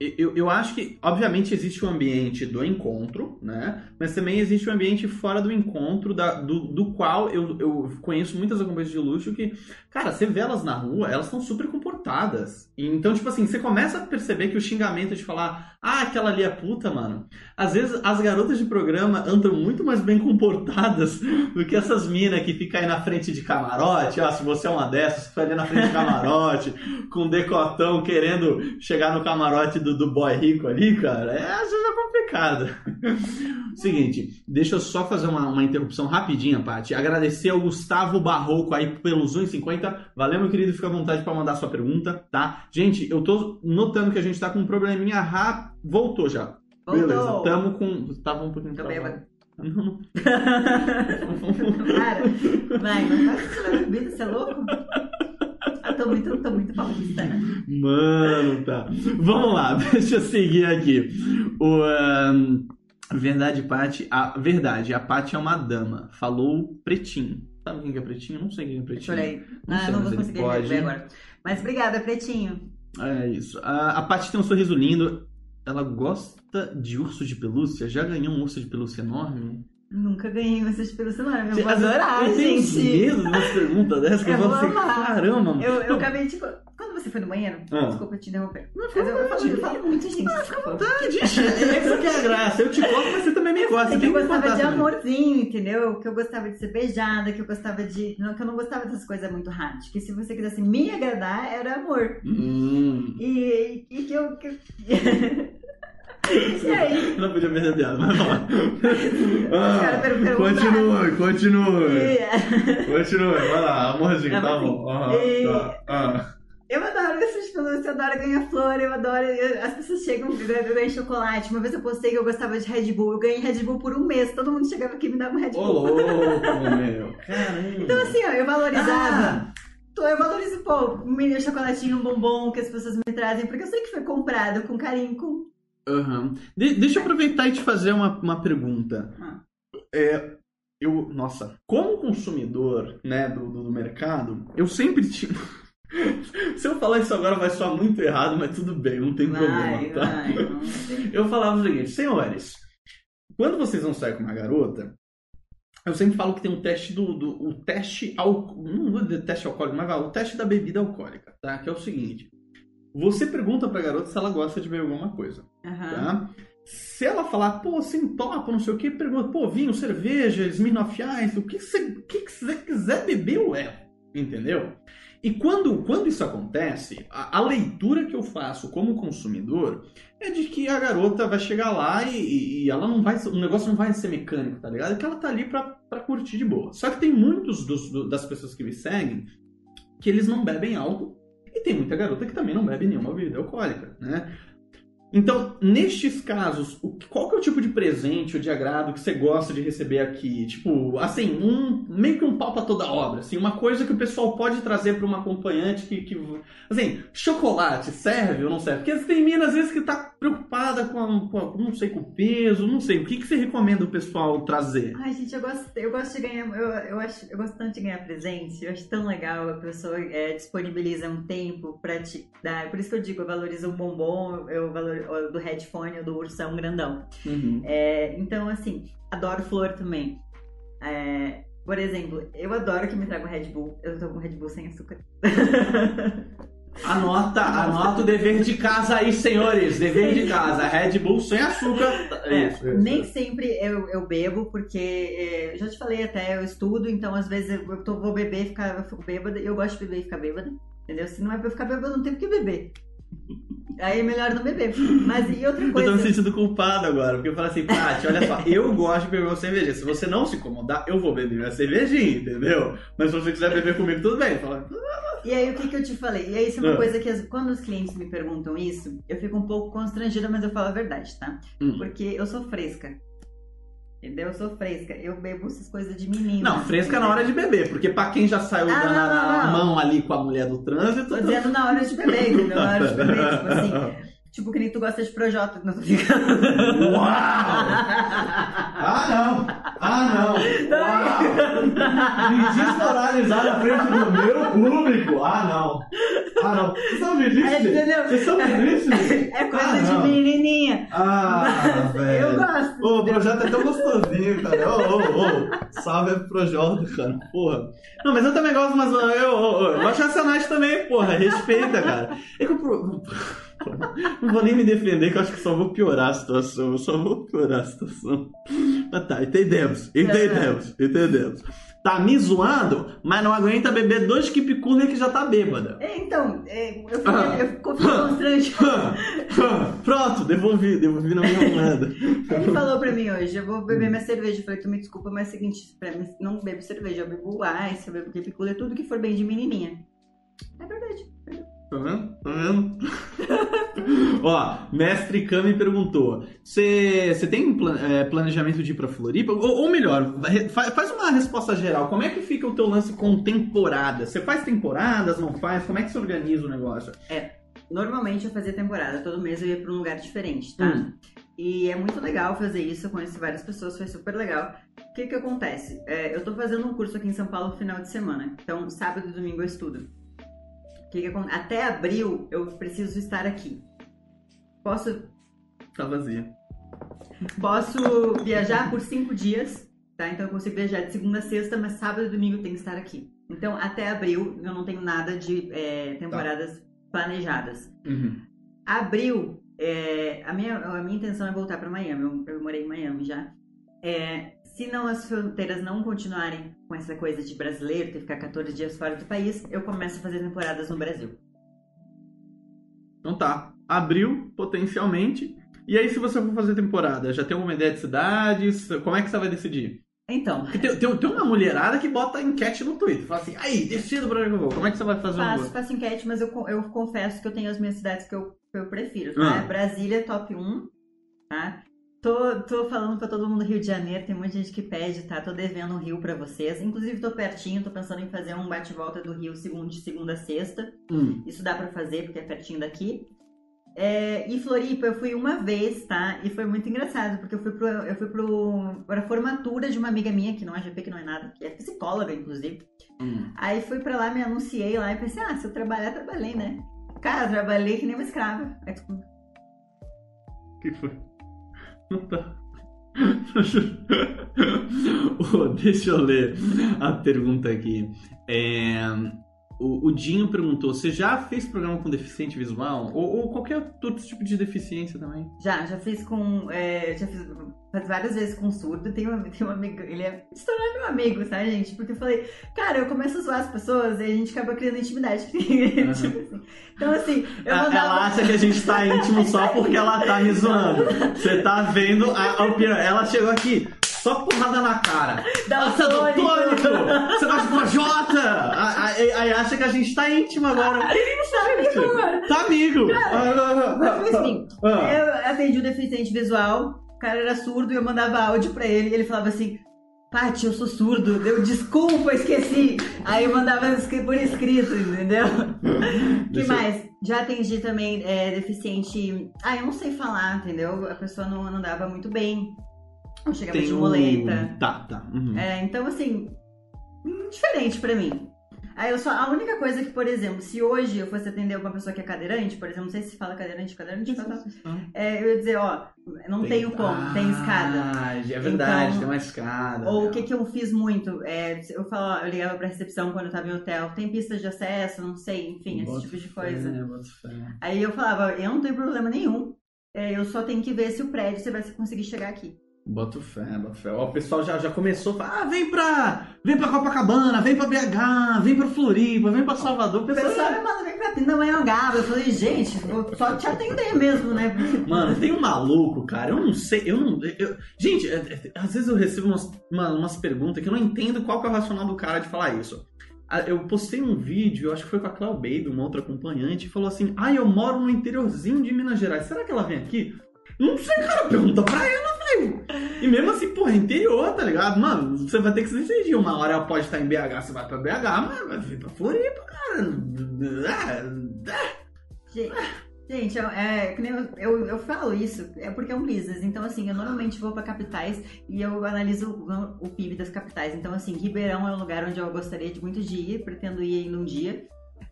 eu, eu acho que, obviamente, existe o ambiente do encontro, né? Mas também existe o ambiente fora do encontro, da, do, do qual eu, eu conheço muitas acompanhantes de luxo que, cara, você vê elas na rua, elas estão super comportadas. Então, tipo assim, você começa a perceber que o xingamento de falar, ah, aquela ali é puta, mano. Às vezes as garotas de programa andam muito mais bem comportadas <laughs> do que essas minas que ficam aí na frente de camarote. Ah, se você é uma dessas, você fica ali na frente de camarote, <laughs> com decotão, querendo chegar no camarote do do, do boy rico ali, cara, é, às vezes é complicado. <laughs> Seguinte, deixa eu só fazer uma, uma interrupção rapidinha, Paty. Agradecer ao Gustavo Barroco aí pelos 1,50. Valeu, meu querido, fica à vontade para mandar sua pergunta, tá? Gente, eu tô notando que a gente tá com um probleminha rápido. Voltou já. Voltou. Beleza, tamo com. Tava um pouquinho travado. <laughs> Não. Cara, vai, não tá bebida, você é louco? <laughs> tô muito, tô muito paulista, né? Mano, tá. Vamos lá, <laughs> deixa eu seguir aqui. O. Um, verdade, Paty. A verdade, a Paty é uma dama. Falou pretinho. Sabe quem é pretinho? Não sei quem é pretinho. Olha aí. Não, ah, sei, não vou conseguir pode... ver agora. Mas obrigada, pretinho. É isso. A, a Paty tem um sorriso lindo. Ela gosta de urso de pelúcia? Já ganhou um urso de pelúcia enorme? Nunca ganhei uma de celular, eu vou adorar, eu gente. Eu tenho medo pergunta dessa, que eu, eu vou assim, caramba, mano. Eu, eu acabei, tipo, quando você foi no banheiro, ah. desculpa te interromper. Não, eu, eu, falo, eu falo muito, gente. Ah, fica à vontade, Essa que é a graça. Eu te conto, mas você também me gosta. Que eu gostava de amorzinho, entendeu? Que eu gostava de ser beijada, que eu gostava de... Não, que eu não gostava dessas coisas muito hard. Que se você quisesse me agradar, era amor. Hum. E, e que eu... Que... <laughs> E aí? Não podia perder a piada, mas vamos lá. <laughs> Ah, continue, continue. E... Continue, vai lá, amorzinho, tá bom. e... tá. Ah. Eu adoro essas Você adora ganhar flor, eu adoro. eu- as pessoas chegam, eu ganhei chocolate. Uma vez eu postei que eu gostava de Red Bull. Eu ganhei Red Bull por um mês. Todo mundo chegava aqui e me dava um Red Ô, Bull. louco, <laughs> meu. Caramba. Então, assim, ó, eu valorizava. Ah, eu valorizo, pô, um mini chocolatinho, um bombom que as pessoas me trazem, porque eu sei que foi comprado com carinho, com. Aham. De- deixa eu aproveitar e te fazer uma, uma pergunta. Ah. É, eu, nossa, como consumidor né, do, do, do mercado, eu sempre tinha. <laughs> Se eu falar isso agora vai soar muito errado, mas tudo bem, não tem problema, Vai, tá? vai. <laughs> Eu falava o seguinte, senhores, quando vocês vão sair com uma garota, eu sempre falo que tem um teste do. do o teste al, Não vou dizer teste alcoólico, mas vai, o teste da bebida alcoólica, tá? Que é o seguinte. Você pergunta pra garota se ela gosta de beber alguma coisa, Aham. tá? Se ela falar, pô, sim, topa, não sei o que, pergunta, pô, vinho, cerveja, Smirnoff Ice, o que você que você quiser beber, levo. Entendeu? E quando, quando isso acontece, a, a leitura que eu faço como consumidor é de que a garota vai chegar lá e, e ela não vai. O negócio não vai ser mecânico, tá ligado? É que ela tá ali pra, pra curtir de boa. Só que tem muitos dos- do- das pessoas que me seguem que eles não bebem álcool. E tem muita garota que também não bebe nenhuma bebida alcoólica, né? Então, nestes casos, qual que é o tipo de presente ou de agrado que você gosta de receber aqui? Tipo, assim, um meio que um pau pra toda obra, assim, uma coisa que o pessoal pode trazer para uma acompanhante que, que assim, chocolate serve ou não serve? Porque tem mina às vezes que tá preocupada com, a- com não sei, com o peso, não sei. O que que você recomenda o pessoal trazer? Ai, gente, eu gosto, eu gosto de ganhar. Eu, eu, acho, eu gosto tanto de ganhar presente. Eu acho tão legal a pessoa é, disponibiliza um tempo pra te dar. Por isso que eu digo, eu valorizo o bombom, eu valorizo do headphone, o do ursão grandão. Uhum. É, então, assim, adoro flor também. É, por exemplo, eu adoro que me tragam Red Bull. Eu tô com Red Bull sem açúcar. Anota, anota o dever de casa aí, senhores. Dever de casa. Red Bull sem açúcar. É, Isso, isso. Nem sempre eu, eu bebo, porque é, já te falei até, eu estudo, então às vezes eu, tô- vou beber e ficar, eu fico bêbada, e eu gosto de beber e ficar bêbada, entendeu? Se não é pra eu ficar bêbada, eu não tenho que beber. Aí é melhor não beber. Mas e outra Eu tô me coisa. sentindo culpado agora, porque eu falo assim, Paty, olha só, eu gosto de beber uma cervejinha. Se você não se incomodar, eu vou beber minha cervejinha, entendeu? Mas se você quiser beber comigo, tudo bem. Fala, E aí o que, que eu te falei? E aí isso é uma Ah. coisa que as- quando os clientes me perguntam isso, eu fico um pouco constrangida, mas eu falo a verdade, tá? Hum. Porque eu sou fresca. Entendeu? Eu sou fresca. Eu bebo essas coisas de menina. Não, fresca na hora de beber, porque pra quem já saiu Ah, da- não, não, não. mão ali com a mulher do trânsito. Tô dizendo na hora de beber, <laughs> entendeu? Na hora de beber, tipo assim. Tipo, que nem tu gosta de Projota, não tô brincando. Uau! <laughs> Ah, não! Ah, não! Uau! Me desmoralizar na frente do meu público! Ah, não! Ah, não! Vocês são É, milícios? entendeu? Vocês são milícios? <laughs> É coisa Ah, de menininha. Ah, <laughs> eu velho! gosto. Ô, o Projota é tão gostosinho, cara. Ô, ô, ô. Salve pro Projota, cara. Porra. Não, mas eu também gosto, mas eu, eu, eu, eu gosto de Racionais também, porra. Respeita, cara. É que eu... Não vou nem me defender, que eu acho que só vou piorar a situação. Eu só vou piorar a situação. Mas tá, entendemos. Entendemos. Entendemos. Tá me zoando, mas não aguenta beber dois cooler que já tá bêbada. É, então, é, eu Ah. fico, eu fico constrangida. <laughs> Pronto, devolvi, devolvi na minha moeda. Ele falou pra mim hoje, eu vou beber minha cerveja. Eu falei, tu me desculpa, mas é o seguinte, pra mim não bebo cerveja, eu bebo ice, eu bebo capicula, tudo que for bem de menininha. É verdade. Tá vendo? Tá vendo? <laughs> Ó, Mestre Kami perguntou: Você tem plan- é, planejamento de ir pra Floripa? Ou, ou melhor, fa- faz uma resposta geral. Como é que fica o teu lance com temporada? Você faz temporadas, não faz? Como é que você organiza o negócio? Normalmente eu fazia temporada, todo mês eu ia pra um lugar diferente, tá? Hum. E é muito legal fazer isso, eu conheci várias pessoas, foi super legal. O que que acontece? É, eu tô fazendo um curso aqui em São Paulo no final de semana, então sábado e domingo eu estudo. Que Até abril eu preciso estar aqui. Posso Tá vazia. Posso viajar por cinco dias, tá? Então eu consigo viajar de segunda a sexta, mas sábado e domingo eu tenho que estar aqui. Então até abril eu não tenho nada de é, temporadas planejadas. Uhum. Abril, é, a, minha, a minha intenção é voltar para Miami. Eu, eu morei em Miami já. É, se não as fronteiras não continuarem com essa coisa de brasileiro, ter que ficar 14 dias fora do país, eu começo a fazer temporadas no Brasil. Então tá. Abril, potencialmente. E aí, se você for fazer temporada, já tem alguma ideia de cidades? Como é que você vai decidir? Então, tem, tem, tem uma mulherada que bota enquete no Twitter. Fala assim, aí, decido pra onde eu vou. Como é que você vai fazer um faço, voo? faço enquete, mas eu, eu confesso que eu tenho as minhas cidades que eu, que eu prefiro, tá? Ah. Brasília, top 1, tá? Tô, tô falando pra todo mundo Rio de Janeiro, tem muita gente que pede, tá? Tô devendo um Rio pra vocês. Inclusive, tô pertinho, tô pensando em fazer um bate-volta do Rio segundo, de segunda a sexta. Hum. Isso dá pra fazer, porque é pertinho daqui. É, e Floripa, eu fui uma vez, tá? E foi muito engraçado, porque eu fui, pro, eu fui pro, pra formatura de uma amiga minha, que não é GP, que não é nada, que é psicóloga, inclusive. Hum. Aí fui pra lá, me anunciei lá e pensei, ah, se eu trabalhar, trabalhei, né? Cara, trabalhei que nem uma escrava. Aí, tipo, O que foi? <laughs> Deixa eu ler a pergunta aqui. É, o, o Dinho perguntou: você já fez programa com deficiente visual? Ou, ou qualquer outro tipo de deficiência também? já, já fiz com. é, já fiz faz várias vezes com surdo. Tem um, tem um amigo, ele é se tornou meu amigo, sabe, gente? Porque eu falei, cara, eu começo a zoar as pessoas e a gente acaba criando intimidade. <laughs> Tipo assim. Então, assim, eu Ela- mandava. Ela acha que a gente tá íntimo só porque ela tá me zoando. <laughs> Você tá vendo a, a opinião. Ela chegou aqui, só porrada na cara. Nossa, Daltônico. doutor! Você gosta de Jota? Aí acha que a gente tá íntimo agora. <laughs> Sabe, mano? Tá amigo. Mas, enfim, Ah. Eu atendi o deficiente visual, o cara era surdo e eu mandava áudio pra ele e ele falava assim. Paty, eu sou surdo, deu desculpa, esqueci. Aí eu mandava por escrito, entendeu? <laughs> que eu- mais? Já atendi também é, deficiente. Ah, eu não sei falar, entendeu? A pessoa não não andava muito bem. Eu chegava de um- muleta. Tá, tá. uhum. É, então, assim, diferente pra mim. Aí eu só. A única coisa que, por exemplo, se hoje eu fosse atender uma pessoa que é cadeirante, por exemplo, não sei se fala cadeirante, cadeirante, fala- é, eu ia dizer, ó, não tenho como, tem escada. Ah, é verdade, Então, tem uma escada. Ou o que, que eu fiz muito? É, eu falo, eu ligava pra recepção quando eu tava em hotel, tem pistas de acesso, não sei, enfim, esse Bota tipo de fé, coisa. bota fé. Aí eu falava, eu não tenho problema nenhum. é, eu só tenho que ver se o prédio você vai conseguir chegar aqui. Boto fé, boto fé. Ó, o pessoal já, já começou a falar, ah, vem pra, vem pra Copacabana, vem pra BH, vem pra Floripa, vem pra Salvador. O pessoal, pessoal me vir pra Pindamonhangaba. Eu falei, gente, vou só te atender mesmo, né? Mano, tem um maluco, cara. Eu não sei, eu não. eu- gente, é- é- às vezes eu recebo umas, uma- umas perguntas que eu não entendo qual que é o racional do cara de falar isso. Eu postei um vídeo, eu acho que foi com a Cléo Baby, uma outra acompanhante, e falou assim: Ah, eu moro no interiorzinho de Minas Gerais. Será que ela vem aqui? Não sei, cara, pergunta pra ela, velho. E mesmo assim, porra, interior, tá ligado? Mano, você vai ter que se decidir. Uma hora ela pode estar em BH, você vai pra BH, mas vai vir pra Floripa, cara. Ah, Gente, gente, eu, é, eu, eu, eu falo isso, é porque é um business. Então, assim, eu normalmente vou pra capitais e eu analiso o, o PIB das capitais. Então, assim, Ribeirão é um lugar onde eu gostaria de muito de ir, pretendo ir ainda um dia.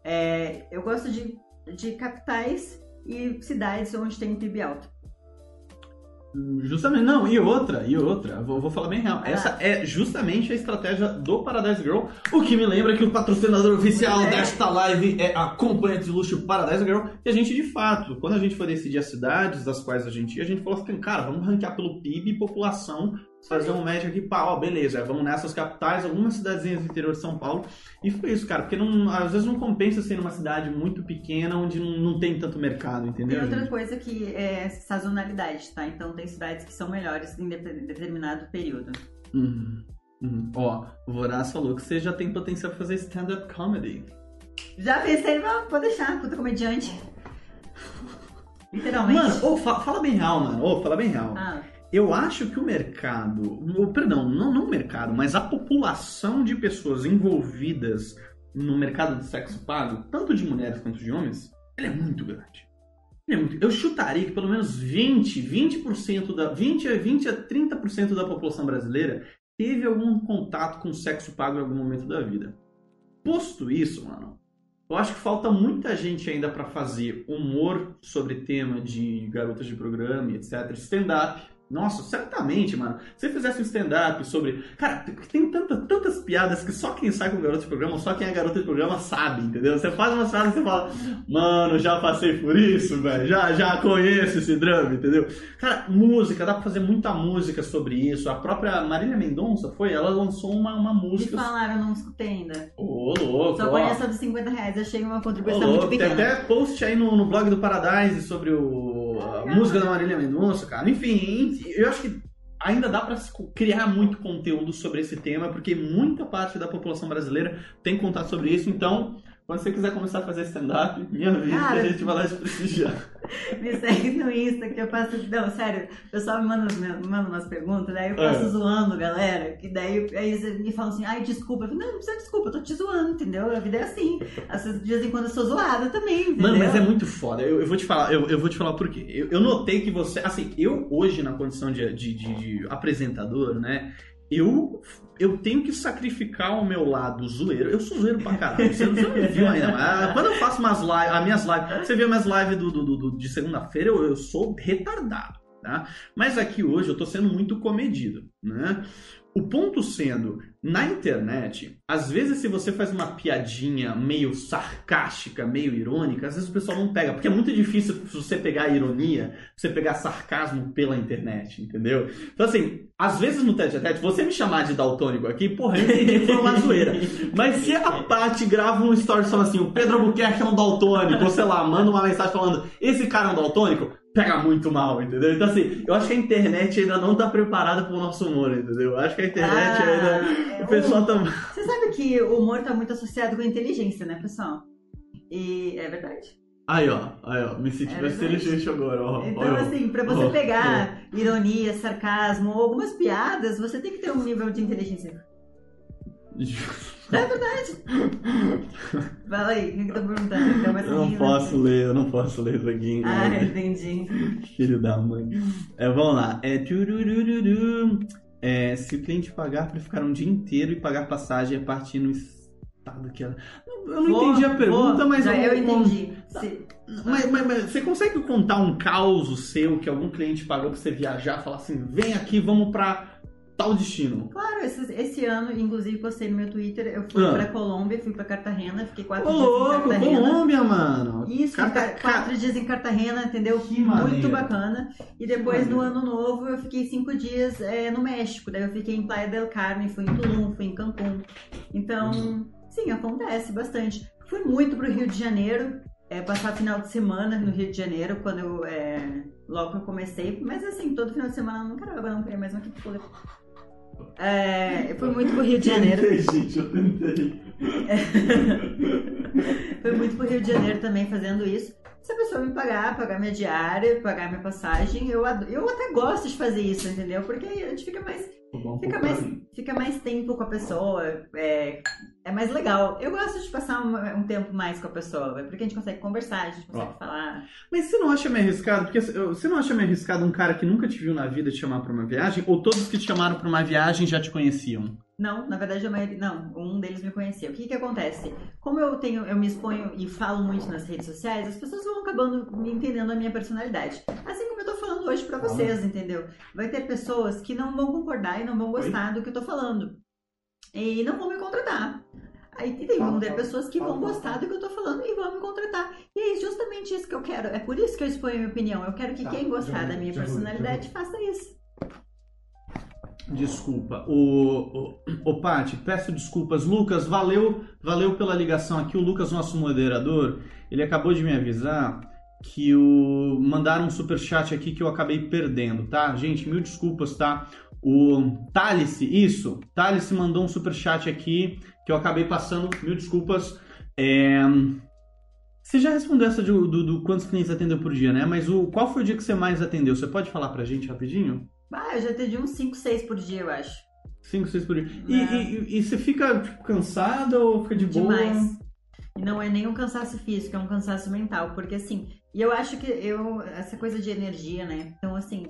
É, eu gosto de, de capitais e cidades onde tem um PIB alto. Justamente, não, e outra, e outra, vou, vou falar bem real. Ah. Essa é justamente a estratégia do Paradise Girl, o que me lembra que o patrocinador oficial É. desta live é a companhia de luxo Paradise Girl. E a gente, de fato, quando a gente foi decidir as cidades das quais a gente ia, a gente falou assim, cara, vamos ranquear pelo PIB e população, fazer um médio aqui, pá, ó, beleza, vamos nessas capitais, algumas cidadezinhas do interior de São Paulo. E foi isso, cara, porque não, às vezes não compensa ser numa cidade muito pequena, onde não, não tem tanto mercado, entendeu? outra gente? coisa que é sazonalidade, tá? Então, tem cidades que são melhores em de- determinado período. Uhum. Uhum. Ó, o Voraz falou que você já tem potencial pra fazer stand-up comedy. Já pensei, ah, pode deixar, puta comediante. <laughs> Literalmente. Mano, ô, fa- fala bem real, mano. Ô, fala bem real. Ah, Eu acho que o mercado, o- perdão, não, não o mercado, mas a população de pessoas envolvidas no mercado de sexo pago, tanto de mulheres quanto de homens, ele é muito grande. É muito- eu chutaria que pelo menos 20, 20% da 20 a 20 a 30% da população brasileira teve algum contato com sexo pago em algum momento da vida. Posto isso, mano, eu acho que falta muita gente ainda pra fazer humor sobre tema de garotas de programa, etc. Stand-up. Nossa, certamente, mano. Se você fizesse um stand-up sobre. Cara, tem tanta, tantas piadas que só quem sai com garota de programa, só quem é garota de programa sabe, entendeu? Você faz umas piadas e você fala, mano, já passei por isso, velho. Já, já conheço esse drama, entendeu? Cara, música, dá pra fazer muita música sobre isso. A própria Marília Mendonça foi, ela lançou uma, uma me música. falaram, eu não escutei ainda. Ô, louco, Só conheço a dos 50 reais, achei uma contribuição muito louco, tem pequena. até post aí no, no blog do Paradise sobre o, a música da Marília Mendonça, cara. Enfim, eu acho que ainda dá para criar muito conteúdo sobre esse tema, porque muita parte da população brasileira tem contato sobre isso. Então, quando você quiser começar a fazer stand-up, me avisa Cara, que a gente vai lá te prestigiar. <laughs> Me segue no Insta que eu faço. Não, sério, o pessoal me manda, me manda umas perguntas, daí eu faço É. zoando, galera. Que daí aí eles me falam assim, ai, desculpa. Eu falo, não, não precisa de desculpa, eu tô te zoando, entendeu? A vida é assim. Às vezes, de vez em quando eu sou zoada também, entendeu? Mano, mas é muito foda. Eu, eu vou te falar, eu, eu vou te falar por quê. Eu, eu notei que você. Assim, eu hoje, na condição de, de, de- de apresentador, né? Eu, eu tenho que sacrificar o meu lado zoeiro. Eu sou zoeiro pra caralho. Você, você não viu ainda. Mas quando eu faço umas lives, as minhas lives. Você vê minhas lives do- do- do- de segunda-feira, eu, eu sou retardado. Tá? Mas aqui hoje eu tô sendo muito comedido, né? O ponto sendo, na internet, às vezes se você faz uma piadinha meio sarcástica, meio irônica, às vezes o pessoal não pega, porque é muito difícil você pegar ironia, você pegar sarcasmo pela internet, entendeu? Então assim, às vezes no tete a tete, você me chamar de daltônico aqui, porra, eu entendi que foi uma zoeira. Mas se a Paty grava um story e fala assim, o Pedro Albuquerque é um daltônico, ou sei lá, manda uma mensagem falando, esse cara é um daltônico, pega muito mal, entendeu? Então assim, eu acho que a internet ainda não tá preparada pro nosso humor, entendeu? Eu acho que a internet ainda... Ah, O pessoal tá... Você sabe que o humor tá muito associado com inteligência, né, pessoal? E é verdade. Aí, ó, aí, ó, me senti É mais inteligente agora, ó. Então, ó, ó. assim, pra você ó, pegar ironia, sarcasmo ou algumas piadas, você tem que ter um nível de inteligência. <laughs> É verdade. Fala aí, o que que tá perguntando? Tá mais Eu não posso ler, eu não posso ler isso aqui. Ah, né? entendi. Filho da mãe. É, vamos lá. É. É, se o cliente pagar para ficar um dia inteiro e pagar passagem a partir no estado que ela. Eu não Vou- entendi a pergunta, vou, mas já eu vamos- entendi. Se- Mas, mas- mas você consegue contar um caos seu que algum cliente pagou pra você viajar, falar assim, vem aqui, vamos pra tal destino? Claro, esse, esse ano, inclusive, postei no meu Twitter, eu fui Ah. pra Colômbia, fui pra Cartagena, fiquei Ô, quatro dias em louco, Cartagena. Colômbia, mano. Isso, Carta- quatro dias em Cartagena, entendeu? Que Muito maneiro. bacana. E depois, no ano novo, eu fiquei cinco dias é, no México. Daí eu fiquei em Playa del Carmen, fui em Tulum, fui em Cancún. Então, Uhum. sim, acontece bastante. Fui muito pro Rio de Janeiro, é, passar final de semana no Rio de Janeiro, quando eu, é, logo eu comecei. Mas assim, todo final de semana eu não quero água, não queria mais uma aqui é, eu fui muito pro Rio de Janeiro. <laughs> Tentei, gente, eu tentei. <laughs> Fui muito pro Rio de Janeiro também fazendo isso. Se a pessoa me pagar, pagar minha diária, pagar minha passagem, eu, ado- eu até gosto de fazer isso, entendeu? Porque aí a gente fica mais, fica mais, fica mais tempo com a pessoa, é, é mais legal. Eu gosto de passar um, um tempo mais com a pessoa, porque a gente consegue conversar, a gente consegue Ó. falar. Mas você não acha meio arriscado? Porque você não acha meio arriscado um cara que nunca te viu na vida te chamar pra uma viagem? Ou todos que te chamaram pra uma viagem já te conheciam? Não, na verdade a maioria, não, um deles me conhecia. O que que acontece? Como eu tenho, eu me exponho e falo muito nas redes sociais, as pessoas vão acabando me entendendo a minha personalidade. Assim como eu tô falando hoje pra vocês, entendeu? Vai ter pessoas que não vão concordar e não vão gostar do que eu tô falando. E não vão me contratar. Aí tem vão ter pessoas que vão gostar do que eu tô falando e vão me contratar. E é justamente isso que eu quero. É por isso que eu exponho a minha opinião. Eu quero que Tá, quem gostar da minha personalidade faça isso. Desculpa. O, o, o Paty, peço desculpas. Lucas, valeu, valeu pela ligação aqui. O Lucas, nosso moderador, ele acabou de me avisar que o mandaram um superchat aqui que eu acabei perdendo, tá? Gente, mil desculpas, tá? O Thalice, isso, Thalice mandou um superchat aqui que eu acabei passando, mil desculpas. É, Você já respondeu essa do, do, do quantos clientes atendeu por dia, né? Mas o qual foi o dia que você mais atendeu? Você pode falar pra gente rapidinho? Ah, eu já atendi uns 5, 6 por dia, eu acho. Cinco, seis por dia. E, É. e- e você fica tipo, cansada ou fica de boa? Demais. E não é nem um cansaço físico, é um cansaço mental. Porque assim, e eu acho que eu. Essa coisa de energia, né? Então, assim.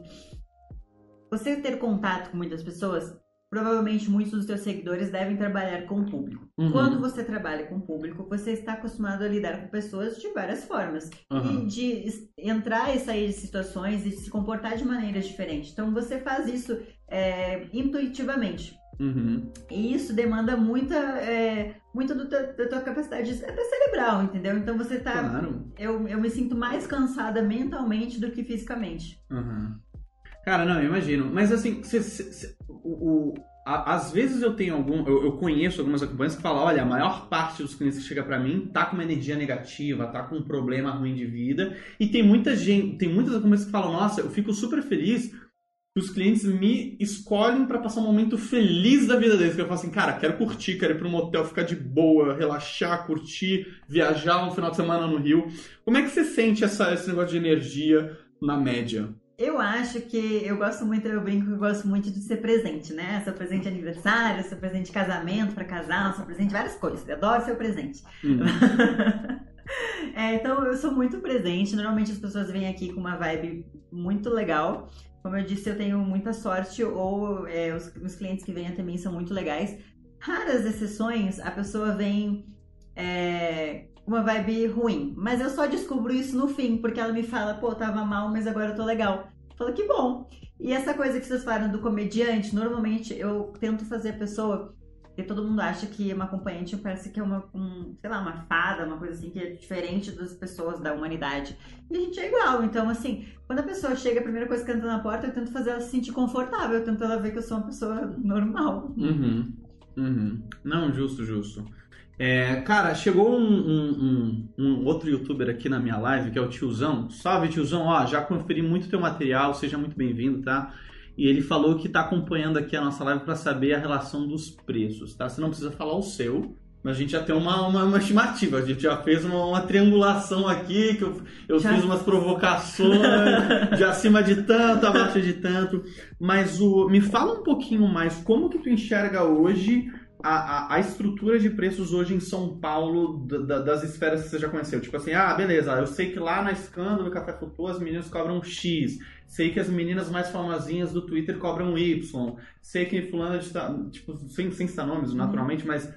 Você ter contato com muitas pessoas, provavelmente muitos dos seus seguidores devem trabalhar com o público. Uhum. Quando você trabalha com o público, você está acostumado a lidar com pessoas de várias formas. Aham. E de entrar e sair de situações e se comportar de maneiras diferentes. Então você faz isso é, intuitivamente. Uhum. E isso demanda muita, é, muito do da tua capacidade até cerebral, entendeu? Então você tá. Claro. Eu, eu me sinto mais cansada mentalmente do que fisicamente. Uhum. Cara, não, eu imagino. Mas assim, cê- cê- cê- o, o- a- às vezes eu tenho algum. Eu, eu conheço algumas acompanhantes que falam: olha, a maior parte dos clientes que chega pra mim tá com uma energia negativa, tá com um problema ruim de vida. E tem muita gente, tem muitas acompanhantes que falam: nossa, eu fico super feliz. que os clientes me escolhem para passar um momento feliz da vida deles. Que eu falo assim, cara, quero curtir, quero ir para um motel, ficar de boa, relaxar, curtir, viajar um final de semana no Rio. Como é que você sente essa, esse negócio de energia na média? Eu acho que eu gosto muito, eu brinco que eu gosto muito de ser presente, né? Sou presente de aniversário, sou presente de casamento para casar, sou presente de várias coisas. Eu adoro ser presente. Hum. <laughs> é, então eu sou muito presente. Normalmente as pessoas vêm aqui com uma vibe muito legal. Como eu disse, eu tenho muita sorte, ou é, os, os, clientes que vêm até mim são muito legais. Raras exceções, a pessoa vem é, uma vibe ruim. Mas eu só descubro isso no fim, porque ela me fala, pô, tava mal, mas agora eu tô legal. Fala que bom. E essa coisa que vocês falaram do comediante, normalmente eu tento fazer a pessoa. Porque todo mundo acha que uma acompanhante parece que é uma, um, sei lá, uma fada, uma coisa assim que é diferente das pessoas da humanidade. E a gente é igual. Então, assim, quando a pessoa chega, a primeira coisa que entra na porta, eu tento fazer ela se sentir confortável. Eu tento ela ver que eu sou uma pessoa normal. Uhum. Uhum. Não, justo, justo. É, cara, chegou um, um, um, um, outro youtuber aqui na minha live, que é o Tiozão. Salve, Tiozão. Ó, já conferi muito teu material, seja muito bem-vindo, tá? E ele falou que tá acompanhando aqui a nossa live para saber a relação dos preços, tá? Você não precisa falar o seu, mas a gente já tem uma, uma, uma estimativa. A gente já fez uma, uma triangulação aqui, que eu, eu fiz umas provocações de acima de tanto, abaixo de tanto. Mas o, me fala um pouquinho mais como que tu enxerga hoje a, a, a, estrutura de preços hoje em São Paulo da, das esferas que você já conheceu? Tipo assim, ah, beleza, eu sei que lá na Escândalo Café Futu as meninas cobram X, sei que as meninas mais famosinhas do Twitter cobram Y, sei que fulana de tipo, sem, sem citar nomes, uhum. naturalmente, mas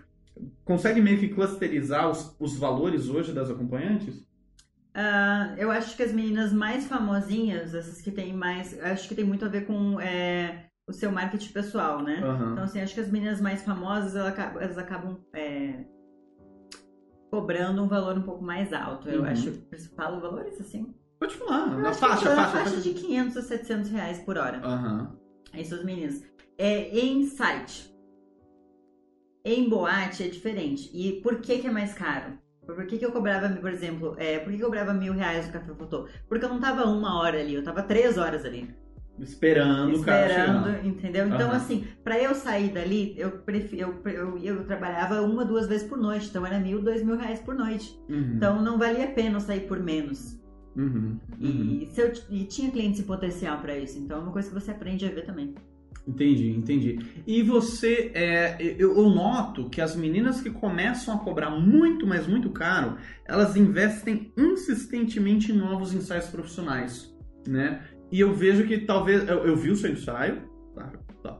consegue meio que clusterizar os, os valores hoje das acompanhantes? Uh, eu acho que as meninas mais famosinhas, essas que têm mais. Acho que tem muito a ver com. É o seu marketing pessoal, né? Uhum. Então, assim, acho que as meninas mais famosas, elas acabam é, cobrando um valor um pouco mais alto. Eu uhum. acho, falo valores assim? Pode falar, na faixa, faixa, faixa, faixa de 500 a 700 reais por hora. Uhum. Essas meninas. É, em site. Em boate é diferente. E por que que é mais caro? Por que, que eu cobrava, por exemplo, é, por que, que eu cobrava mil reais no café fotô? Porque eu não tava uma hora ali, eu tava três horas ali. Esperando, o cara Esperando, entendeu? Então, uhum. assim, para eu sair dali, eu, prefiro, eu, eu, eu, trabalhava uma, duas vezes por noite. Então, era mil, dois mil reais por noite. Uhum. Então, não valia a pena eu sair por menos. Uhum. E, se eu, e tinha clientes em potencial para isso. Então, é uma coisa que você aprende a ver também. Entendi, entendi. E você, é, eu, eu, noto que as meninas que começam a cobrar muito, mas muito caro, elas investem insistentemente em novos ensaios profissionais, né? E eu vejo que talvez. Eu, eu vi o seu ensaio, tá, tá,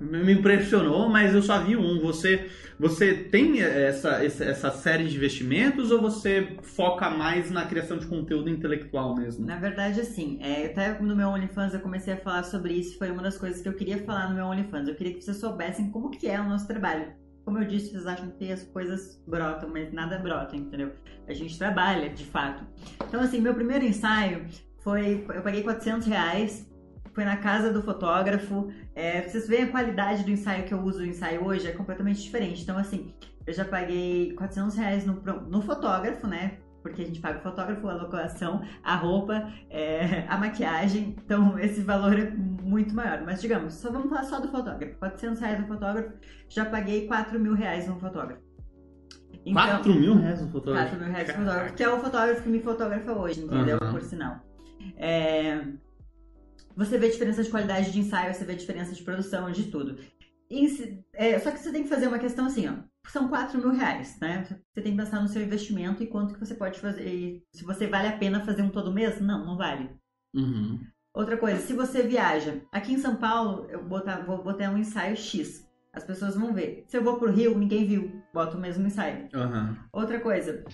me impressionou, mas eu só vi um. Você, você tem essa, essa série de investimentos ou você foca mais na criação de conteúdo intelectual mesmo? Na verdade, assim, é, até no meu OnlyFans eu comecei a falar sobre isso, foi uma das coisas que eu queria falar no meu OnlyFans. Eu queria que vocês soubessem como que é o nosso trabalho. Como eu disse, vocês acham que as coisas brotam, mas nada brota, entendeu? A gente trabalha, de fato. Então, assim, meu primeiro ensaio foi, eu paguei 400 reais, foi na casa do fotógrafo. É, vocês veem a qualidade do ensaio que eu uso, o ensaio hoje é completamente diferente. Então, assim, eu já paguei 400 reais no, no fotógrafo, né? Porque a gente paga o fotógrafo, a locação, a roupa, é, a maquiagem. Então, esse valor é muito maior. Mas, digamos, só vamos falar só do fotógrafo. 400 reais no fotógrafo, já paguei 4 mil reais no fotógrafo. Então, 4 mil reais no fotógrafo? 4 mil reais no fotógrafo, que é o fotógrafo que me fotografa hoje, entendeu? Uhum. Por sinal. É, você vê diferença de qualidade de ensaio, você vê diferença de produção, de tudo. E, é, só que você tem que fazer uma questão assim, ó. São 4 mil reais, né? Você tem que pensar no seu investimento e quanto que você pode fazer. se você vale a pena fazer um todo mês? Não, não vale. Uhum. Outra coisa, se você viaja, aqui em São Paulo, eu botar, vou botar um ensaio X. As pessoas vão ver. Se eu vou pro Rio, ninguém viu. Boto o mesmo ensaio. Uhum. Outra coisa,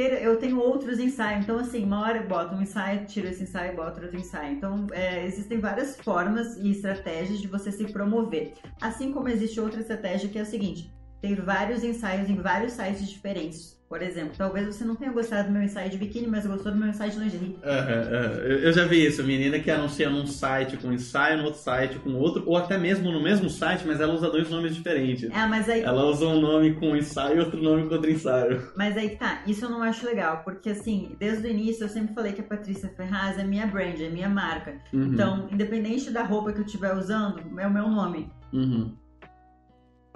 ter, eu tenho outros ensaios. Então, assim, uma hora eu boto um ensaio, tiro esse ensaio boto outro ensaio. Então, é, existem várias formas e estratégias de você se promover. Assim como existe outra estratégia que é a seguinte: ter vários ensaios em vários sites diferentes. Por exemplo, talvez você não tenha gostado do meu ensaio de biquíni, mas gostou do meu ensaio de lingerie. Aham, aham. Eu eu já vi isso, menina que anuncia num site com ensaio, no outro site com outro, ou até mesmo no mesmo site, mas ela usa dois nomes diferentes. Ah, mas aí, Ela usa um nome com ensaio e outro nome com outro ensaio. mas aí que tá. Isso eu não acho legal, porque assim, desde o início eu sempre falei que a Patrícia Ferraz é minha brand, é minha marca. Uhum, Então, independente da roupa que eu estiver usando, é o meu nome. uhum.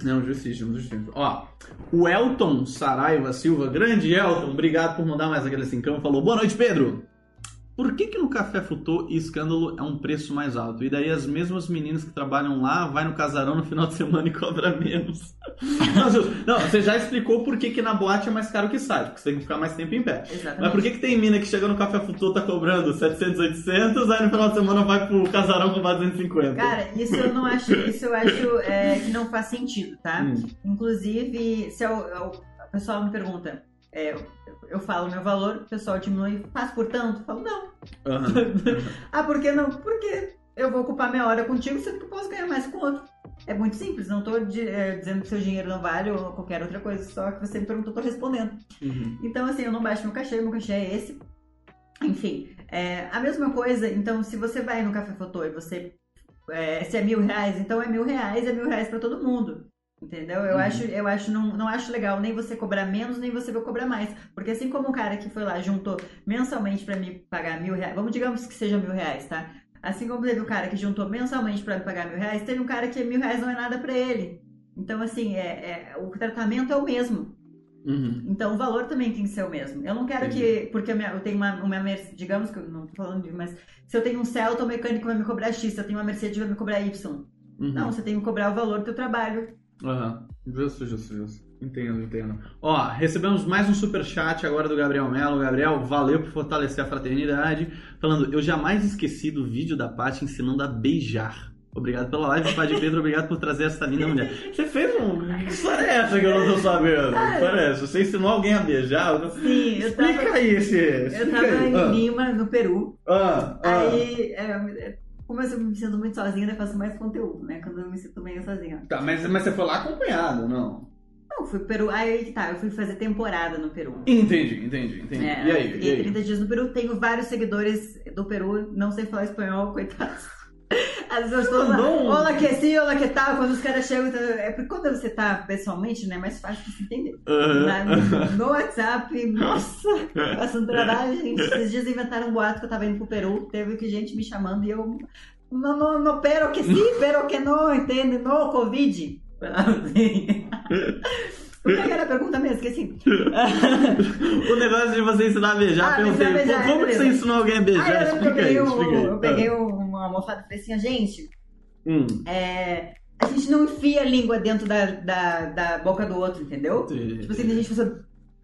Não, justíssimo, justíssimo. Ó, o Elton Saraiva Silva, grande Elton, obrigado por mandar mais aquele cincão, falou, boa noite, Pedro! Por que que no Café Futô e Escândalo é um preço mais alto? E daí as mesmas meninas que trabalham lá vai no casarão no final de semana e cobra menos. <laughs> não, você já explicou por que que na boate é mais caro que sai, porque você tem que ficar mais tempo em pé. Exatamente. Mas por que que tem mina que chega no Café Futô tá cobrando 700, 800, aí no final de semana vai pro casarão com 250? Cara, isso eu não acho, isso eu acho é, que não faz sentido, tá? Hum. Inclusive, se eu- eu- o pessoal me pergunta, é, eu, eu falo meu valor, o pessoal diminui, faz por tanto? Eu falo, não. Aham. <laughs> Ah, por que não? Porque eu vou ocupar minha hora contigo, sendo que eu posso ganhar mais com outro. É muito simples, não de- é, dizendo que seu dinheiro não vale ou qualquer outra coisa, só que você me perguntou, eu tô respondendo. Uhum. Então, assim, eu não baixo meu cachê, meu cachê é esse. Enfim, é, a mesma coisa, então, se você vai no Café Fotô e você. é, se é mil reais, então é mil reais, é mil reais pra todo mundo. Entendeu? Eu Uhum. acho, eu acho não, não acho legal nem você cobrar menos, nem você vai cobrar mais. Porque assim como o cara que foi lá juntou mensalmente pra me pagar mil reais, vamos digamos que seja mil reais, tá? Assim como teve o cara que juntou mensalmente pra me pagar mil reais, teve um cara que mil reais não é nada pra ele. Então, assim, é, é- o tratamento é o mesmo. Uhum. Então o valor também tem que ser o mesmo. Eu não quero Entendi. que. Porque minha- eu tenho uma, uma Mercedes, digamos que eu não tô falando de, mas se eu tenho um Celta, o mecânico vai me cobrar X, se eu tenho uma Mercedes, vai me cobrar Y. Uhum. Não, você tem que cobrar o valor do teu trabalho. Aham. Justo, justo, justo. Entendo, entendo. Ó, recebemos mais um superchat agora do Gabriel Melo. Gabriel, valeu por fortalecer a fraternidade. Falando, eu jamais esqueci do vídeo da Paty ensinando a beijar. Obrigado pela live, Padre Pedro. Obrigado por trazer essa linda mulher. Você fez um. Que história é essa que eu não tô sabendo? Que história é essa? Você ensinou alguém a beijar? Eu- Sim, eu Explica tava, aí esse. eu explica tava aí. em Lima, no Peru. Ah, ah, Aí, é, como eu me sinto muito sozinha, eu faço mais conteúdo, né? Quando eu me sinto meio sozinha. Tá, mas, mas você foi lá acompanhado, não? Não, fui pro Peru. Aí que tá, eu fui fazer temporada no Peru. Entendi, entendi, entendi. É, e aí? Fiquei E aí? 30 dias no Peru, tenho vários seguidores do Peru, não sei falar espanhol, coitados. Mandou um- olá que sim, olá que tal, quando os caras chegam, então, é porque quando você tá pessoalmente, né, é mais fácil de se entender. Na- no, WhatsApp, nossa, <laughs> um trabalho, gente. Esses dias inventaram um boato que eu tava indo pro Peru, teve que gente me chamando e eu. No, no, no pero que sim, pero que não, entende? No Covid. Assim. <laughs> O que era a pergunta mesmo? Esqueci. <laughs> o negócio de você ensinar a beijar, Ah, perguntei, beijar, como que beleza. você ensinou alguém a Ah, beijar? que eu explica aí, peguei, um, explica aí. eu peguei um- uma almofada e falei assim, gente. Hum. é, a gente não enfia a língua dentro da, da, da boca do outro, entendeu? Tipo assim, a gente faz.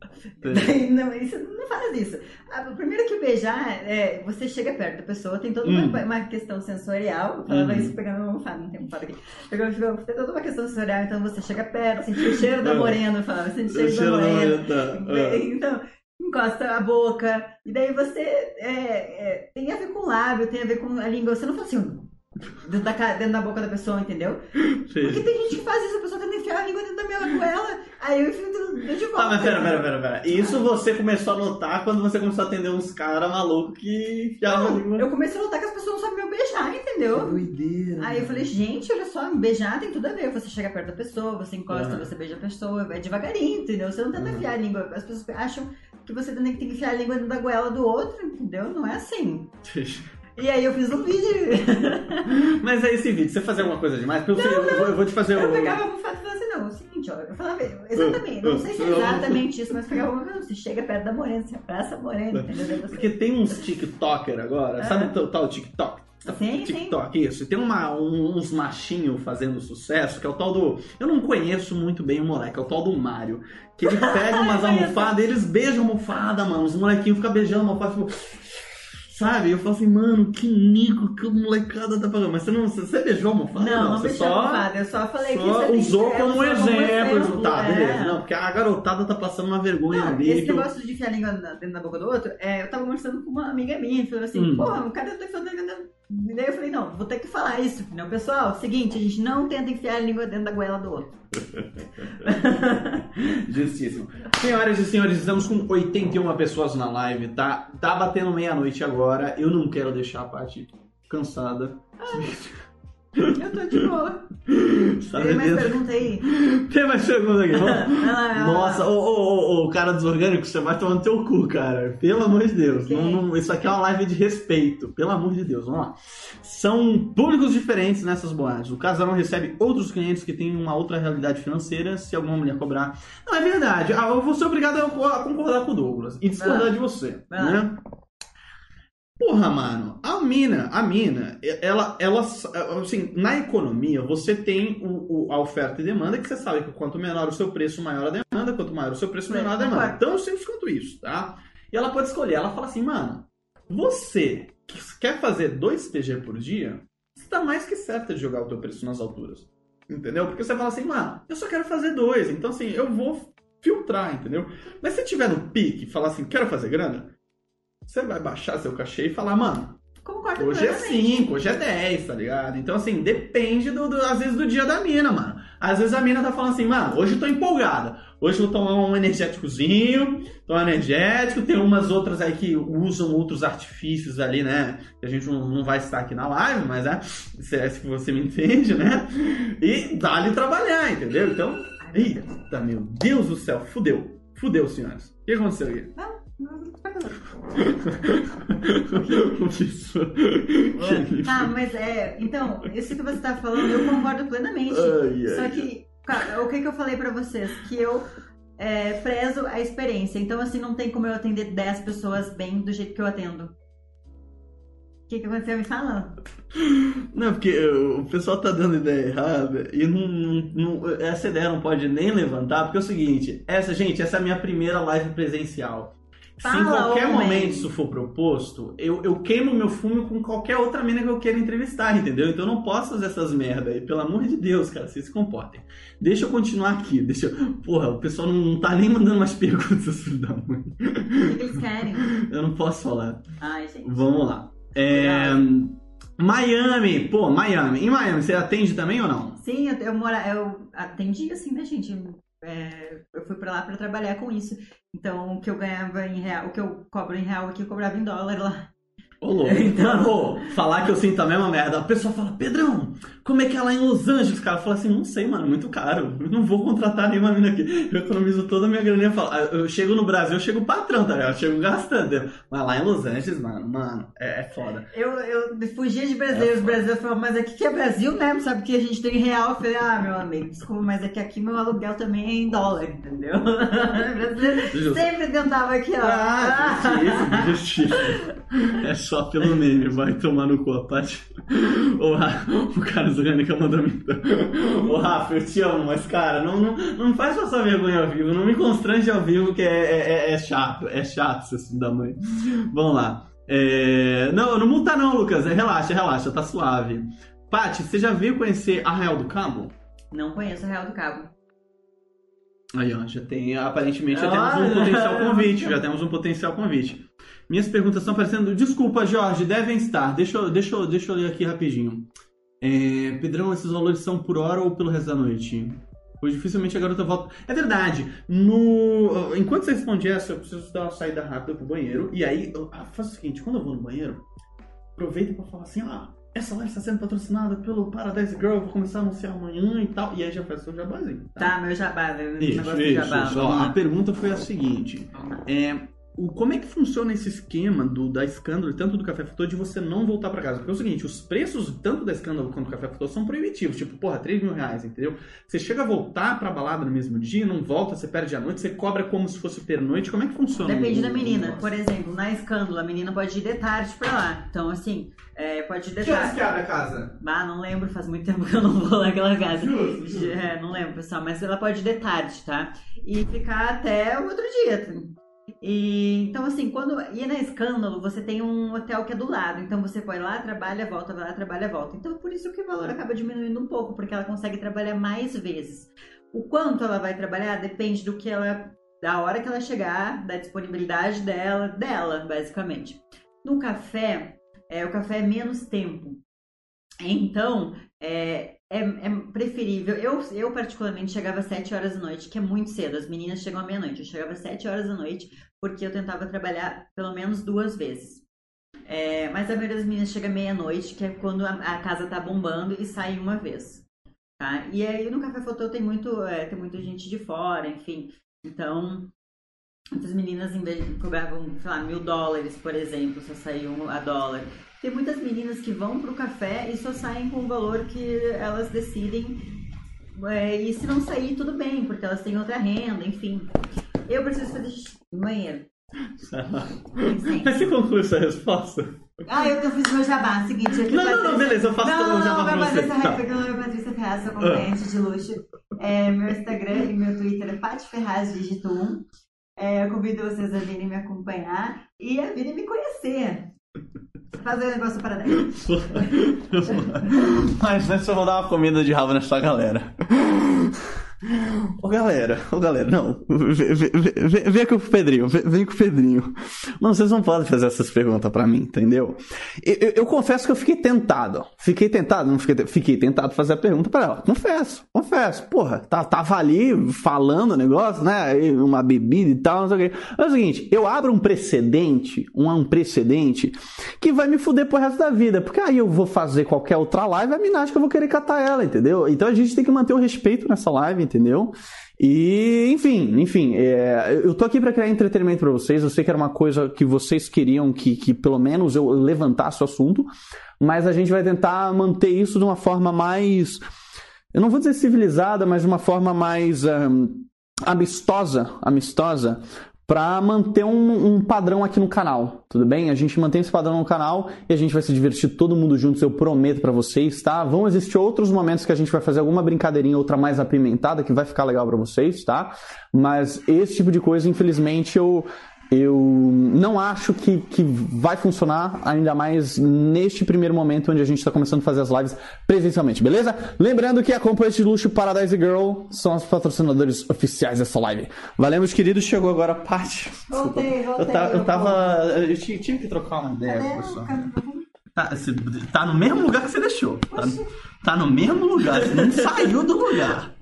<laughs> Daí, não, isso, não faz isso. Ah, primeiro que beijar, é, você chega perto da pessoa, tem toda uma, Hum. uma questão sensorial. Eu falava Uhum. isso pegando uma almofada, não tem almofada aqui. Pegando, tem toda uma questão sensorial, então você chega perto, sente o cheiro da Ah. <laughs> morena, eu falava, sente o cheiro, da morena. morena, tá. Então, encosta a boca, e daí você é, é, tem a ver com o lábio, tem a ver com a língua. Você não fala assim, dentro da, dentro da boca da pessoa, entendeu? <laughs> Porque Sim. tem gente que faz isso, a pessoa tenta enfiar a língua dentro da minha goela, aí eu enfio dentro de volta. Tá, mas pera, pera, pera, pera. Isso você começou a notar quando você começou a atender uns caras malucos que enfiavam a língua. Eu comecei a notar que as pessoas não sabem me beijar, entendeu? doideira. Aí eu falei, gente, olha só, beijar tem tudo a ver. Você chega perto da pessoa, você encosta, Aham. você beija a pessoa, é devagarinho, entendeu? Você não tenta Aham. enfiar a língua. As pessoas acham que você tem que enfiar a língua dentro da goela do outro, entendeu? Não é assim. E aí eu fiz um vídeo. <laughs> Mas aí esse vídeo, você fazia alguma coisa demais? Porque eu, sei- eu vou, eu vou te fazer Eu o. pegava a almofada e falava assim, não, é o seguinte, ó, eu falava, exatamente, não sei se é Eu- eu- exatamente isso, mas pegava uma você chega perto da morena, você abraça a morena, entendeu? Porque tem uns TikToker agora, sabe o tal TikTok? Ah. Sim, sim. TikTok, isso. E tem uma, um- uns machinhos fazendo sucesso, que é o tal do. Eu não conheço muito bem o moleque, é o tal do Mário. Que ele pega <laughs> umas almofadas, eles beijam a almofada, mano. Os molequinhos ficam beijando a almofada, tipo. Sabe? Eu falo assim, mano, que nico que molecada tá fazendo. Mas você não. Você, você beijou a almofada? Não, não, você beijei a almofada, eu só falei que só você tem usou que- como exemplo. Tá, é. beleza. Não, porque a garotada tá passando uma vergonha Não, ali. esse que eu- negócio de enfiar a língua dentro da boca do outro, é, eu tava conversando com uma amiga minha, falou assim, Hum. porra, cadê o teu E daí eu falei, não, vou ter que falar isso. Não, pessoal, seguinte, a gente não tenta enfiar a língua dentro da goela do outro. <laughs> Justíssimo. Senhoras e senhores, estamos com 81 pessoas na live, tá? Tá batendo meia-noite agora. Eu não quero deixar a parte cansada. Eu tô de boa. Tem mais pergunta aí? Tem mais pergunta aqui. <laughs> Nossa, ô, ô, ô, ô, cara dos orgânicos, você vai tomar no teu cu, cara. Pelo amor de Deus. Ok. Não- não- isso aqui é uma live de respeito. Pelo amor de Deus, vamos lá. São públicos diferentes nessas boates. O casarão recebe outros clientes que têm uma outra realidade financeira se alguma mulher cobrar. Não, é verdade. Ah, Eu vou ser obrigado a concordar com o Douglas e discordar lá. de você. Lá. Né? Porra, mano, a mina, a mina, ela, ela, assim, na economia você tem o, o- a oferta e demanda, que você sabe que quanto menor o seu preço, maior a demanda, quanto maior o seu preço, menor a demanda. Tão simples quanto isso, tá? E ela pode escolher, ela fala assim, mano, você que quer fazer dois PG por dia, você tá mais que certa de jogar o teu preço nas alturas. Entendeu? Porque você fala assim, mano, eu só quero fazer dois, então assim, eu vou filtrar, entendeu? Mas se tiver no pique e falar assim, quero fazer grana, você vai baixar seu cachê e falar, mano, Concordo hoje é plenamente. 5, hoje é 10, tá ligado? Então, assim, depende, do, do- às vezes, do dia da mina, mano. Às vezes a mina tá falando assim, mano, hoje eu tô empolgada. Hoje eu vou tomar um energéticozinho, tomar um energético. Tem umas outras aí que usam outros artifícios ali, né? Que a gente não, não vai estar aqui na live, mas é, se é se você me entende, né? E dá-lhe trabalhar, entendeu? Então, eita, meu Deus do céu, fudeu. Fudeu, senhoras. O que aconteceu aqui? Não, <laughs> Isso. Tá, mas é. Então, isso que você tá falando, eu concordo plenamente. Ai, ai, Só que, cara, o que, que eu falei pra vocês? Que eu é, prezo a experiência. Então, assim, não tem como eu atender 10 pessoas bem do jeito que eu atendo. O que, que aconteceu? Me fala. Não, porque o pessoal tá dando ideia errada e não, não- não- essa ideia não pode nem levantar, porque é o seguinte, essa, gente, essa é a minha primeira live presencial. Se em Fala, qualquer homem. momento isso for proposto, eu, eu queimo meu fumo com qualquer outra mina que eu queira entrevistar, entendeu? Então eu não posso fazer essas merda aí. Pelo amor de Deus, cara, vocês se comportem. Deixa eu continuar aqui. Deixa eu... Porra, o pessoal não tá nem mandando mais <laughs> perguntas, filho da mãe. O que, que eles querem? Eu não posso falar. Ai, gente. Vamos lá. É, Miami, pô, Miami. Em Miami, você atende também ou não? Sim, eu, eu, mora, eu atendi assim, né, gente? É, eu fui pra lá pra trabalhar com isso. Então, o que eu ganhava em real, o que eu cobro em real aqui, eu cobrava em dólar lá. Ô, louco. <laughs> Então- Pô, falar que eu sinto a mesma merda. A pessoa fala, Pedrão, como é que é lá em Los Angeles? O cara fala assim, não sei, mano, muito caro. Eu não vou contratar nenhuma mina aqui. Eu economizo toda a minha. Eu, falo, "Ah, eu chego no Brasil, eu chego patrão, tá ligado? Eu chego gastando. Mas lá em Los Angeles, mano, mano, é, é foda. Eu, eu fugia de brasileiros, os brasileiros falavam, mas aqui que é Brasil, né? Não sabe que a gente tem real. Eu falei, ah, meu amigo, desculpa, mas é que aqui meu aluguel também é em dólar, entendeu? <laughs> Sempre tentava aqui, ó. Ah, justiça, justiça. <laughs> É só pelo meme, vai tomar no cu a parte. O, Ra- o Carlos Orgânica mandou me. Ô Rafa, eu te amo, mas cara, não, não, não faz passar vergonha ao vivo, não me constrange ao vivo, que é, é, é chato, é chato, seu filho da mãe. Vamos lá. É... Não, não multa não, Lucas, é, relaxa, relaxa, tá suave. Paty, você já veio conhecer Arraial do Cabo? Não conheço a Real do Cabo. Aí, ó, já tem, aparentemente já Ah, temos um potencial convite, já temos um potencial convite. Minhas perguntas estão aparecendo. Desculpa, Jorge, devem estar. Deixa eu, deixa eu, deixa eu ler aqui rapidinho. É, Pedrão, esses valores são por hora ou pelo resto da noite? Pois dificilmente a garota volta. É verdade. No... Enquanto você responde essa, eu preciso dar uma saída rápida pro banheiro. E aí, eu- ah, faz o seguinte: quando eu vou no banheiro, aproveita pra falar assim: ah, essa live está sendo patrocinada pelo Paradise Girl, vou começar a anunciar amanhã e tal. E aí já faz o seu jabazinho. Tá, meu jabá, meu Isso, isso, jabá. isso. Ó. A pergunta foi a seguinte: é, o, como é que funciona esse esquema do, da escândalo e tanto do Café Futuro de você não voltar pra casa? Porque é o seguinte: os preços tanto da escândalo quanto do Café Futuro são proibitivos. Tipo, porra, 3 mil reais, entendeu? Você chega a voltar pra balada no mesmo dia, não volta, você perde a noite, você cobra como se fosse pernoite. Como é que funciona? Depende o- da menina. Por exemplo, na escândalo, a menina pode ir de tarde pra lá. Então, assim, é, pode ir de Que horas tarde. que abre a casa? Ah, não lembro, faz muito tempo que eu não vou naquela casa. Justo, justo. É, não lembro, pessoal, mas ela pode ir de tarde, tá? E ficar até o outro dia. E, então, assim, quando ir na escândalo, você tem um hotel que é do lado. Então, você vai lá, trabalha, volta, vai lá, trabalha, volta. Então, por isso que o valor acaba diminuindo um pouco, porque ela consegue trabalhar mais vezes. O quanto ela vai trabalhar depende do que ela. da hora que ela chegar, da disponibilidade dela, dela, basicamente. No café, é, o café é menos tempo. Então, é, é, é preferível. Eu, eu, particularmente, chegava às 7 horas da noite, que é muito cedo. As meninas chegam à meia-noite. Eu chegava às 7 horas da noite, porque eu tentava trabalhar pelo menos duas vezes. É, mas a maioria das meninas chega meia-noite, que é quando a, a, casa tá bombando, e sai uma vez. Tá? E aí no Café Fotô tem, muito, é, tem muita gente de fora, enfim. Então, muitas meninas em vez de cobravam, sei lá, mil dólares, por exemplo, só saíam a dólar. Tem muitas meninas que vão pro café e só saem com o valor que elas decidem. É, e se não sair, tudo bem, porque elas têm outra renda, enfim. Eu preciso fazer xixi no banheiro. <laughs> Mas você conclui essa resposta? Ah, eu, eu fiz meu jabá. Seguinte, aqui não, não, não, beleza, eu faço não, o jabá pra você. Não, não, meu nome é Patrícia Ferraz, sou acompanhante ah. de luxo. É, meu Instagram e meu Twitter é Pat Ferraz Digito 1. É, eu convido vocês a virem me acompanhar e a virem me conhecer. Fazer um negócio para <laughs> Mas antes eu vou dar uma comida de rabo nessa galera. Ô galera, ô galera, não. Vem, vem com o Pedrinho, vem, com o Pedrinho. Mano, vocês não podem fazer essas perguntas para mim, entendeu? Eu, eu, eu, confesso que eu fiquei tentado. Fiquei tentado, não fiquei, fiquei tentado fazer a pergunta para ela. Confesso, confesso. Porra, tá, tava ali falando o negócio, né? Uma bebida e tal, não sei o quê. É o seguinte, eu abro um precedente, um, um precedente, que vai me fuder pro resto da vida. Porque aí eu vou fazer qualquer outra live, a mina acha que eu vou querer catar ela, entendeu? Então a gente tem que manter o respeito nessa live, entendeu? E, enfim, enfim, é, eu tô aqui para criar entretenimento para vocês. Eu sei que era uma coisa que vocês queriam que, que pelo menos eu levantasse o assunto, mas a gente vai tentar manter isso de uma forma mais. Eu não vou dizer civilizada, mas de uma forma mais um, amistosa, amistosa, para manter um, um, padrão aqui no canal, tudo bem? A gente mantém esse padrão no canal e a gente vai se divertir todo mundo juntos, eu prometo para vocês, tá? Vão existir outros momentos que a gente vai fazer alguma brincadeirinha, outra mais apimentada, que vai ficar legal para vocês, tá? Mas esse tipo de coisa, infelizmente, eu eu não acho que, que vai funcionar, ainda mais neste primeiro momento onde a gente está começando a fazer as lives presencialmente, beleza? Lembrando que a Companhia de Luxo Paradise Girl são os patrocinadores oficiais dessa live. Valeu, meus queridos, chegou agora a parte. Voltei, voltei. Eu, ta, eu tava. Eu tive que trocar uma ideia com pessoal. Tá, tá no mesmo lugar que você deixou. Tá, tá no mesmo lugar, você não saiu do lugar.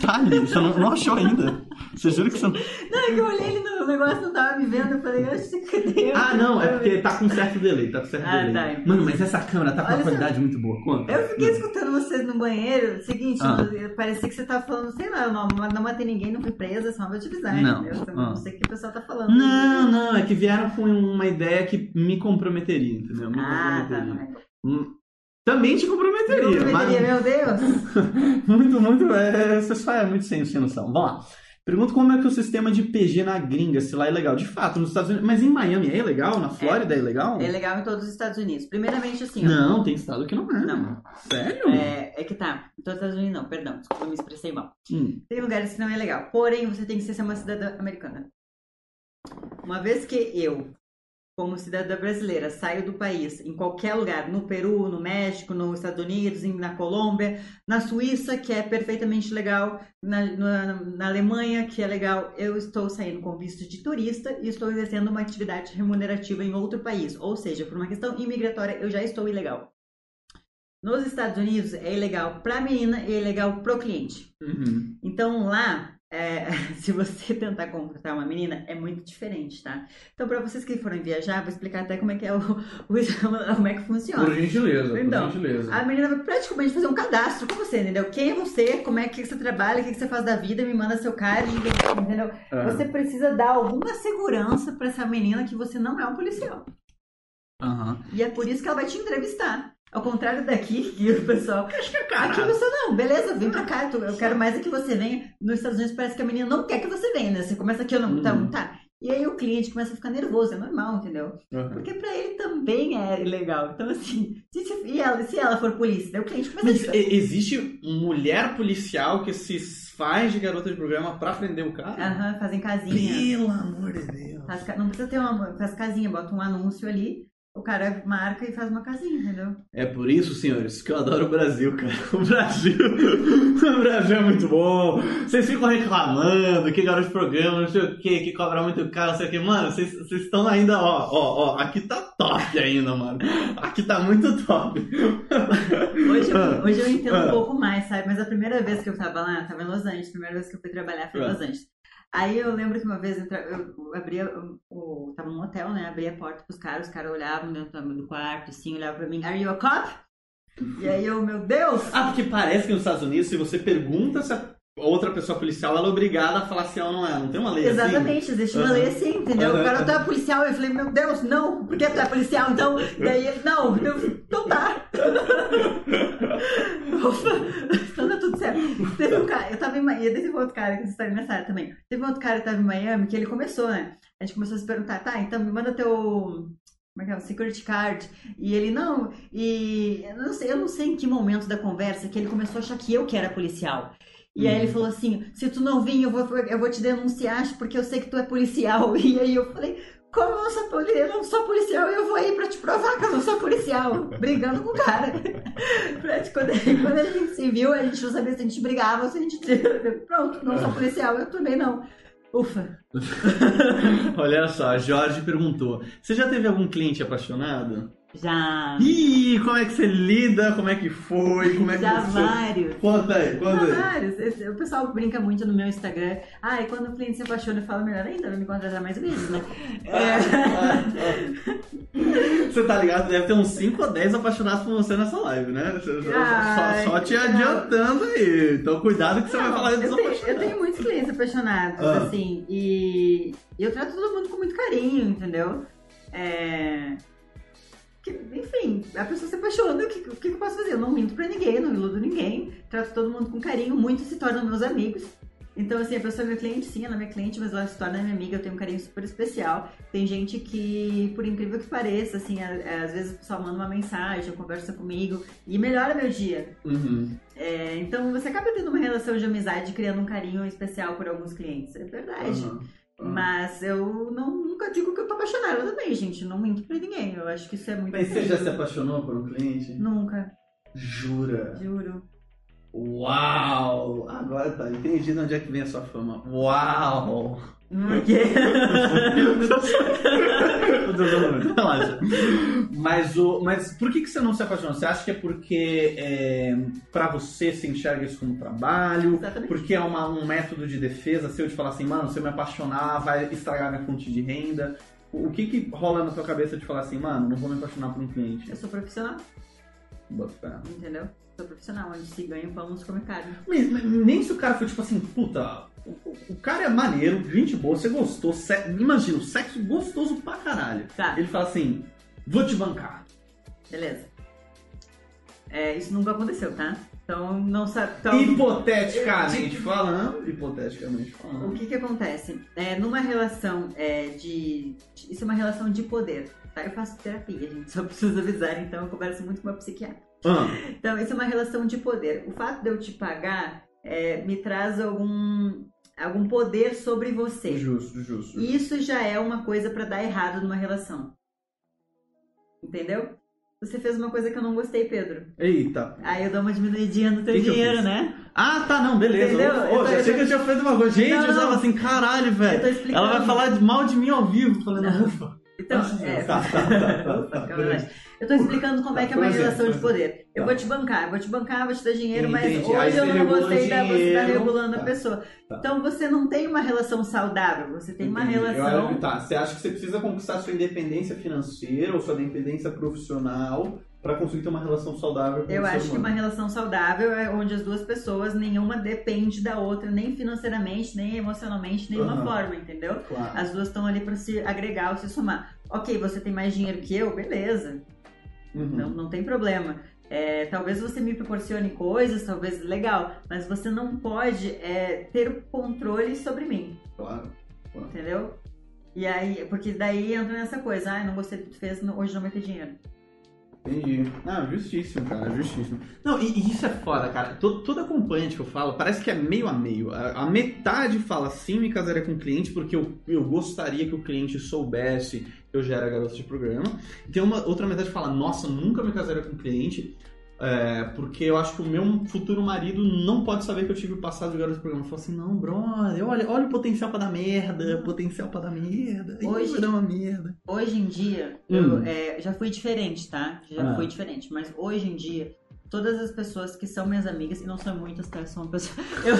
Tá ali, você não, não achou ainda. Você jura que você não. Não, é que eu olhei ele no negócio, não tava me vendo, eu falei, oxe, cadê? Ah, não, é porque tá com certo delay, tá com certo ah, delay. Tá. Mano, mas essa câmera tá com Olha uma qualidade muito boa. Quanto? Eu fiquei escutando vocês no banheiro, seguinte, ah. parecia que você tava falando, sei lá, não, não matei ninguém, não fui presa, só uma design, não. entendeu? Ah. Não sei o que o pessoal tá falando. Não, não, é que vieram com uma ideia que me comprometeria, entendeu? Me ah, tá, comprometeria. tá. Também te comprometeria. Me comprometeria, mas... meu Deus! <laughs> muito, muito. É, você é muito sem, noção. Vamos lá. Pergunta como é que o sistema de PG na gringa, se lá é legal. De fato, nos Estados Unidos. Mas em Miami é legal? Na Flórida é, é legal? É legal em todos os Estados Unidos. Primeiramente, assim. Não, ó, tem estado que não é. Não. Sério? É, é que tá. Em todos os Estados Unidos não, perdão. Desculpa, eu me expressei mal. Hum. Tem lugares que não é legal. Porém, você tem que ser uma cidadã americana. Uma vez que eu como cidadã brasileira, saio do país em qualquer lugar, no Peru, no México, nos Estados Unidos, na Colômbia, na Suíça, que é perfeitamente legal, na, na, na, Alemanha, que é legal, eu estou saindo com visto de turista e estou exercendo uma atividade remunerativa em outro país. Ou seja, por uma questão imigratória, eu já estou ilegal. Nos Estados Unidos é ilegal para a menina e é ilegal para o cliente. Uhum. Então lá é, <laughs> se você tentar contratar uma menina, é muito diferente, tá? Então, para vocês que forem viajar, vou explicar até como é que é o, <laughs> o como é que funciona. Por gentileza, então, por gentileza. A menina vai praticamente fazer um cadastro com você, entendeu? Quem é você, como é que você trabalha, o que você faz da vida, me manda seu card, entendeu? É. Você precisa dar alguma segurança para essa menina que você não é um policial. Uhum. E é por isso que ela vai te entrevistar. Ao contrário daqui, <laughs> que o pessoal. Acho que é Aqui você não, beleza, vem pra cá. Eu quero mais é que você venha. Nos Estados Unidos parece que a menina não quer que você venha, né? Você começa aqui, eu não, tá, não tá. E aí o cliente começa a ficar nervoso, é normal, entendeu? Uhum. Porque pra ele também é legal. Então, assim, se, se, e ela, se ela for polícia, daí o cliente começa Mas a... existe mulher policial que se faz de garota de programa pra prender o cara? Aham, uhum, fazem casinha. Pelo amor de Deus. Faz, não precisa ter uma. Faz casinha, bota um anúncio ali. O cara marca e faz uma casinha, entendeu? É por isso, senhores, que eu adoro o Brasil, cara. <laughs> O Brasil. o Brasil é muito bom. Vocês ficam reclamando que garoto de programa, não sei o que, que cobra muito caro, não sei o que. Mano, vocês, vocês estão ainda, ó, ó, ó, aqui tá top. ainda, mano. Aqui tá muito top. Hoje eu, hoje eu entendo um pouco mais, sabe? Mas a primeira vez que eu tava lá, tava em Los Angeles, a primeira vez que eu fui trabalhar foi em Ah. Los Angeles. Aí eu lembro que uma vez eu, eu abria, o- tava num hotel, né? Abria a porta pros caras, os caras olhavam dentro do quarto, assim, olhavam pra mim, Are you a cop? E aí eu, meu Deus! Ah, porque parece que nos Estados Unidos, se você pergunta se a outra pessoa policial, ela é obrigada a falar se ela não é. Não tem uma lei assim? Exatamente, existe uma Aham. lei assim, entendeu? Aham. O cara, tu é policial, eu falei, meu Deus, não, por que tu é policial? Então, daí ele, não, eu, então tá. <laughs> Ufa, então tá tudo certo. <laughs> Teve um cara, eu tava em Miami, teve um outro cara que está nessa também. Teve um outro cara que tava em Miami que ele começou, né? A gente começou a se perguntar, tá, então me manda teu. Como é que é? O security card. E ele, não, e eu não, sei, eu não sei em que momento da conversa que ele começou a achar que eu que era policial. E aí ele falou assim: se tu não vir, eu vou, eu vou te denunciar porque eu sei que tu é policial. <laughs> E aí eu falei: como eu sou, eu não sou policial, eu vou aí pra te provar que eu não sou policial. Brigando com o cara. <laughs> Quando, quando a gente se viu, a gente não sabia se a gente brigava se a gente. Pronto, não sou policial, eu também não. Ufa. <laughs> Olha só, Jorge perguntou: Você já teve algum cliente apaixonado? Já. Ih, como é que você lida? Como é que foi? Como é que Já você... vários. Conta aí, conta Já aí. vários. Esse- O pessoal brinca muito no meu Instagram. Ah, e quando o cliente se apaixona, eu falo melhor ainda, vai me contratar mais vezes, né? <laughs> É... Você tá ligado? Deve ter uns 5 ou 10 apaixonados por você nessa live, né? Ai, só, só te adiantando aí. Então cuidado que você vai Não, falar dos eu, tenho, eu tenho muitos clientes apaixonados, Ah. assim, e eu trato todo mundo com muito carinho, entendeu? É... que- enfim, a pessoa se apaixona, o que, o que eu posso fazer? Eu não minto pra ninguém, não iludo ninguém, trato todo mundo com carinho, muitos se tornam meus amigos. Então, assim, a pessoa é meu cliente, sim, ela é minha cliente, mas ela se torna minha amiga, eu tenho um carinho super especial. Tem gente que, por incrível que pareça, assim, a- às vezes o pessoal manda uma mensagem, conversa comigo e melhora meu dia. Uhum. É, então você acaba tendo uma relação de amizade, criando um carinho especial por alguns clientes. É verdade. Uhum. Mas eu não, nunca digo que eu tô apaixonada também, gente. Não minto pra ninguém. Eu acho que isso é muito. Mas você já se apaixonou por um cliente? Nunca, Jura? juro. Uau! Agora tá, entendi de onde é que vem a sua fama. Uau! Por quê? Relaxa. Mas, o, mas por que, que você não se apaixonou? Você acha que é porque é, pra você se enxerga isso como trabalho? Exatamente. Porque é uma- um método de defesa seu de falar assim, mano, se eu me apaixonar, vai estragar minha fonte de renda? O o que que rola na tua cabeça de falar assim, mano, não vou me apaixonar por um cliente? Eu sou profissional, Bota entendeu? Sou profissional, onde se ganha pão, não se come carne. Mas, mas nem se o cara for tipo assim, puta, o, o- o cara é maneiro, gente boa, você gostou, se- imagina, o sexo gostoso pra caralho. Tá, Ele fala assim, vou te bancar. beleza. É, isso nunca aconteceu, tá? Então não sabe. Então, Hipoteticamente falando, hipoteticamente O falando. que que acontece? É, numa relação é, de, Isso é uma relação de poder, tá? Eu faço terapia, gente, só preciso avisar, então eu converso muito com uma psiquiatra. Ah, Então, isso é uma relação de poder. O fato de eu te pagar é, me traz algum, algum poder sobre você. justo, justo. Isso já é uma coisa pra dar errado numa relação. Entendeu? Você fez uma coisa que eu não gostei, Pedro. Eita. Aí eu dou uma diminuidinha no teu Que que dinheiro, fiz? né? Ah, tá, não, beleza. Entendeu? Ô, Eu tô- já achei tô- que eu tinha feito uma coisa. Gente, Não, eu tava assim, caralho, velho. Ela vai falar mal de mim ao vivo, falando, ufa. Então, é, Tá, tá, tá, tá, tá. Eu tô explicando como é que é uma exemplo, relação de poder. Eu Tá. vou te bancar, eu vou te bancar, vou te dar dinheiro, mas Entendi. Aí hoje você eu não gostei da você tá regulando a Tá. pessoa. Tá. Então você não tem uma relação saudável, você tem uma Entendi. Eu relação. que tá. Você acha que você precisa conquistar sua independência financeira ou sua independência profissional pra conseguir ter uma relação saudável com Eu acho que uma relação saudável é onde as duas pessoas, nenhuma depende da outra, nem financeiramente, nem emocionalmente, nenhuma Aham. forma, entendeu? Claro. As duas estão ali pra se agregar ou se somar. Ok, você tem mais dinheiro que eu, beleza. Uhum. Não, não tem problema. É, talvez você me proporcione coisas, talvez legal, mas você não pode é, ter o controle sobre mim, Claro. entendeu? E aí, porque daí entra nessa coisa, ah, não gostei do que tu fez, hoje não vai ter dinheiro. Entendi. Ah, justíssimo, cara, justíssimo. Não, e, e isso é foda, cara. Todo, todo acompanhante que eu falo, parece que é meio a meio. A, a metade fala sim, me casaria com o cliente, porque eu, eu gostaria que o cliente soubesse que eu já era garoto de programa. E tem uma outra metade que fala, nossa, nunca me casaria com o cliente, É, porque eu acho que o meu futuro marido não pode saber que eu tive o passado de garoto de programa. Fala assim, não, brother, olha, olha o potencial pra dar merda, potencial pra dar merda. Hoje- vai dar uma merda. Hoje em dia, Hum. eu é, já fui diferente, tá? Já Ah. fui diferente. Mas hoje em dia, todas as pessoas que são minhas amigas, e não são muitas, tá? Eu sou uma pessoa. <laughs> Eu...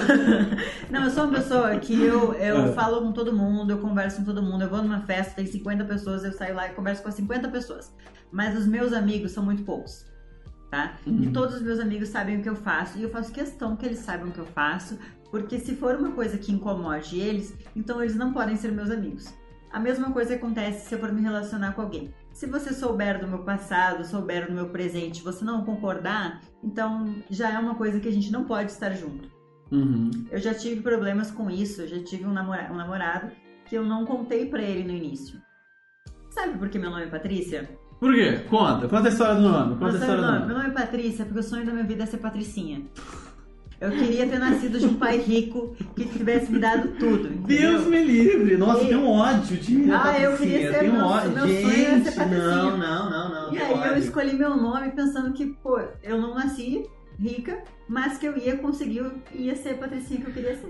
não, eu sou uma pessoa que eu, eu Ah. falo com todo mundo, eu converso com todo mundo. Eu vou numa festa, tem 50 pessoas, eu saio lá e converso com as 50 pessoas. Mas os meus amigos são muito poucos. Tá? E Uhum. todos os meus amigos sabem o que eu faço e eu faço questão que eles saibam o que eu faço, porque se for uma coisa que incomode eles, então eles não podem ser meus amigos. A mesma coisa acontece se eu for me relacionar com alguém. Se você souber do meu passado, souber do meu presente, você não concordar, então já é uma coisa que a gente não pode estar junto. Uhum. Eu já tive problemas com isso, eu já tive um, namora- um namorado que eu não contei pra ele no início. Sabe por que meu nome é Patrícia? Por quê? Conta, conta a história do nome. Conta a história do nome, meu nome é Patrícia porque o sonho da minha vida é ser patricinha. Eu queria ter nascido de um pai rico que tivesse me dado tudo. entendeu? Deus me livre! Nossa, E- tem um ódio de mim. Ah, eu queria ser- Tem um ódio. meu sonho era ser Gente, não, não, não, não. E aí eu ódio. escolhi meu nome pensando que, pô, eu não nasci rica, mas que eu ia conseguir, ia ser a patricinha que eu queria ser.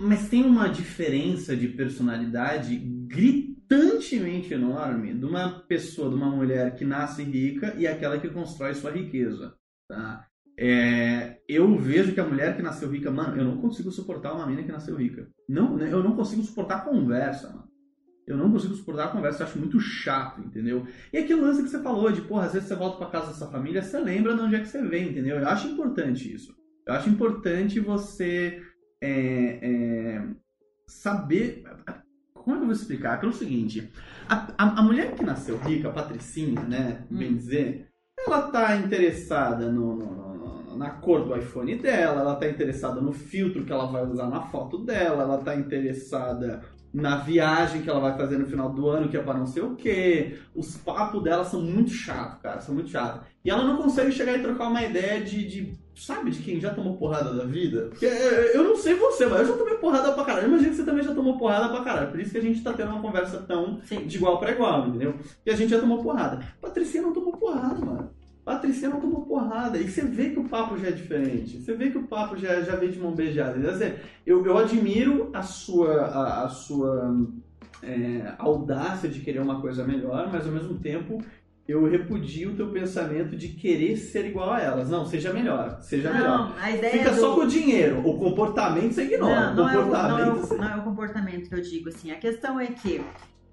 Mas tem uma diferença de personalidade gritantemente enorme de uma pessoa, de uma mulher que nasce rica e aquela que constrói sua riqueza, tá? É, eu vejo que a mulher que nasceu rica, mano, eu não consigo suportar uma mina que nasceu rica. Não, né, eu não consigo suportar a conversa, mano. Eu não consigo suportar a conversa, eu acho muito chato, entendeu? E aquele lance que você falou de, porra, às vezes você volta pra casa dessa família, você lembra de onde é que você vem, entendeu? Eu acho importante isso. Eu acho importante você é, é, saber. Como é que eu vou explicar? Pelo seguinte: a, a, a mulher que nasceu rica, a Patricinha, né? Bem Hum. dizer, ela tá interessada no, no- no- na cor do iPhone dela, ela tá interessada no filtro que ela vai usar na foto dela, ela tá interessada na viagem que ela vai fazer no final do ano, que é pra não sei o quê. Os papos dela são muito chatos, cara, são muito chatos. E ela não consegue chegar e trocar uma ideia de, de sabe, de quem já tomou porrada da vida? Porque é, eu não sei você, mas eu já tomei porrada pra caralho. Imagina que você também já tomou porrada pra caralho. Por isso que a gente tá tendo uma conversa tão Sim. de igual pra igual, entendeu? E a gente já tomou porrada. Patricinha não tomou porrada, mano. Patricinha não tomou porrada. E você vê que o papo já é diferente. Você vê que o papo já, já vem de mão beijada. Quer dizer, eu, eu admiro a sua, a, a sua é, audácia de querer uma coisa melhor, mas ao mesmo tempo eu repudio o teu pensamento de querer ser igual a elas. Não, seja melhor. Seja melhor. Não, a ideia Fica do... só com o dinheiro. O comportamento você ignora. Não, não é, o, não, comportamento é o, não é o comportamento que eu digo, assim. A questão é que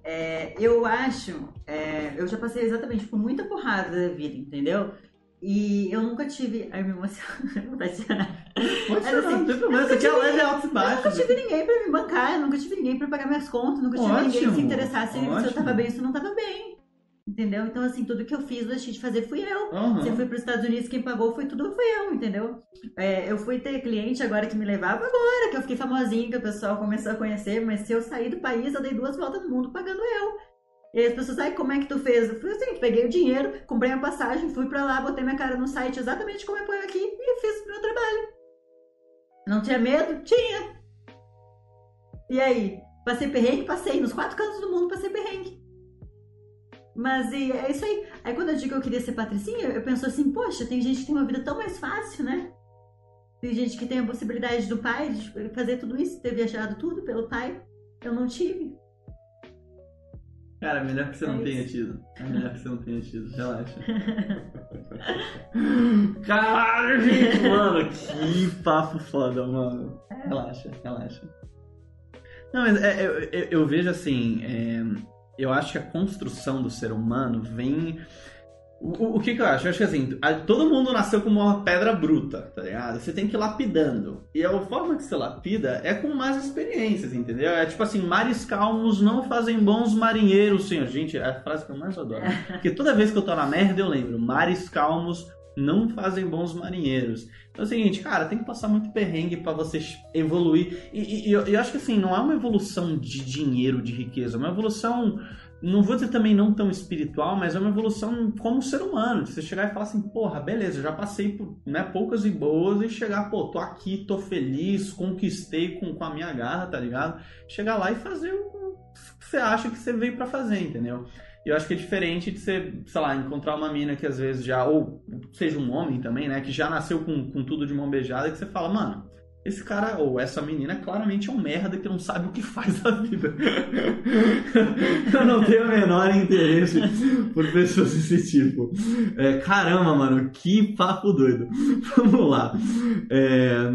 é, eu acho, é, eu já passei exatamente por muita porrada da vida, entendeu? E eu nunca tive. Ai, me emociono. <laughs> Vai chorar. Pode assim, não tem problema. eu Isso aqui é live altos e Eu nunca tive ninguém pra me bancar, eu nunca tive ninguém pra pagar minhas contas, nunca tive ninguém que se Ótimo, interessasse se eu ótimo. tava bem ou se eu não tava bem. Entendeu? Então, assim, tudo que eu fiz, deixei de fazer, fui eu. Aham. Se eu fui para os Estados Unidos, quem pagou foi tudo, fui eu, entendeu? É, eu fui ter cliente agora que me levava agora, que eu fiquei famosinha, que o pessoal começou a conhecer, mas se eu sair do país, eu dei duas voltas no mundo pagando eu. E aí as pessoas, ai, como é que tu fez? Eu fui assim, peguei o dinheiro, comprei a passagem, fui pra lá, botei minha cara no site exatamente como eu ponho aqui e fiz o meu trabalho. Não tinha medo? Tinha. E aí? Passei perrengue? Passei. Nos quatro cantos do mundo passei perrengue. Mas e é isso aí. Aí quando eu digo que eu queria ser patricinha, eu penso assim, poxa, tem gente que tem uma vida tão mais fácil, né? Tem gente que tem a possibilidade do pai de fazer tudo isso, ter viajado tudo pelo pai. Eu não tive. Cara, melhor que você É não isso. tenha tido. É melhor que você não tenha tido. Relaxa. <laughs> Caralho, gente, mano, que papo foda, mano. Relaxa, relaxa. Não, mas é, eu, eu- eu vejo assim, é, eu acho que a construção do ser humano vem. O, o- que, que eu acho? Eu acho que assim, todo mundo nasceu com uma pedra bruta, tá ligado? Você tem que ir lapidando. E a forma que você lapida é com mais experiências, entendeu? É tipo assim, mares calmos não fazem bons marinheiros, senhor. Gente, é a frase que eu mais adoro. <laughs> Porque toda vez que eu tô na merda, eu lembro, mares calmos não fazem bons marinheiros. Então é o seguinte, cara, tem que passar muito perrengue pra você evoluir. E, e- e eu, eu acho que assim, não é uma evolução de dinheiro, de riqueza, é uma evolução, não vou dizer também não tão espiritual, mas é uma evolução como ser humano. Você chegar e falar assim, porra, beleza, já passei por né, poucas e boas e chegar, pô, tô aqui, tô feliz, conquistei com, com a minha garra, tá ligado? Chegar lá e fazer o que você acha que você veio pra fazer, entendeu? E eu acho que é diferente de você, sei lá, encontrar uma mina que às vezes já, ou seja um homem também, né, que já nasceu com, com tudo de mão beijada, que você fala, mano, esse cara ou essa menina claramente é um merda que não sabe o que faz da vida. <laughs> eu não tenho o menor interesse por pessoas desse tipo. É, caramba, mano, que papo doido. <laughs> Vamos lá. É,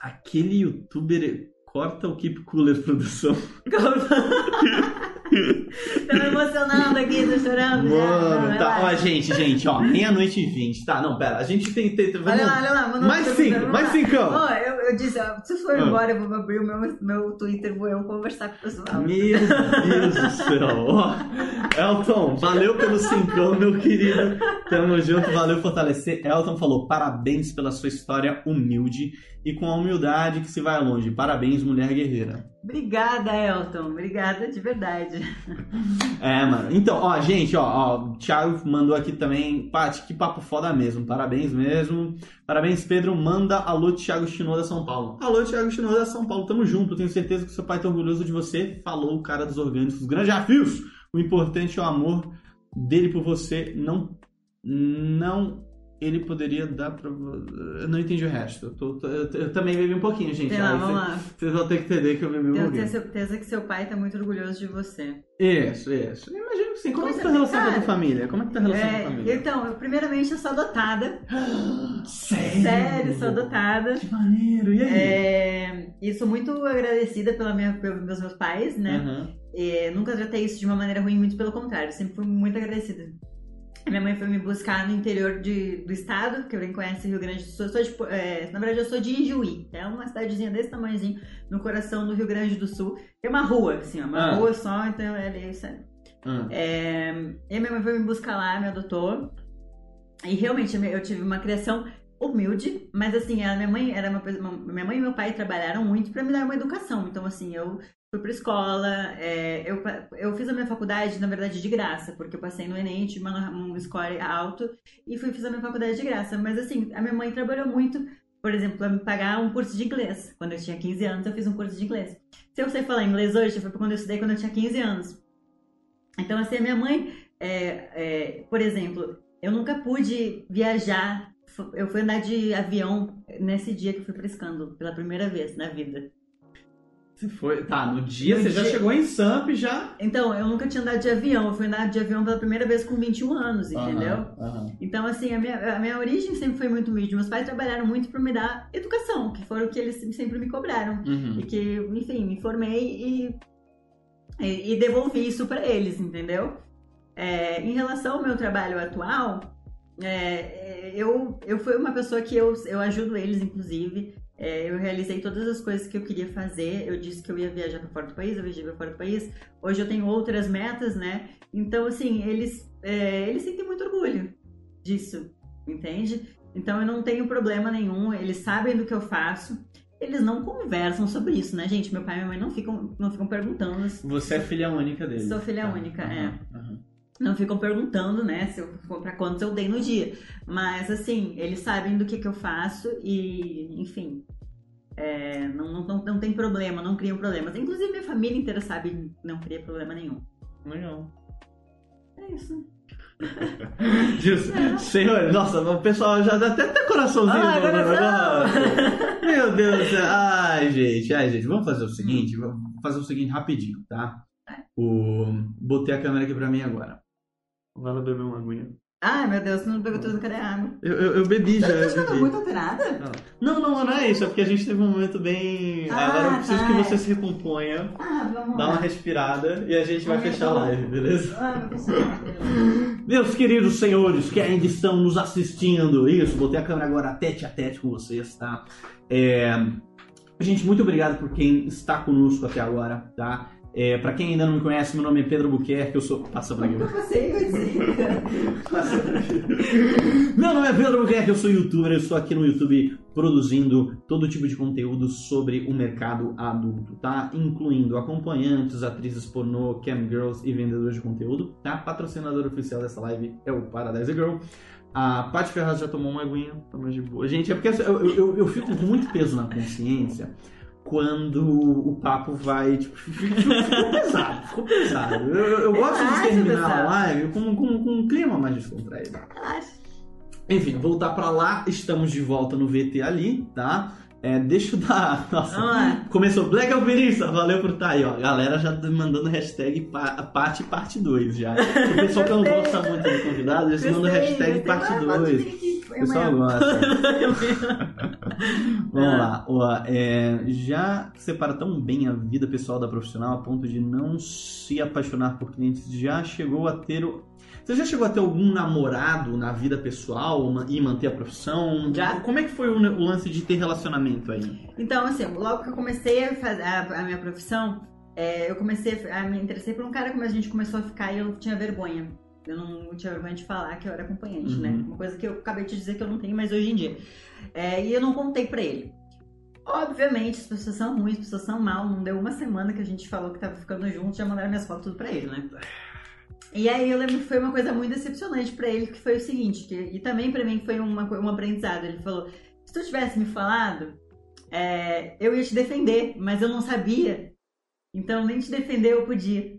aquele youtuber corta o Keep Cooler produção. <laughs> Tô me emocionando aqui, tô chorando. Mano, já. tá. Ó, gente, gente, ó, meia-noite e vinte. Tá, não, pera, a gente tem. tem vamos... Olha lá, olha lá. manda Mais cinco, mais cincão. Ó, eu, eu disse, ó, se for Ah. embora, eu vou abrir o meu, meu Twitter, vou eu conversar com o pessoal. Meu Deus do céu. Ó, Elton, valeu pelo cincão, meu querido. Tamo junto, valeu fortalecer. Elton falou: parabéns pela sua história humilde e com a humildade que se vai longe. Parabéns, mulher guerreira. Obrigada, Elton. Obrigada de verdade. <laughs> É, mano. Então, ó, gente, ó, ó, o Thiago mandou aqui também. Paty, que papo foda mesmo. Parabéns mesmo. Parabéns, Pedro. Manda alô, Thiago Chinoda São Paulo. Alô, Thiago Chinoda São Paulo. Tamo junto. Tenho certeza que seu pai tá orgulhoso de você. Falou o cara dos orgânicos. Grandes desafios. O importante é o amor dele por você. Não. Não. Ele poderia dar pra. Eu não entendi o resto. Eu, tô- eu- eu também bebi um pouquinho, gente. Sei lá, Aí vamos cê- lá. Vocês vão ter que entender que eu bebi um Tenho pouquinho. certeza que seu pai tá muito orgulhoso de você. Isso, isso. Eu imagino que sim. Como Com é que tá a relação com a tua família? Como é que tá a relação com a É, família? então, eu, primeiramente eu sou adotada. <gasps> Sério? Sério, sou adotada. Que maneiro. E aí? É, e sou muito agradecida pela minha, pelos meus pais, né? Aham. É, nunca tratei isso de uma maneira ruim, muito pelo contrário, sempre fui muito agradecida. Minha mãe foi me buscar no interior de, do estado, que quem conhece Rio Grande do Sul. Eu sou de, é, na verdade, eu sou de Ijuí, é uma cidadezinha desse tamanhozinho, no coração do Rio Grande do Sul. Tem uma rua, assim, uma Ah. rua só, então é ali, sabe? Ah. É, e a minha mãe foi me buscar lá, me adotou. E realmente eu tive uma criação humilde, mas assim, a minha mãe era uma- minha mãe e meu pai trabalharam muito para me dar uma educação. Então assim, eu fui pra escola, é, eu, eu fiz a minha faculdade, na verdade, de graça, porque eu passei no Enem, tive uma, um score alto e fui fiz a minha faculdade de graça. Mas assim, a minha mãe trabalhou muito, por exemplo, para me pagar um curso de inglês. Quando eu tinha 15 anos, eu fiz um curso de inglês. Se eu sei falar inglês hoje, foi quando eu estudei quando eu tinha 15 anos. Então, assim, a minha mãe, é, é, por exemplo, eu nunca pude viajar. Eu fui andar de avião nesse dia que eu fui pra escândalo, pela primeira vez na vida. Você foi. Tá, no dia No você já dia- chegou em Samp já. Então, eu nunca tinha andado de avião. Eu fui andar de avião pela primeira vez com 21 anos, entendeu? Aham, aham. Então, assim, a minha, a minha origem sempre foi muito humilde. Meus pais trabalharam muito para me dar educação, que foram o que eles sempre me cobraram. Uhum. E que, enfim, me formei e, e, e devolvi isso para eles, entendeu? É, em relação ao meu trabalho atual, é, é, eu, eu fui uma pessoa que eu, eu ajudo eles, inclusive. É, eu realizei todas as coisas que eu queria fazer. Eu disse que eu ia viajar para fora do país, eu viajei para fora do país. Hoje eu tenho outras metas, né? Então, assim, eles, é, eles sentem muito orgulho disso, entende? Então eu não tenho problema nenhum, eles sabem do que eu faço. Eles não conversam sobre isso, né, gente? Meu pai e minha mãe não ficam, não ficam perguntando. Você é filha única deles. Sou filha Tá, única, aham, é. aham. Não ficam perguntando, né, se eu, pra quantos eu dei no dia. Mas, assim, eles sabem do que, que eu faço e, enfim, é, não, não, não tem problema, não criam problemas. Inclusive, minha família inteira sabe, não cria problema nenhum. Legal. É isso. <laughs> Diz, senhor, nossa, o pessoal já dá até, até coraçãozinho. Ah, coração! <laughs> Meu Deus do céu. Ai, gente, ai, gente, vamos fazer o seguinte, vamos fazer o seguinte rapidinho, tá? O... Botei a câmera aqui pra mim agora. Vai lá beber uma aguinha. Ai, meu Deus, você não pegou tudo, cadê a água? Eu, eu, eu bebi já. Eu ficando bebi. muito alterada? Não, não, não é isso, é porque a gente teve um momento bem. Ah, agora eu preciso tá. que você se recomponha, Ah, vamos dá lá. uma respirada e a gente vai Ah, fechar a tá live, beleza? Ah. Meus queridos senhores que ainda estão nos assistindo, isso, botei a câmera agora tete a tete com vocês, tá? É, Gente, muito obrigado por quem está conosco até agora, tá? É, para quem ainda não me conhece, meu nome é Pedro Buquerque, eu sou. Passa pra mim. Passa pra mim. Meu nome é Pedro Buquerque, eu sou youtuber, eu estou aqui no YouTube produzindo todo tipo de conteúdo sobre o mercado adulto, tá? Incluindo acompanhantes, atrizes pornô, cam girls e vendedores de conteúdo, tá? Patrocinador oficial dessa live é o Paradise Girl. A Paty Ferraz já tomou uma aguinha, tá mais de boa. Gente, é porque eu, eu, eu- eu fico com muito peso na consciência quando o papo vai, tipo, <laughs> ficou pesado, ficou pesado. Eu, eu- gosto de terminar a live com, com, com um clima mais descontraído. Relaxa. Enfim, voltar pra lá, estamos de volta no VT ali, tá? É, deixa eu dar. <laughs> Nossa, lá. começou Black Alpinista, valeu por estar aí, ó. Galera já tá mandando hashtag pa- parte parte 2 já. O pessoal que não gosta muito do convidado, eles mandam hashtag parte Agora pode 2. vir aqui, põe O pessoal gosta. <laughs> Vamos Ah. lá, ó, é, já separa tão bem a vida pessoal da profissional a ponto de não se apaixonar por clientes, já chegou a ter o... Você já chegou a ter algum namorado na vida pessoal e manter a profissão? Já. Como é que foi o, lance de ter relacionamento aí? Então, assim, logo que eu comecei a fazer a, a minha profissão, é, eu comecei a me interessei por um cara, como a gente começou a ficar e eu tinha vergonha. Eu não tinha vergonha de falar que eu era acompanhante, Uhum. né? Uma coisa que eu acabei de dizer que eu não tenho mais hoje em dia. É, e eu não contei pra ele. Obviamente, as pessoas são ruins, as pessoas são mal. Não deu uma semana que a gente falou que tava ficando junto, já mandaram minhas fotos tudo pra ele, né? E aí eu lembro que foi uma coisa muito decepcionante pra ele, que foi o seguinte, que, e também pra mim foi uma, um aprendizado. Ele falou, se tu tivesse me falado, é, eu ia te defender, mas eu não sabia. Então nem te defender eu podia.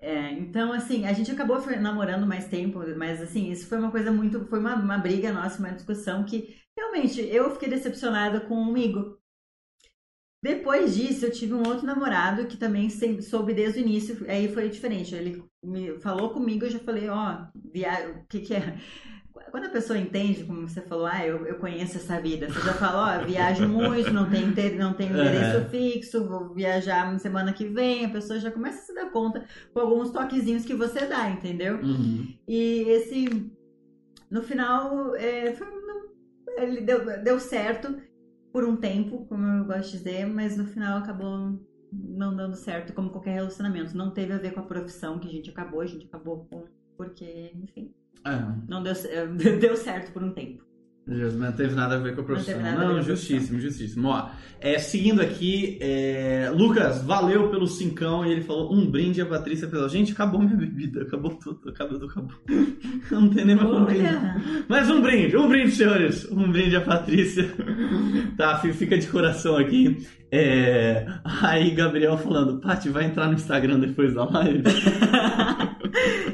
É, então, assim, a gente acabou namorando mais tempo, mas assim, isso foi uma coisa muito. Foi uma, uma briga nossa, uma discussão que realmente eu fiquei decepcionada comigo. Depois disso, eu tive um outro namorado que também soube desde o início, aí foi diferente. Ele me falou comigo, eu já falei, ó, via... o que que é? Quando a pessoa entende, como você falou, ah, eu, eu conheço essa vida, você já fala, ó, viajo muito, não tenho, inter- não tenho endereço É. fixo, vou viajar semana que vem, a pessoa já começa a se dar conta com alguns toquezinhos que você dá, entendeu? Uhum. E esse, no final, é, foi- ele deu, deu certo por um tempo, como eu gosto de dizer, mas no final acabou não dando certo, como qualquer relacionamento. Não teve a ver com a profissão que a gente acabou, a gente acabou com. Porque, enfim, É, não deu, <laughs> deu certo por um tempo. Não teve nada a ver com a profissão. Não, com a justíssimo, justíssimo. Ó, é, seguindo aqui, é, Lucas, valeu pelo cincão. E ele falou um brinde a Patrícia pela. Gente, acabou minha bebida, acabou tudo, acabou, acabou. <laughs> Não tem nem mais um brinde. Mais um brinde, um brinde, senhores. Um brinde a Patrícia. <laughs> Tá, fi- fica de coração aqui. É, Aí, Gabriel falando, Paty, vai entrar no Instagram depois da live? <laughs>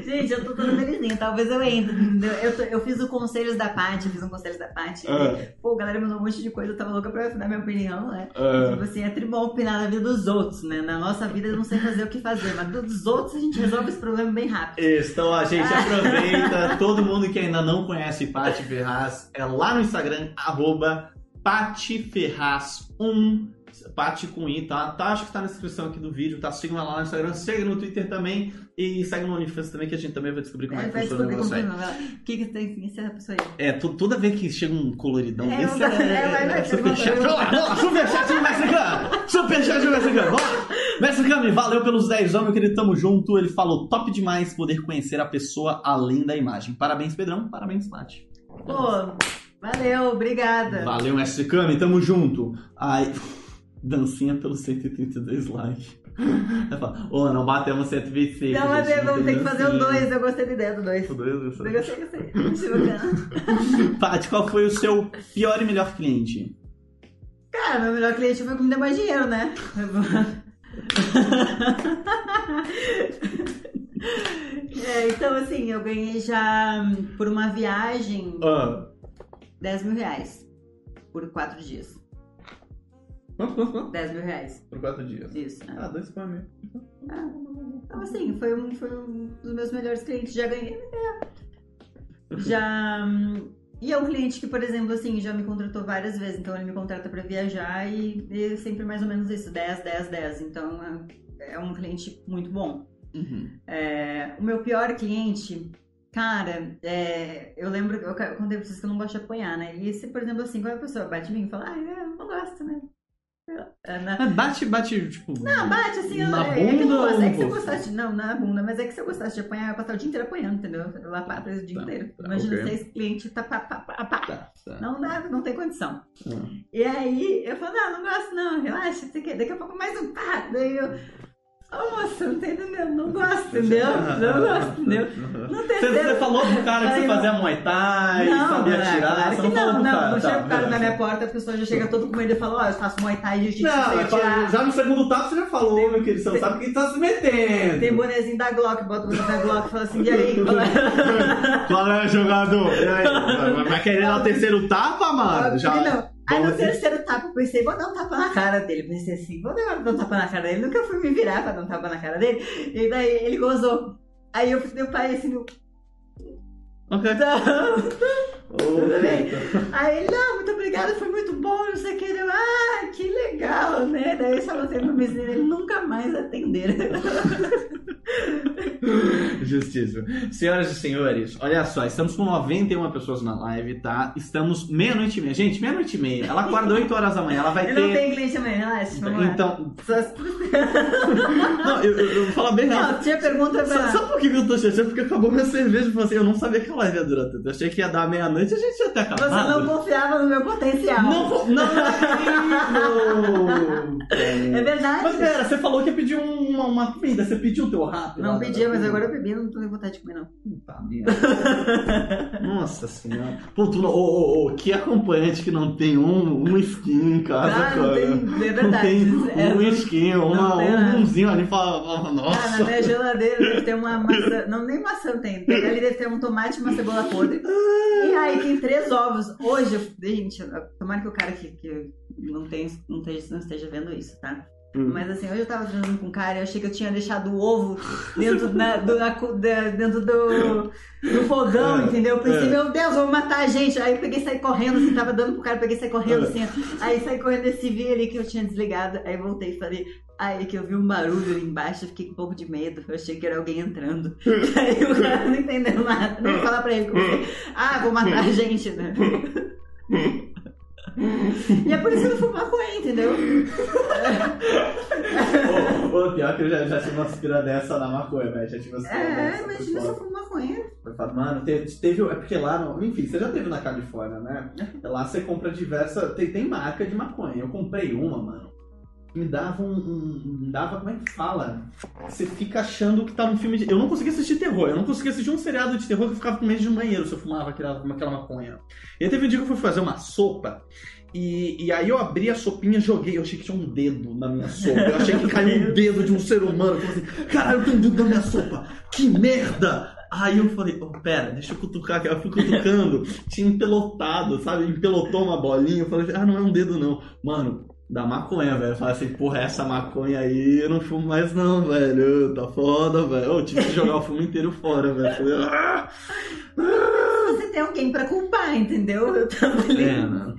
Gente, eu tô toda felizinha. Talvez eu entre. Eu, tô- eu fiz o Conselhos da Paty, fiz um Conselhos da Paty. Ah. Pô, a galera mandou um monte de coisa, eu tava louca pra dar minha opinião, né? Ah. Tipo assim, é tribom opinar na vida dos outros, né? Na nossa vida eu não sei fazer o que fazer, mas dos outros a gente resolve esse problema bem rápido. Isso, Então, a gente <laughs> aproveita. Todo mundo que ainda não conhece Pati Ferraz, é lá no Instagram, arroba patiferraz1. Pati com I, tá? tá? Acho que tá na descrição aqui do vídeo, tá? Sigam ela lá no Instagram, segue no Twitter também e segue no OnlyFans também, que a gente também vai descobrir como é, Aí que funciona o negócio aí. O que que tem essa pessoa aí? É, tu- toda vez que chega um coloridão É, desse, é, vai- vai- superchat. superchat do Mestre Kami! Superchat! Mestre Kami, valeu pelos 10 anos, meu querido, tamo junto. Ele falou, top demais poder conhecer a pessoa além da imagem. Parabéns, Pedrão, parabéns, Paty. Pô, valeu, obrigada. Valeu, Mestre Kami, tamo junto. Ai, dancinha pelos 132 likes. Aí fala, Ô, não batemos 126. Não, mas gente, vamos ter que fazer o dancinha. 2, eu gostei da ideia do 2. O dois, eu Eu sei. gostei, gostei. <laughs> Paty, qual foi o seu pior e melhor cliente? Cara, meu melhor cliente foi o que me deu mais dinheiro, né? <laughs> É, então, assim, eu ganhei já por uma viagem Ah. 10 mil reais. Por 4 dias. Quanto, quanto, quanto? 10 mil reais. Por quatro dias. Isso. né? Ah, dois mim. Ah, Então, assim, foi um, foi um dos meus melhores clientes. Já ganhei. Já. hum, E é um cliente que, por exemplo, assim, já me contratou várias vezes. Então, ele me contrata pra viajar e, e sempre mais ou menos isso: 10, 10, 10. Então, é- é um cliente muito bom. Uhum. É, o meu pior cliente, cara, é, eu lembro, eu contei pra vocês que eu não gosto de apanhar, né? E se, por exemplo, assim, quando a pessoa bate em mim e fala, ah, eu não gosto, né? É, na- Mas bate, bate, tipo. Não, bate assim, Na é, é que bunda gosto. É que se eu gostasse de. Não, na bunda, mas é que se eu gostasse de apanhar, eu ia passar o dia inteiro apanhando, entendeu? Preso o dia Tá, inteiro. tá, Imagina ok. seis clientes, tá, pá, pá, pá, pá. Tá, tá. Não dá, não tem condição. Ah. E aí eu falo, não, não gosto não, relaxa, você quer. Daqui a pouco mais um pá. Daí eu. Nossa, não tá entendendo, não gosto, entendeu? Não gosto, entendeu? No Você, terceiro... você falou pro cara que você fazia Muay Thai, Não, sabia é, atirar, claro você que não falou não, pro não, cara. não tá, chega o cara na beleza. minha porta, a pessoa já chega todo com medo e fala, ó, eu faço Muay Thai, Jiu-Jitsu, Não, atirar. já no segundo tapa você já falou, meu querido, você não tem- sabe quem tá se metendo. Tem bonezinho da Glock, bota o bonezinho da Glock e fala assim, e aí, qual é? <laughs> Qual é, jogador? E aí, <laughs> vai- vai querer dar o terceiro tapa, mano? Já... Não. Aí no terceiro tapa eu pensei, vou dar um tapa na cara dele. Pensei assim, vou dar um tapa na cara dele. Nunca fui me virar pra dar um tapa na cara dele. E daí ele gozou. Aí eu dei o pai assim, no... Ok. não. <laughs> Tudo bem. Aí ele, não, muito obrigada, foi muito bom, não sei o que. Eu, ah, que legal, né? Daí eu só botei no business dele, nunca mais atender. <laughs> Justíssimo. Senhoras e senhores, olha só, estamos com 91 pessoas na live, tá? Estamos meia-noite e meia. Gente, meia-noite e meia. Ela acorda 8 horas da manhã, ela vai Eu ter. não tenho cliente amanhã, relaxa, vamos. Então, <laughs> não, eu, eu, eu vou falar bem rápido. Não, tinha pergunta Sabe, pra... sabe por que eu tô chateado? Porque acabou minha cerveja. Eu falei assim, eu não sabia que a live ia durar tanto. Eu achei que ia dar meia-noite e a gente ia ter acabado. Você não confiava no meu potencial. Não, não é <laughs> É verdade. Mas pera, você falou que ia pedir uma, uma comida. Você pediu o teu rápido? Não pedia, mas agora eu bebi, não tô com vontade de comer, não. Puta merda. <laughs> Nossa senhora. Pô, tu não, ô, ô, ô, que acompanhante que não tem um, um skin em casa, Ah, cara. não tem- é Não verdade, tem é, um não- skin, uma, tem um umzinho ali fala, fala, Ah, na nossa. minha geladeira deve ter uma maçã. Não, nem maçã tem. Tem- Ali deve ter um tomate e uma cebola podre. E aí tem três ovos. Hoje, gente, tomara que o cara que, que não, tem, não, esteja, não esteja vendo isso, tá? Hum. Mas assim, hoje eu tava transando com um cara e eu achei que eu tinha deixado o ovo dentro, na, do, na dentro do, do fogão, É, entendeu? Eu pensei, é. meu Deus, vou matar a gente. Aí eu peguei e saí correndo, assim, tava dando pro cara, peguei e saí correndo, É. assim. Aí saí correndo e vi ali que eu tinha desligado. Aí voltei e falei, aí que eu vi um barulho ali embaixo, eu fiquei com um pouco de medo. Eu achei que era alguém entrando. <laughs> aí o cara não entendeu nada. Nem falar pra ele, comecei, ah, vou matar a gente, né? <laughs> E é por isso que eu não fumo maconha, entendeu? Ô, pior que eu já, já tive uma aspira dessa na maconha, velho. Já tive uma aspira É, dessa. imagina foi se eu fumo maconha. Mano, teve, teve. É porque lá, no, enfim, você já teve na Califórnia, né? Lá você compra diversa. Tem, tem marca de maconha. Eu comprei uma, mano. Me dava um, um- Me dava. Como é que fala? Você fica achando que tá num filme de. Eu não conseguia assistir terror. Eu não conseguia assistir um seriado de terror que eu ficava com medo de banheiro se eu fumava aquela, aquela maconha. E teve um dia que eu fui fazer uma sopa. E, e aí eu abri a sopinha, joguei, eu achei que tinha um dedo na minha sopa. Eu achei que caiu um dedo de um ser humano. Eu falei assim, caralho, tem um dedo na minha sopa. Que merda! Aí eu falei, oh, pera, deixa eu cutucar, eu fui cutucando, tinha empelotado, sabe? Empelotou uma bolinha, eu falei, ah, não é um dedo não. Mano, da maconha, velho. Falei assim, porra, essa maconha aí eu não fumo mais não, velho. Tá foda, velho. Eu tive que jogar o fumo inteiro fora, velho. Falei, ah! Você tem alguém pra culpar, entendeu? Eu tava ali. É, não.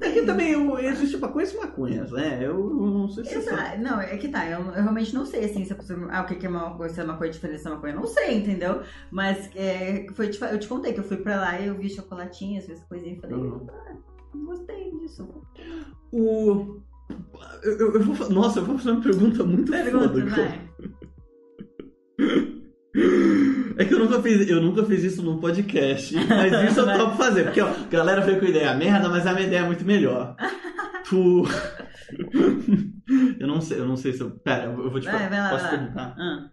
É que também eu, existe maconhas e maconhas, né? Eu não sei se. Exato. Não, é que tá, eu, eu realmente não sei assim se a pessoa. Ah, o que é uma coisa, se é uma coisa diferente da maconha. Não sei, entendeu? Mas é, foi, eu te contei que eu fui pra lá e eu vi chocolatinhas, essas coisinhas e falei, Uhum. ah, gostei disso. O. Eu, eu- vou, nossa, eu vou fazer uma pergunta muito Pergunta, foda. vai. <laughs> É que eu nunca fiz, eu nunca fiz isso num podcast. Mas <laughs> isso eu topo fazer. Porque ó, a galera veio com ideia merda, mas a minha ideia é muito melhor. <laughs> Tu. eu não sei, eu não sei se eu. Pera, eu eu vou te Vai, vai lá, Posso vai lá. perguntar? Ah.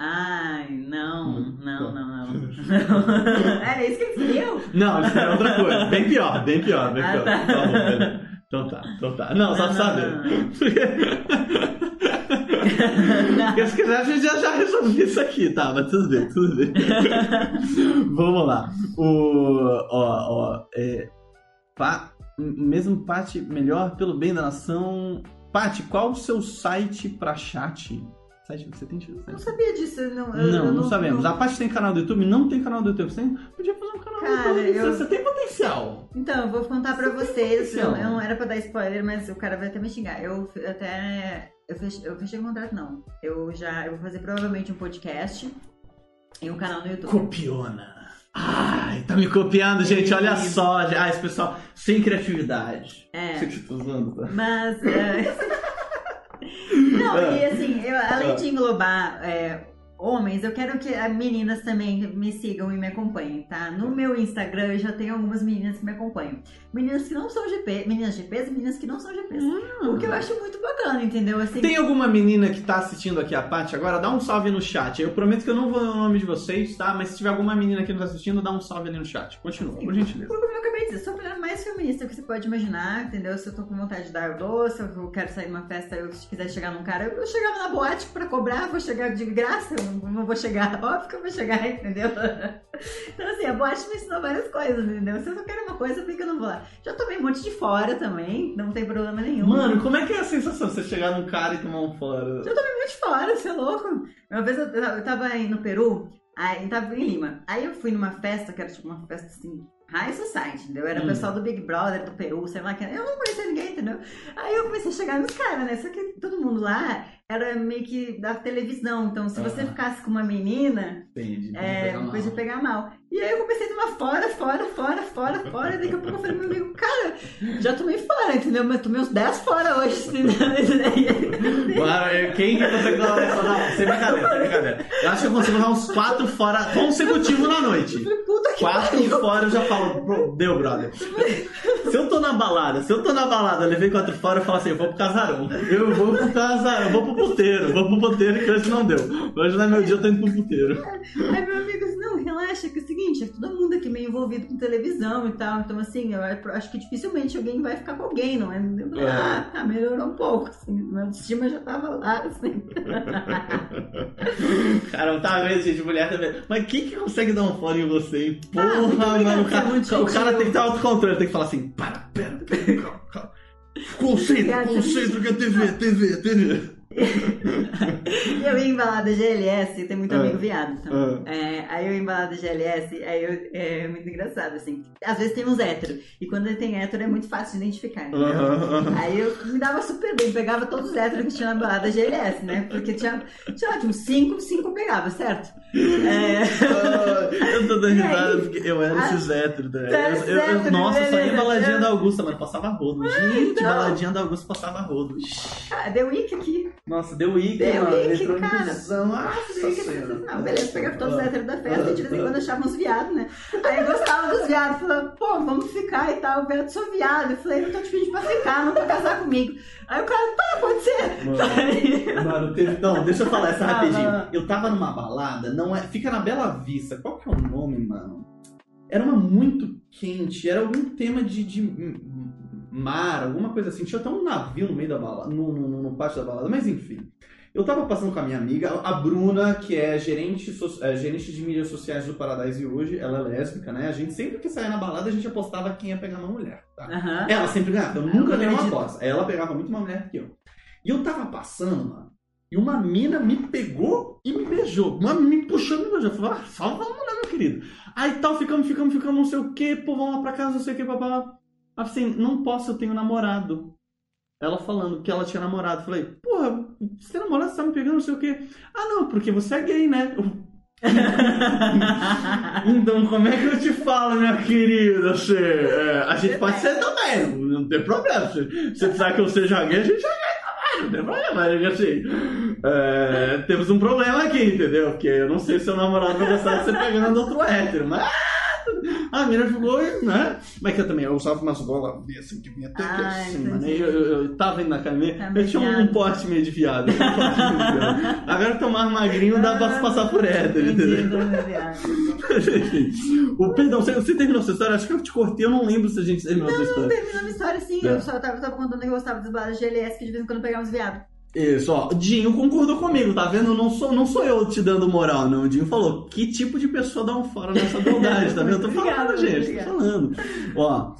Ai, não, Hum, não, tá. não, não. <laughs> Era isso que ele escolheu? Não, isso é outra coisa. Bem pior, bem pior, bem Ah, pior. tá. Tá bom. Então tá, então tá. Não, só Não, pra não, saber. não, <laughs> Porque se quiser, a gente já, já resolveu isso aqui, tá? Mas tudo bem, tudo bem. <laughs> Vamos lá. O. Ó, ó. É, pa, mesmo Paty, melhor pelo bem da nação. Paty, qual o seu site pra chat? Você tem Não site? sabia disso. Não, eu- Não, eu não, sabemos. não- A Paty tem canal do YouTube? Não tem canal do YouTube. Você podia fazer um canal Cara, do YouTube. eu- Você tem potencial. Então, eu vou contar pra Você vocês. Potencial. eu não era pra dar spoiler, mas o cara vai até me xingar. Eu até. Eu fechei, eu fechei o contrato, não. Eu já. Eu vou fazer provavelmente um podcast e um canal no YouTube. Copiona. Ai, tá me copiando, gente. Olha só. Ah, esse pessoal sem criatividade. É. Sei que você tá usando, tá? Mas. é, <laughs> Não, e assim, eu- além de englobar é, homens, eu quero que as meninas também me sigam e me acompanhem, tá? No meu Instagram eu já tenho algumas meninas que me acompanham. Meninas que não são GP, meninas GPs e meninas que não são GPs. O que eu acho muito bacana, entendeu? Assim, Tem alguma menina que tá assistindo aqui a Paty agora? Dá um salve no chat. Eu prometo que eu não vou ler o nome de vocês, tá? Mas se tiver alguma menina que nos assistindo, dá um salve ali no chat. Continua, por gentileza. Como eu acabei de dizer, sou a mulher mais feminista que você pode imaginar, entendeu? Se eu tô com vontade de dar, eu dou. Se eu quero sair numa festa, eu se quiser chegar num cara, eu chegava na boate pra cobrar, vou chegar de graça, eu não vou chegar, <laughs> óbvio que eu vou chegar, entendeu? Então assim, a boate me ensinou várias coisas, entendeu? Se eu só quero uma coisa, por que eu não vou lá? Já tomei um monte de fora também, não tem problema nenhum. Mano, como é que é a sensação de você chegar num cara e tomar um fora? Já tomei muito de fora, você é louco? Uma vez eu, eu tava aí no Peru, aí tava em Lima. Aí eu fui numa festa, que era tipo uma festa assim, high society, entendeu? Era o Hum. pessoal do Big Brother, do Peru, sei lá, que eu não conhecia ninguém, entendeu? Aí eu comecei a chegar nos caras, né? Só que todo mundo lá era meio que da televisão, então se você Aham. ficasse com uma menina, Entendi. é, podia pegar mal. E aí eu comecei a tomar fora, fora, fora, fora, fora. E daqui a pouco eu falei pro meu amigo, cara, já tomei fora, entendeu? Mas tomei uns 10 fora hoje, <laughs> entendeu? Mano, quem que consegue dar essa? Não, sem brincadeira, sem brincadeira. Eu acho que eu consigo dar uns quatro fora consecutivos na noite. Puta que Quatro pariu. fora eu já falo, "Bro, deu, brother. Se eu tô na balada, se eu tô na balada, eu levei quatro fora, eu falo assim, eu vou pro casarão. Eu vou pro casarão, eu vou pro puteiro, vou pro puteiro que hoje não deu. Hoje não é meu dia, eu tô indo pro puteiro. Aí meu amigo relaxa, que é o seguinte, é todo mundo aqui meio envolvido com televisão e tal, então assim, eu acho que dificilmente alguém vai ficar com alguém, não é? Eu falei, É. ah, tá, melhorou um pouco, assim, minha autoestima já tava lá, assim. <laughs> Cara, tá vendo, gente, mulher também. Mas quem que consegue dar um fora em você? Porra, Ah, muito obrigada, mano, o é cara, muito o cara tem que ter autocontrole, tem que falar assim, para, pera, pera, calma, calma. Concentra, concentra que é TV, TV, TV. E <laughs> eu ia em balada GLS, tem muito Ah. amigo viado também. É, aí eu ia em balada GLS, aí eu, é muito engraçado, assim. Às vezes tem uns héteros, e quando tem hétero é muito fácil de identificar, entendeu? Aí eu me dava super bem, pegava todos os héteros que tinha na balada GLS, né? Porque tinha, tinha lá, uns 5, 5 pegava, certo? É... Ah, Eu tô dando <laughs> aí? risada porque eu era Ah, esses héteros, né? tá Eu- eu- eu- certo, nossa, só ia baladinha da Augusta, mano. Passava rodo. Gente, então. baladinha da Augusta passava rodo. Ah, deu wiki aqui. Nossa, deu Wiki, Deu mano. Entrou cara. no busão. Nossa é senhora. sensacional. Beleza, pegava todos os héteros da festa e de vez em quando achava uns viados, né? Aí eu gostava dos viados, falava, pô, vamos ficar e tal. O viado, sou viado. Eu falei, não tô te pedindo pra ficar, não pra casar comigo. Aí o cara, tá, pode ser. Mano. Mano, teve... Não, deixa eu falar essa rapidinho. Eu tava numa balada, não é... fica na Bela Vista. Qual que é o nome, mano? Era uma muito quente, era algum tema de, de mar, alguma coisa assim. Tinha até um navio no meio da balada, no, no, no pátio da balada, mas enfim. Eu tava passando com a minha amiga, a Bruna, que é gerente, so- é, gerente de mídias sociais do Paradise hoje, ela é lésbica, né? A gente sempre que saía na balada, a gente apostava quem ia pegar uma mulher, tá? Aham. Ela sempre ganhava, eu nunca ganhei uma aposta. Ela pegava muito mais mulher que eu. E eu tava passando, mano, e uma mina me pegou e me beijou. Uma me puxou e me beijou. Eu falei, ah, salva a mulher, meu querido. Aí tal, ficamos, ficamos, ficamos, não sei o que, pô, vamos lá pra casa, não sei o que, papá. Assim, não posso, eu tenho namorado. Ela falando que ela tinha namorado. Falei, porra, você tem namorado, você tá me pegando, não sei o que. Ah, não, porque você é gay, né? Eu, <laughs> Então, como é que eu te falo, minha querida? Você, é, a gente pode ser também, não, não tem problema. Se você precisar que eu seja gay, a gente é gay também, não tem problema. Mas, assim, é, temos um problema aqui, entendeu? Porque eu não sei se seu namorado vai gostar de você pegando outro hétero, mas. <laughs> A mina ficou, né? Mas que eu também, eu usava umas bolas assim, que vinha até aqui Ah, entendi. mano. E Eu, eu, eu tava indo na academia, Tá eu tinha um, porte meio de viado. um porte meio de viado. <laughs> Agora eu tô mais magrinho, dá pra passar por hétero, entendeu? <laughs> O perdão, você, você terminou sua história? Acho que eu te cortei, eu não lembro se a gente terminou sua Não, história. terminou minha história sim. É. Eu só tava, tava contando que eu gostava das baladas GLS que de vez em quando pegava uns viados. Isso, ó. Dinho concordou comigo, tá vendo? Não sou, não sou eu te dando moral, não. O Dinho falou, que tipo de pessoa dá um fora nessa beldade, tá vendo? Eu tô falando, gente, obrigada. tô falando. Ó.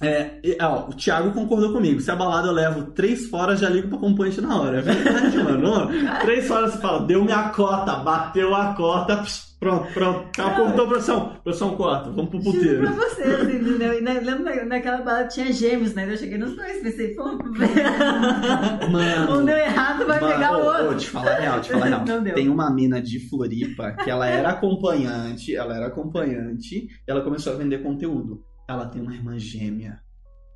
É, e, ó, o Thiago concordou comigo. Se a balada eu levo três fora, já ligo pro acompanhante na hora. É verdade, mano. Três fora você fala, deu minha cota, bateu a cota, pss, pronto, pronto. Ela cortou a pressão. Pressão corta, vamos pro Juro puteiro. pra você, assim, entendeu? E na, lembro na- naquela balada tinha gêmeos, né? Eu cheguei nos dois, pensei, pô, <laughs> <laughs> Mano. um deu errado, vai Mano, pegar o outro. ô, te falar real, te falar real. <laughs> Não deu. Tem uma mina de Floripa que ela era acompanhante, ela era acompanhante, e ela começou a vender conteúdo. Ela tem uma irmã gêmea.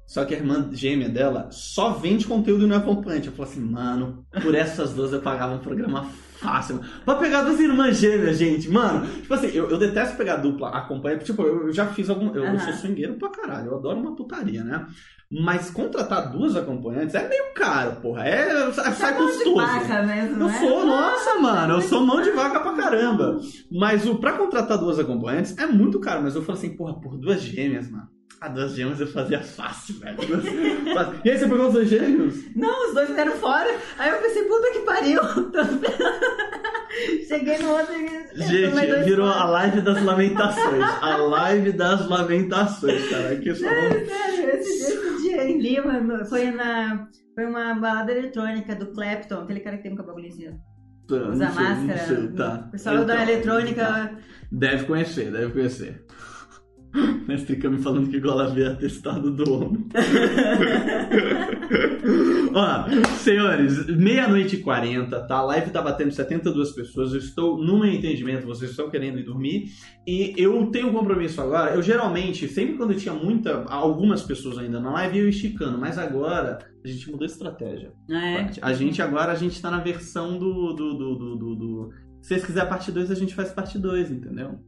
Só que a irmã gêmea dela só vende conteúdo e não é acompanhante. Eu falei assim, mano, por essas duas eu pagava um programa fácil. Pra pegar duas irmãs gêmeas, gente, mano. Tipo assim, eu, eu detesto pegar dupla acompanhante. Tipo, eu, eu já fiz algum. Eu, eu sou swingueiro pra caralho. Eu adoro uma putaria, né? Mas contratar duas acompanhantes é meio caro, porra. É, sai sai Mão de custoso. vaca mesmo, Eu né? sou, nossa, mano, eu sou mão de vaca pra caramba. Mas o pra contratar duas acompanhantes é muito caro, mas eu falo assim, porra, por duas gêmeas, mano. Ah, duas gêmeas eu fazia fácil, velho. <laughs> E aí você pegou os dois gêmeos? Não, os dois vieram fora. Aí eu pensei, puta que pariu. <laughs> Cheguei no outro e... Gente, virou a live das lamentações. A live das lamentações, cara. Que só Sério, sério, esse, esse dia em Lima foi na. Foi uma balada eletrônica do Clapton, aquele cara que tem um cabelo assim, ó. Não usa sei, máscara. Não sei, tá. O pessoal da Então, eletrônica. Deve conhecer, deve conhecer. <laughs> Mestre Kami falando que gola V é atestado do homem. <laughs> Ó, senhores, meia-noite e 40, tá? A live tá batendo 72 pessoas. Eu estou, no meu entendimento, vocês estão querendo ir dormir. E eu tenho um compromisso agora. Eu geralmente, sempre quando tinha muita, algumas pessoas ainda na live, eu ia esticando. Mas agora, a gente mudou a estratégia. É. A gente agora, a gente tá na versão do. do, do, do, do- do- Se vocês quiserem parte 2, a gente faz parte 2, entendeu?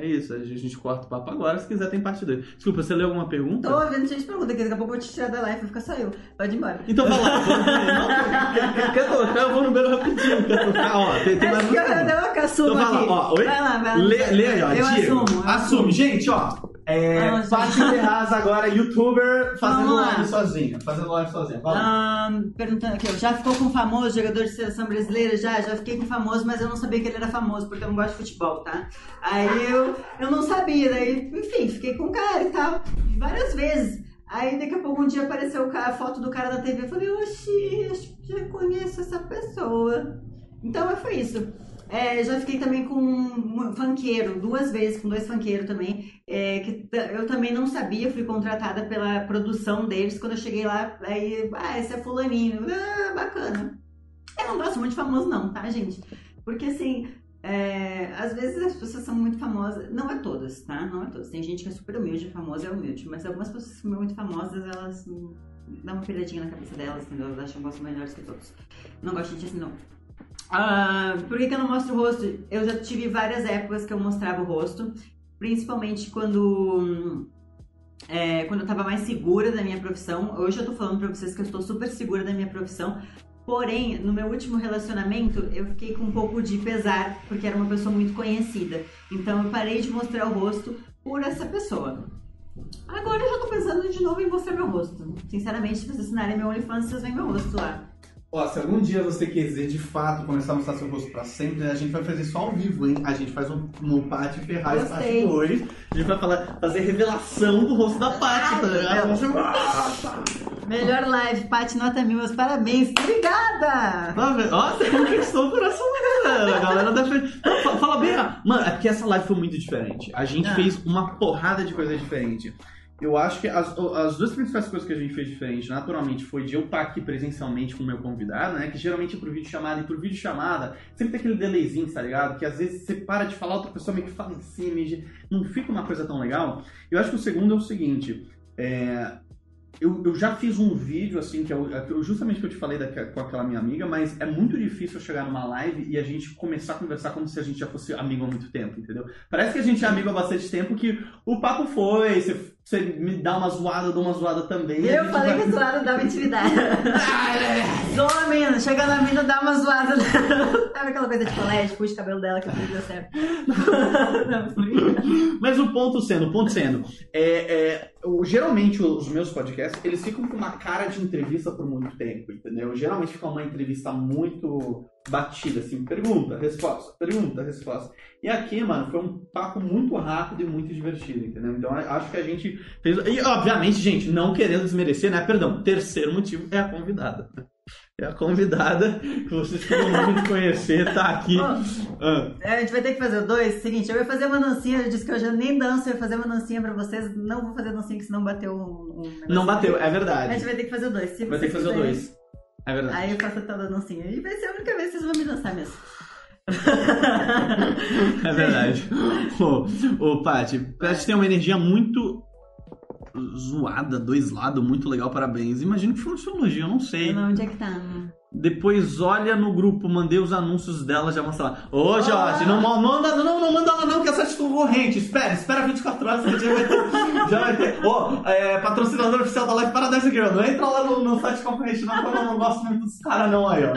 É isso, a gente corta o papo agora, se quiser tem parte 2. Desculpa, você leu alguma pergunta? Tô ouvindo gente pergunta que daqui a pouco eu vou te tirar da live, vai ficar só eu. Pode ir embora. Então vai lá. Não, quer- tocar? Eu vou no banheiro rapidinho. Quer tocar? Ó, tem, tem mais eu, uma eu, eu que assumo Então vai lá, aqui. ó, oi? Vai lá, vai lá. Lê, lê aí, ó. Eu assumo. eu Assume. Gente, ó. É, Ah. Paty Ferraz agora, youtuber, fazendo live sozinha. Fazendo live sozinha. Vai lá. Ah, perguntando aqui, já ficou com famoso jogador de seleção brasileira? Já, já fiquei com famoso, mas eu não sabia que ele era famoso, porque eu não gosto de futebol, tá? Aí eu, eu não sabia, daí, enfim, fiquei com o cara e tal, várias vezes. Aí daqui a pouco um dia apareceu a foto do cara da TV, eu falei, oxi, acho que já conheço essa pessoa. Então foi isso. É, já fiquei também com um funkeiro, duas vezes, com dois funkeiros também. É, que eu também não sabia, fui contratada pela produção deles. Quando eu cheguei lá, aí, ah, esse é fulaninho. Ah, bacana. Eu não gosto muito de famoso, não, tá, gente? Porque assim, é, às vezes as pessoas são muito famosas, não é todas, tá? Não é todas. Tem gente que é super humilde, famosa é humilde, mas algumas pessoas que são muito famosas, elas dão uma piradinha na cabeça delas, entendeu? Elas acham que são melhores que todos. Não gosto disso, não. Ah, por que, que eu não mostro o rosto? Eu já tive várias épocas que eu mostrava o rosto, principalmente quando. é, quando eu tava mais segura da minha profissão. Hoje eu tô falando pra vocês que eu estou super segura da minha profissão. Porém, no meu último relacionamento, eu fiquei com um pouco de pesar, porque era uma pessoa muito conhecida. Então eu parei de mostrar o rosto por essa pessoa. Agora eu já tô pensando de novo em mostrar meu rosto. Sinceramente, se vocês assinarem meu OnlyFans, vocês veem meu rosto lá. Ó, se algum dia você quiser de fato começar a mostrar seu rosto pra sempre, a gente vai fazer isso ao vivo, hein? A gente faz um, um Paty Ferraz parte Gostei. 2. A gente vai falar, fazer revelação do rosto da Paty, tá ligado? Melhor live, Paty Nota Mil, meus parabéns. Obrigada! Tá? Ó, você conquistou o coração da galera. A galera da frente. Não, fa- fala bem. ah, Mano, é porque essa live foi muito diferente. A gente Ah. fez uma porrada de coisa diferente. Eu acho que as, as duas principais coisas que a gente fez diferente, naturalmente, foi de eu estar aqui presencialmente com o meu convidado, né? Que geralmente é por vídeo chamada, e por vídeo chamada, sempre tem aquele delayzinho, tá ligado? Que às vezes você para de falar, outra pessoa meio que fala em cima, não fica uma coisa tão legal. Eu acho que o segundo é o seguinte. É, eu, eu já fiz um vídeo, assim, que é é o- justamente que eu te falei daque- com aquela minha amiga, mas é muito difícil eu chegar numa live e a gente começar a conversar como se a gente já fosse amigo há muito tempo, entendeu? Parece que a gente é amigo há bastante tempo, que o papo foi, você, você me dá uma zoada, eu dou uma zoada também. Eu falei vai- que zoada dava intimidade. <laughs> Ah, é. Zoa a mina, chega na mina, dá uma zoada. Sabe aquela coisa de colégio, puxa o cabelo dela que tudo deu certo. <laughs> Não. Mas o ponto sendo, o ponto sendo, é, é, o- geralmente os meus podcasts, eles ficam com uma cara de entrevista por muito tempo, entendeu? Geralmente fica uma entrevista muito batida, assim, pergunta, resposta, pergunta, resposta. E aqui, mano, foi um papo muito rápido e muito divertido, entendeu? Então acho que a gente fez... E, obviamente, gente, não querendo desmerecer, né? Perdão, terceiro motivo é a convidada. É a convidada que vocês queriam muito conhecer, tá aqui. Ah. a gente vai ter que fazer o dois. Seguinte, eu ia fazer uma dancinha, eu disse que eu já nem danço, eu ia fazer uma dancinha pra vocês. Não vou fazer dancinha, que senão bateu um. um. Não bateu, é A verdade. gente vai ter que fazer o dois. Se Vai ter que fazer o quiserem. dois. É verdade. Aí eu faço a tal da dancinha. E vai ser a única vez que vocês vão me dançar mesmo. <laughs> É verdade. <laughs> Ô, ô Paty, Paty tem uma energia muito zoada, dois lados, muito legal, parabéns. Imagino que foi um elogio, eu não sei. Não, onde é que tá? Depois olha no grupo, mandei os anúncios dela, já mostra lá. Ô, Jorge, não manda, não, não manda ela não, que é site concorrente. Espera, espera 24 horas que já vai ter. <laughs> Já vai ter. Ô, é, patrocinador oficial da Live Paradise Girl. Não entra lá no, no site concorrente, não, porque eu não gosto muito dos caras, não, aí, ó.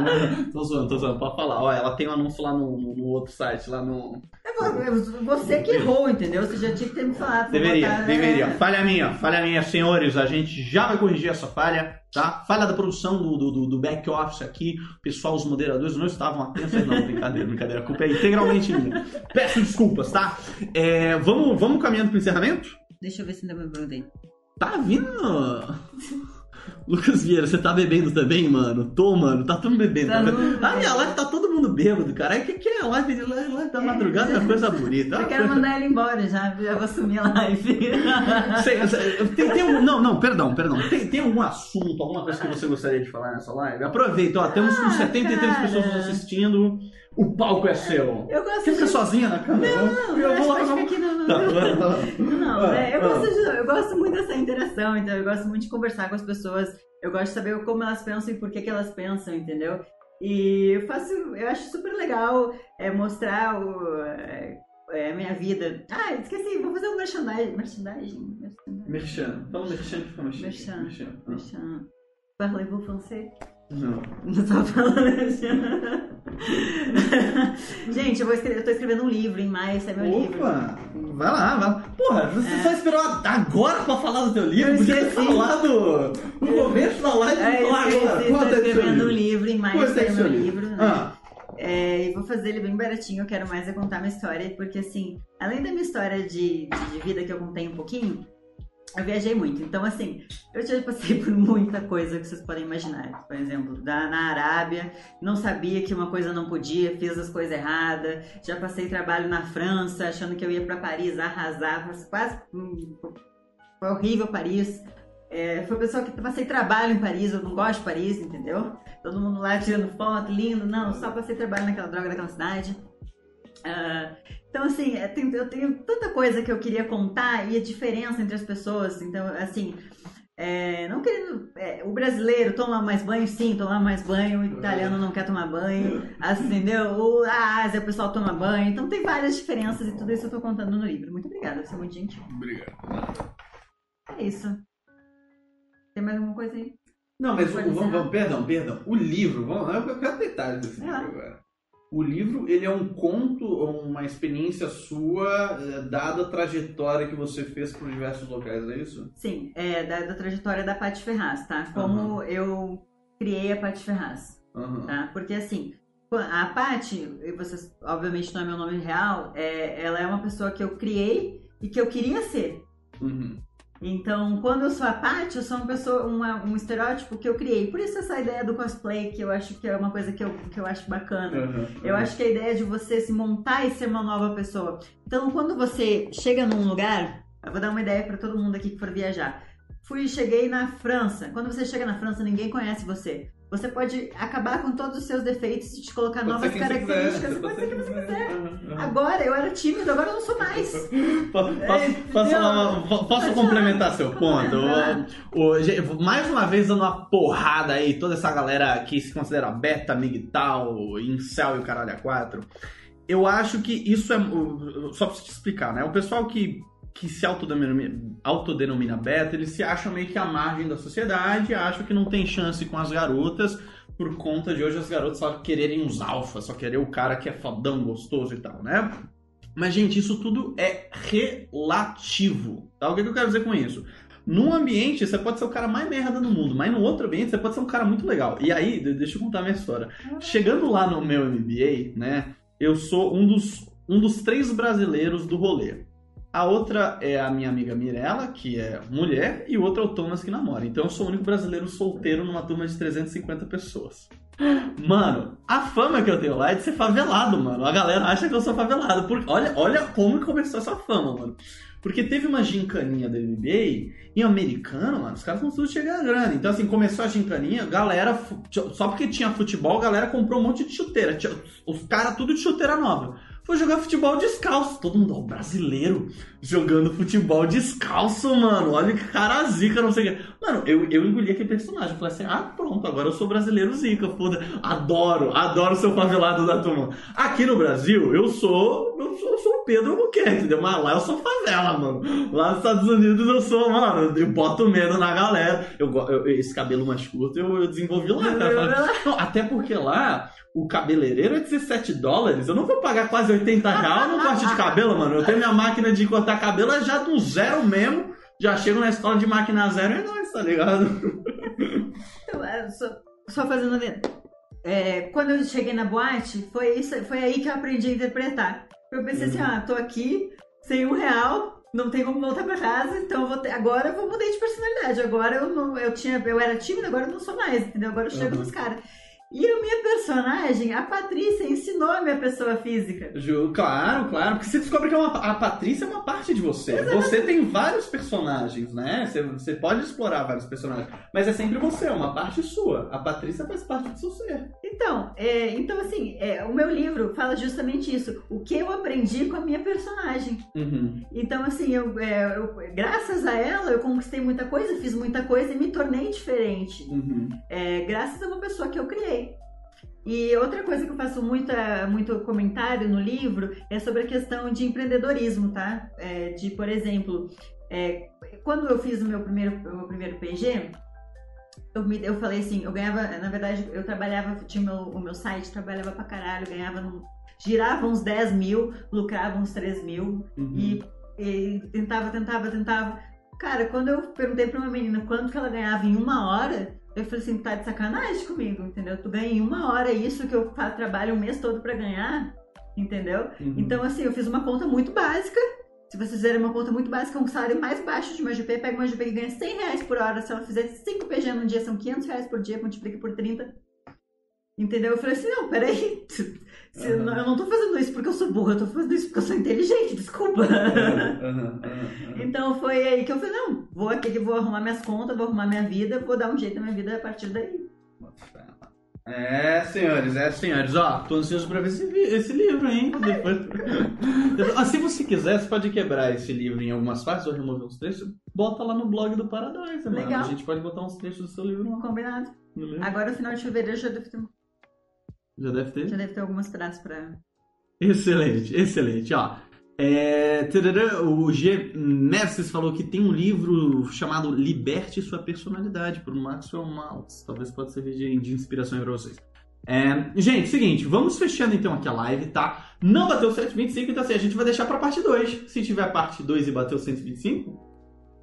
Tô zoando, tô zoando, pode falar. Ó, ela tem um anúncio lá no, no, no outro site, lá no. É você que errou, entendeu? Você já tinha que ter me falado. Deveria, botar, deveria. é. Falha minha, falha minha, senhores. A gente já vai corrigir essa falha, tá? Falha da produção do, do, do back office aqui. O pessoal, os moderadores não estavam atentos. Não, brincadeira, brincadeira. A culpa é integralmente minha. Peço desculpas, tá? É, vamos, vamos caminhando pro encerramento? Deixa eu ver se ainda me perguntei. Tá vindo. <laughs> Lucas Vieira, você tá bebendo também, mano? Tô, mano, tá todo mundo bebendo. Tá Tá todo mundo a minha live tá todo mundo bêbado, cara. O que, que é live, live, live da madrugada? É uma coisa bonita. é Eu quero coisa- mandar ele embora já, já vou assumir a live. <laughs> Sei, sei, tem, tem não, não, perdão, perdão. Tem, tem algum assunto, alguma coisa que você gostaria de falar nessa live? Aproveita, ó, temos uns Ah, 73 cara. pessoas nos assistindo. O palco é seu. Eu gosto ficar de... sozinha na cama? Não, eu eu vou lá. que aqui não, Tá, não. Não, Ah, é, eu, gosto de- eu gosto muito dessa interação, então eu gosto muito de conversar com as pessoas. Eu gosto de saber como elas pensam e por que, que elas pensam, entendeu? E eu faço, eu acho super legal é, mostrar o, é, é, a minha vida. Ah, esqueci, vou fazer um merchandising. Merchandising? merchandising. Merchan. Fala merchan que fica. Merchan. Merchan. Ah, Merchan. Parlez-vous français? Não. Não tava falando. <laughs> Gente, eu, vou escrever, eu tô escrevendo um livro em maio, esse é meu livro. Opa! Vai lá, vai lá. Porra, você É. só esperou agora pra falar do teu livro? Eu Podia ter falado no começo da live É, eu falar agora. esqueci, tô Quanto é escrevendo um livro? em maio Quanto é seu meu livro? livro. né? Ah, É, e vou fazer ele bem baratinho, eu quero mais é contar minha história, porque assim, além da minha história de, de vida que eu contei um pouquinho, eu viajei muito. Então, assim, eu já passei <laughs> por muita coisa que vocês podem imaginar. Por exemplo, da, na Arábia, não sabia que uma coisa não podia, fiz as coisas erradas. Já passei trabalho na França, achando que eu ia pra Paris arrasar, quase. hum, Foi horrível Paris. É, foi pessoa que passei trabalho em Paris, eu não gosto de Paris, entendeu? Todo mundo lá tirando foto, lindo. Não, só passei trabalho naquela droga daquela cidade. Ah, então, assim, é, eu tenho tanta coisa que eu queria contar e a diferença entre as pessoas. Então, assim, é, não querendo. é, o brasileiro toma mais banho, sim, toma mais banho. O italiano não quer tomar banho, assim, entendeu? O, a Ásia, o pessoal toma banho. Então, tem várias diferenças e tudo isso eu tô contando no livro. Muito obrigada, você é muito gentil. obrigado. É isso. Tem mais alguma coisa aí? Não, mas o, vamos, vamos- perdão, perdão. O livro, vamos, eu quero detalhes desse lá. livro agora. O livro, ele é um conto, uma experiência sua, eh, dada a trajetória que você fez por diversos locais, é isso? Sim, é da, da trajetória da Paty Ferraz, tá? Como eu criei a Paty Ferraz. Aham. tá? Porque assim, a Paty, e vocês obviamente não é meu nome real, é, ela é uma pessoa que eu criei e que eu queria ser. Uhum. Então, quando eu sou a Paty, eu sou uma pessoa, uma- um estereótipo que eu criei. Por isso essa ideia do cosplay, que eu acho que é uma coisa que eu, que eu acho bacana. Aham. Eu acho que a ideia de você se montar e ser uma nova pessoa. Então, quando você chega num lugar, eu vou dar uma ideia para todo mundo aqui que for viajar. Fui, cheguei na França. Quando você chega na França, ninguém conhece você. Você pode acabar com todos os seus defeitos e te colocar Pode novas características. quiser, pode ser quem você quiser. Agora eu era tímido, agora eu não sou mais. Posso, É, posso, posso, po- posso Pode complementar seu ponto? O- mais uma vez dando uma porrada aí, toda essa galera que se considera beta, migtal, incel e o caralho a quatro. Eu acho que isso é. Só pra te explicar, né? O pessoal que, que se autodenomina, autodenomina beta, eles se acham meio que à margem da sociedade, acham que não tem chance com as garotas, por conta de hoje as garotas só quererem os alfas, só querer o cara que é fodão, gostoso e tal, né? Mas, gente, isso tudo é relativo. Tá? O que, que eu quero dizer com isso? Num ambiente, você pode ser o cara mais merda do mundo, mas no outro ambiente, você pode ser um cara muito legal. E aí, de- deixa eu contar a minha história. Chegando lá no meu MBA, né, eu sou um dos, um dos três brasileiros do rolê. A outra é a minha amiga Mirella, que é mulher, e o outro é o Thomas, que namora. Então eu sou o único brasileiro solteiro numa turma de 350 pessoas. Mano, a fama que eu tenho lá é de ser favelado, mano. A galera acha que eu sou favelado. Porque, olha, olha como começou essa fama, mano. Porque teve uma gincaninha da NBA e americano, mano, os caras não tudo chegar grande. Então, assim, começou a gincaninha, galera, só porque tinha futebol, galera comprou um monte de chuteira. Os caras tudo de chuteira nova. Foi jogar futebol descalço. Todo mundo, ó, brasileiro jogando futebol descalço, mano. Olha que cara zica, não sei o quê. Mano, eu, eu engoli aquele personagem. Falei assim, ah, pronto, agora eu sou brasileiro zica, foda. Adoro, adoro ser o favelado da turma. Aqui no Brasil, eu sou, eu sou, eu sou o Pedro Albuquerque, entendeu? Mas lá eu sou favela, mano. Lá nos Estados Unidos eu sou, mano, eu boto medo na galera. Eu, eu esse cabelo mais curto eu, eu desenvolvi lá, cara. <laughs> Não, até porque lá o cabeleireiro é 17 dólares. Eu não vou pagar quase 80 reais no corte de cabelo, mano. Eu tenho minha máquina de cortar cabelo é já do zero mesmo. Já chego na escola de máquina zero e é nóis, tá ligado? Então, é, só, só fazendo. É, quando eu cheguei na boate, foi, isso, foi aí que eu aprendi a interpretar. Eu pensei assim, uhum. ah, tô aqui, sem um real, não tem como voltar pra casa, então eu ter, agora eu vou mudar de personalidade. Agora eu não, eu tinha, eu era tímida, agora eu não sou mais, entendeu? Agora eu chego uhum. nos caras. E a minha personagem, a Patrícia, ensinou a minha pessoa física. Ju, claro, claro. Porque você descobre que é uma, a Patrícia é uma parte de você. Exatamente. Você tem vários personagens, né? Você, você, pode explorar vários personagens. Mas é sempre você, é uma parte sua. A Patrícia faz parte do seu ser. Então, é, então assim, é, o meu livro fala justamente isso. O que eu aprendi com a minha personagem. Uhum. Então, assim, eu, é, eu, graças a ela, eu conquistei muita coisa, fiz muita coisa e me tornei diferente. Uhum. É, graças a uma pessoa que eu criei. E outra coisa que eu faço muita, muito comentário no livro é sobre a questão de empreendedorismo, tá? É, de, por exemplo, é, quando eu fiz o meu primeiro, o meu primeiro PG, eu, me, eu falei assim, eu ganhava, na verdade, eu trabalhava, tinha meu, o meu site, trabalhava pra caralho, ganhava, girava uns 10 mil, lucrava uns 3 mil uhum. e, e tentava, tentava, tentava. Cara, quando eu perguntei pra uma menina quanto que ela ganhava em uma hora, eu falei assim, tá de sacanagem comigo, entendeu? Tu ganha em uma hora isso que eu trabalho um mês todo para ganhar, entendeu? Uhum. Então, assim, eu fiz uma conta muito básica. Se vocês fizerem uma conta muito básica, um salário mais baixo de uma GP, pega uma GP que ganha 100 reais por hora. Se ela fizer 5 PG no dia, são 500 reais por dia, multiplica por 30. Entendeu? Eu falei assim, não, peraí. <laughs> Uhum. Eu não tô fazendo isso porque eu sou burra, eu tô fazendo isso porque eu sou inteligente, desculpa. Uhum, uhum, então foi aí que eu falei, não, vou aqui, vou arrumar minhas contas, vou arrumar minha vida, vou dar um jeito na minha vida a partir daí. É, senhores, é, senhores. Ó, tô ansioso pra ver esse, esse livro, hein? Depois... <laughs> ah, se você quiser, você pode quebrar esse livro em algumas partes ou remover uns trechos. Bota lá no blog do Paradise, mano. Legal. A gente pode botar uns trechos do seu livro. Combinado. Agora, no final de fevereiro, já deve ter já deve ter? Já deve ter algumas frases pra. Excelente, excelente. Ó, é, o G. Mestres falou que tem um livro chamado Liberte Sua Personalidade, por Maxwell Maltz. Talvez possa servir de, de inspiração para vocês. É, gente, seguinte, vamos fechando então aqui a live, tá? Não bateu 125, então assim, a gente vai deixar pra parte 2. Se tiver parte 2 e bateu 125,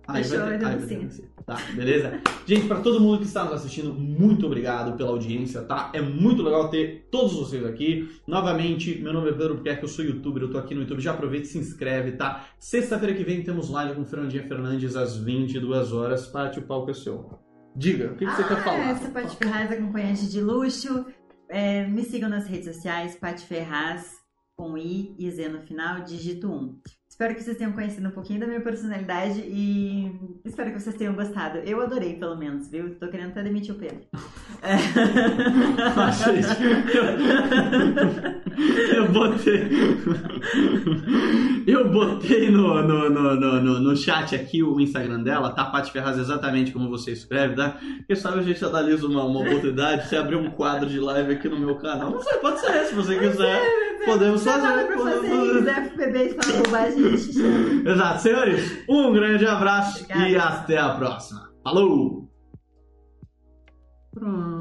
Aí vai, ter, aí vai ter Tá, beleza? Gente, para todo mundo que está nos assistindo, muito obrigado pela audiência, tá? É muito legal ter todos vocês aqui. Novamente, meu nome é Pedro Buquerque, eu sou youtuber, eu tô aqui no YouTube. Já aproveita e se inscreve, tá? Sexta-feira que vem temos live com Fernandinha Fernandes às 22 horas. Pati, o palco é seu. Diga, o que, que você ah, quer falar? Essa Paty Ferraz, acompanhante de luxo. É, me sigam nas redes sociais, Paty Ferraz, com I e Z no final, dígito 1. Espero que vocês tenham conhecido um pouquinho da minha personalidade e espero que vocês tenham gostado. Eu adorei, pelo menos, viu? Tô querendo até demitir o Pedro. <laughs> <laughs> eu botei. Eu botei no, no, no, no, no chat aqui o Instagram dela, tá? Paty Ferraz, exatamente como você escreve, tá? Porque sabe, a gente analisa uma, uma oportunidade, você abrir um quadro de live aqui no meu canal. Não sei, pode ser, se você quiser. Podemos fazer. Podemos fazer. Se quiser beber e falar bobagem, <laughs> Exato, senhores, um grande abraço Obrigada. e até a próxima. Falou! Pronto.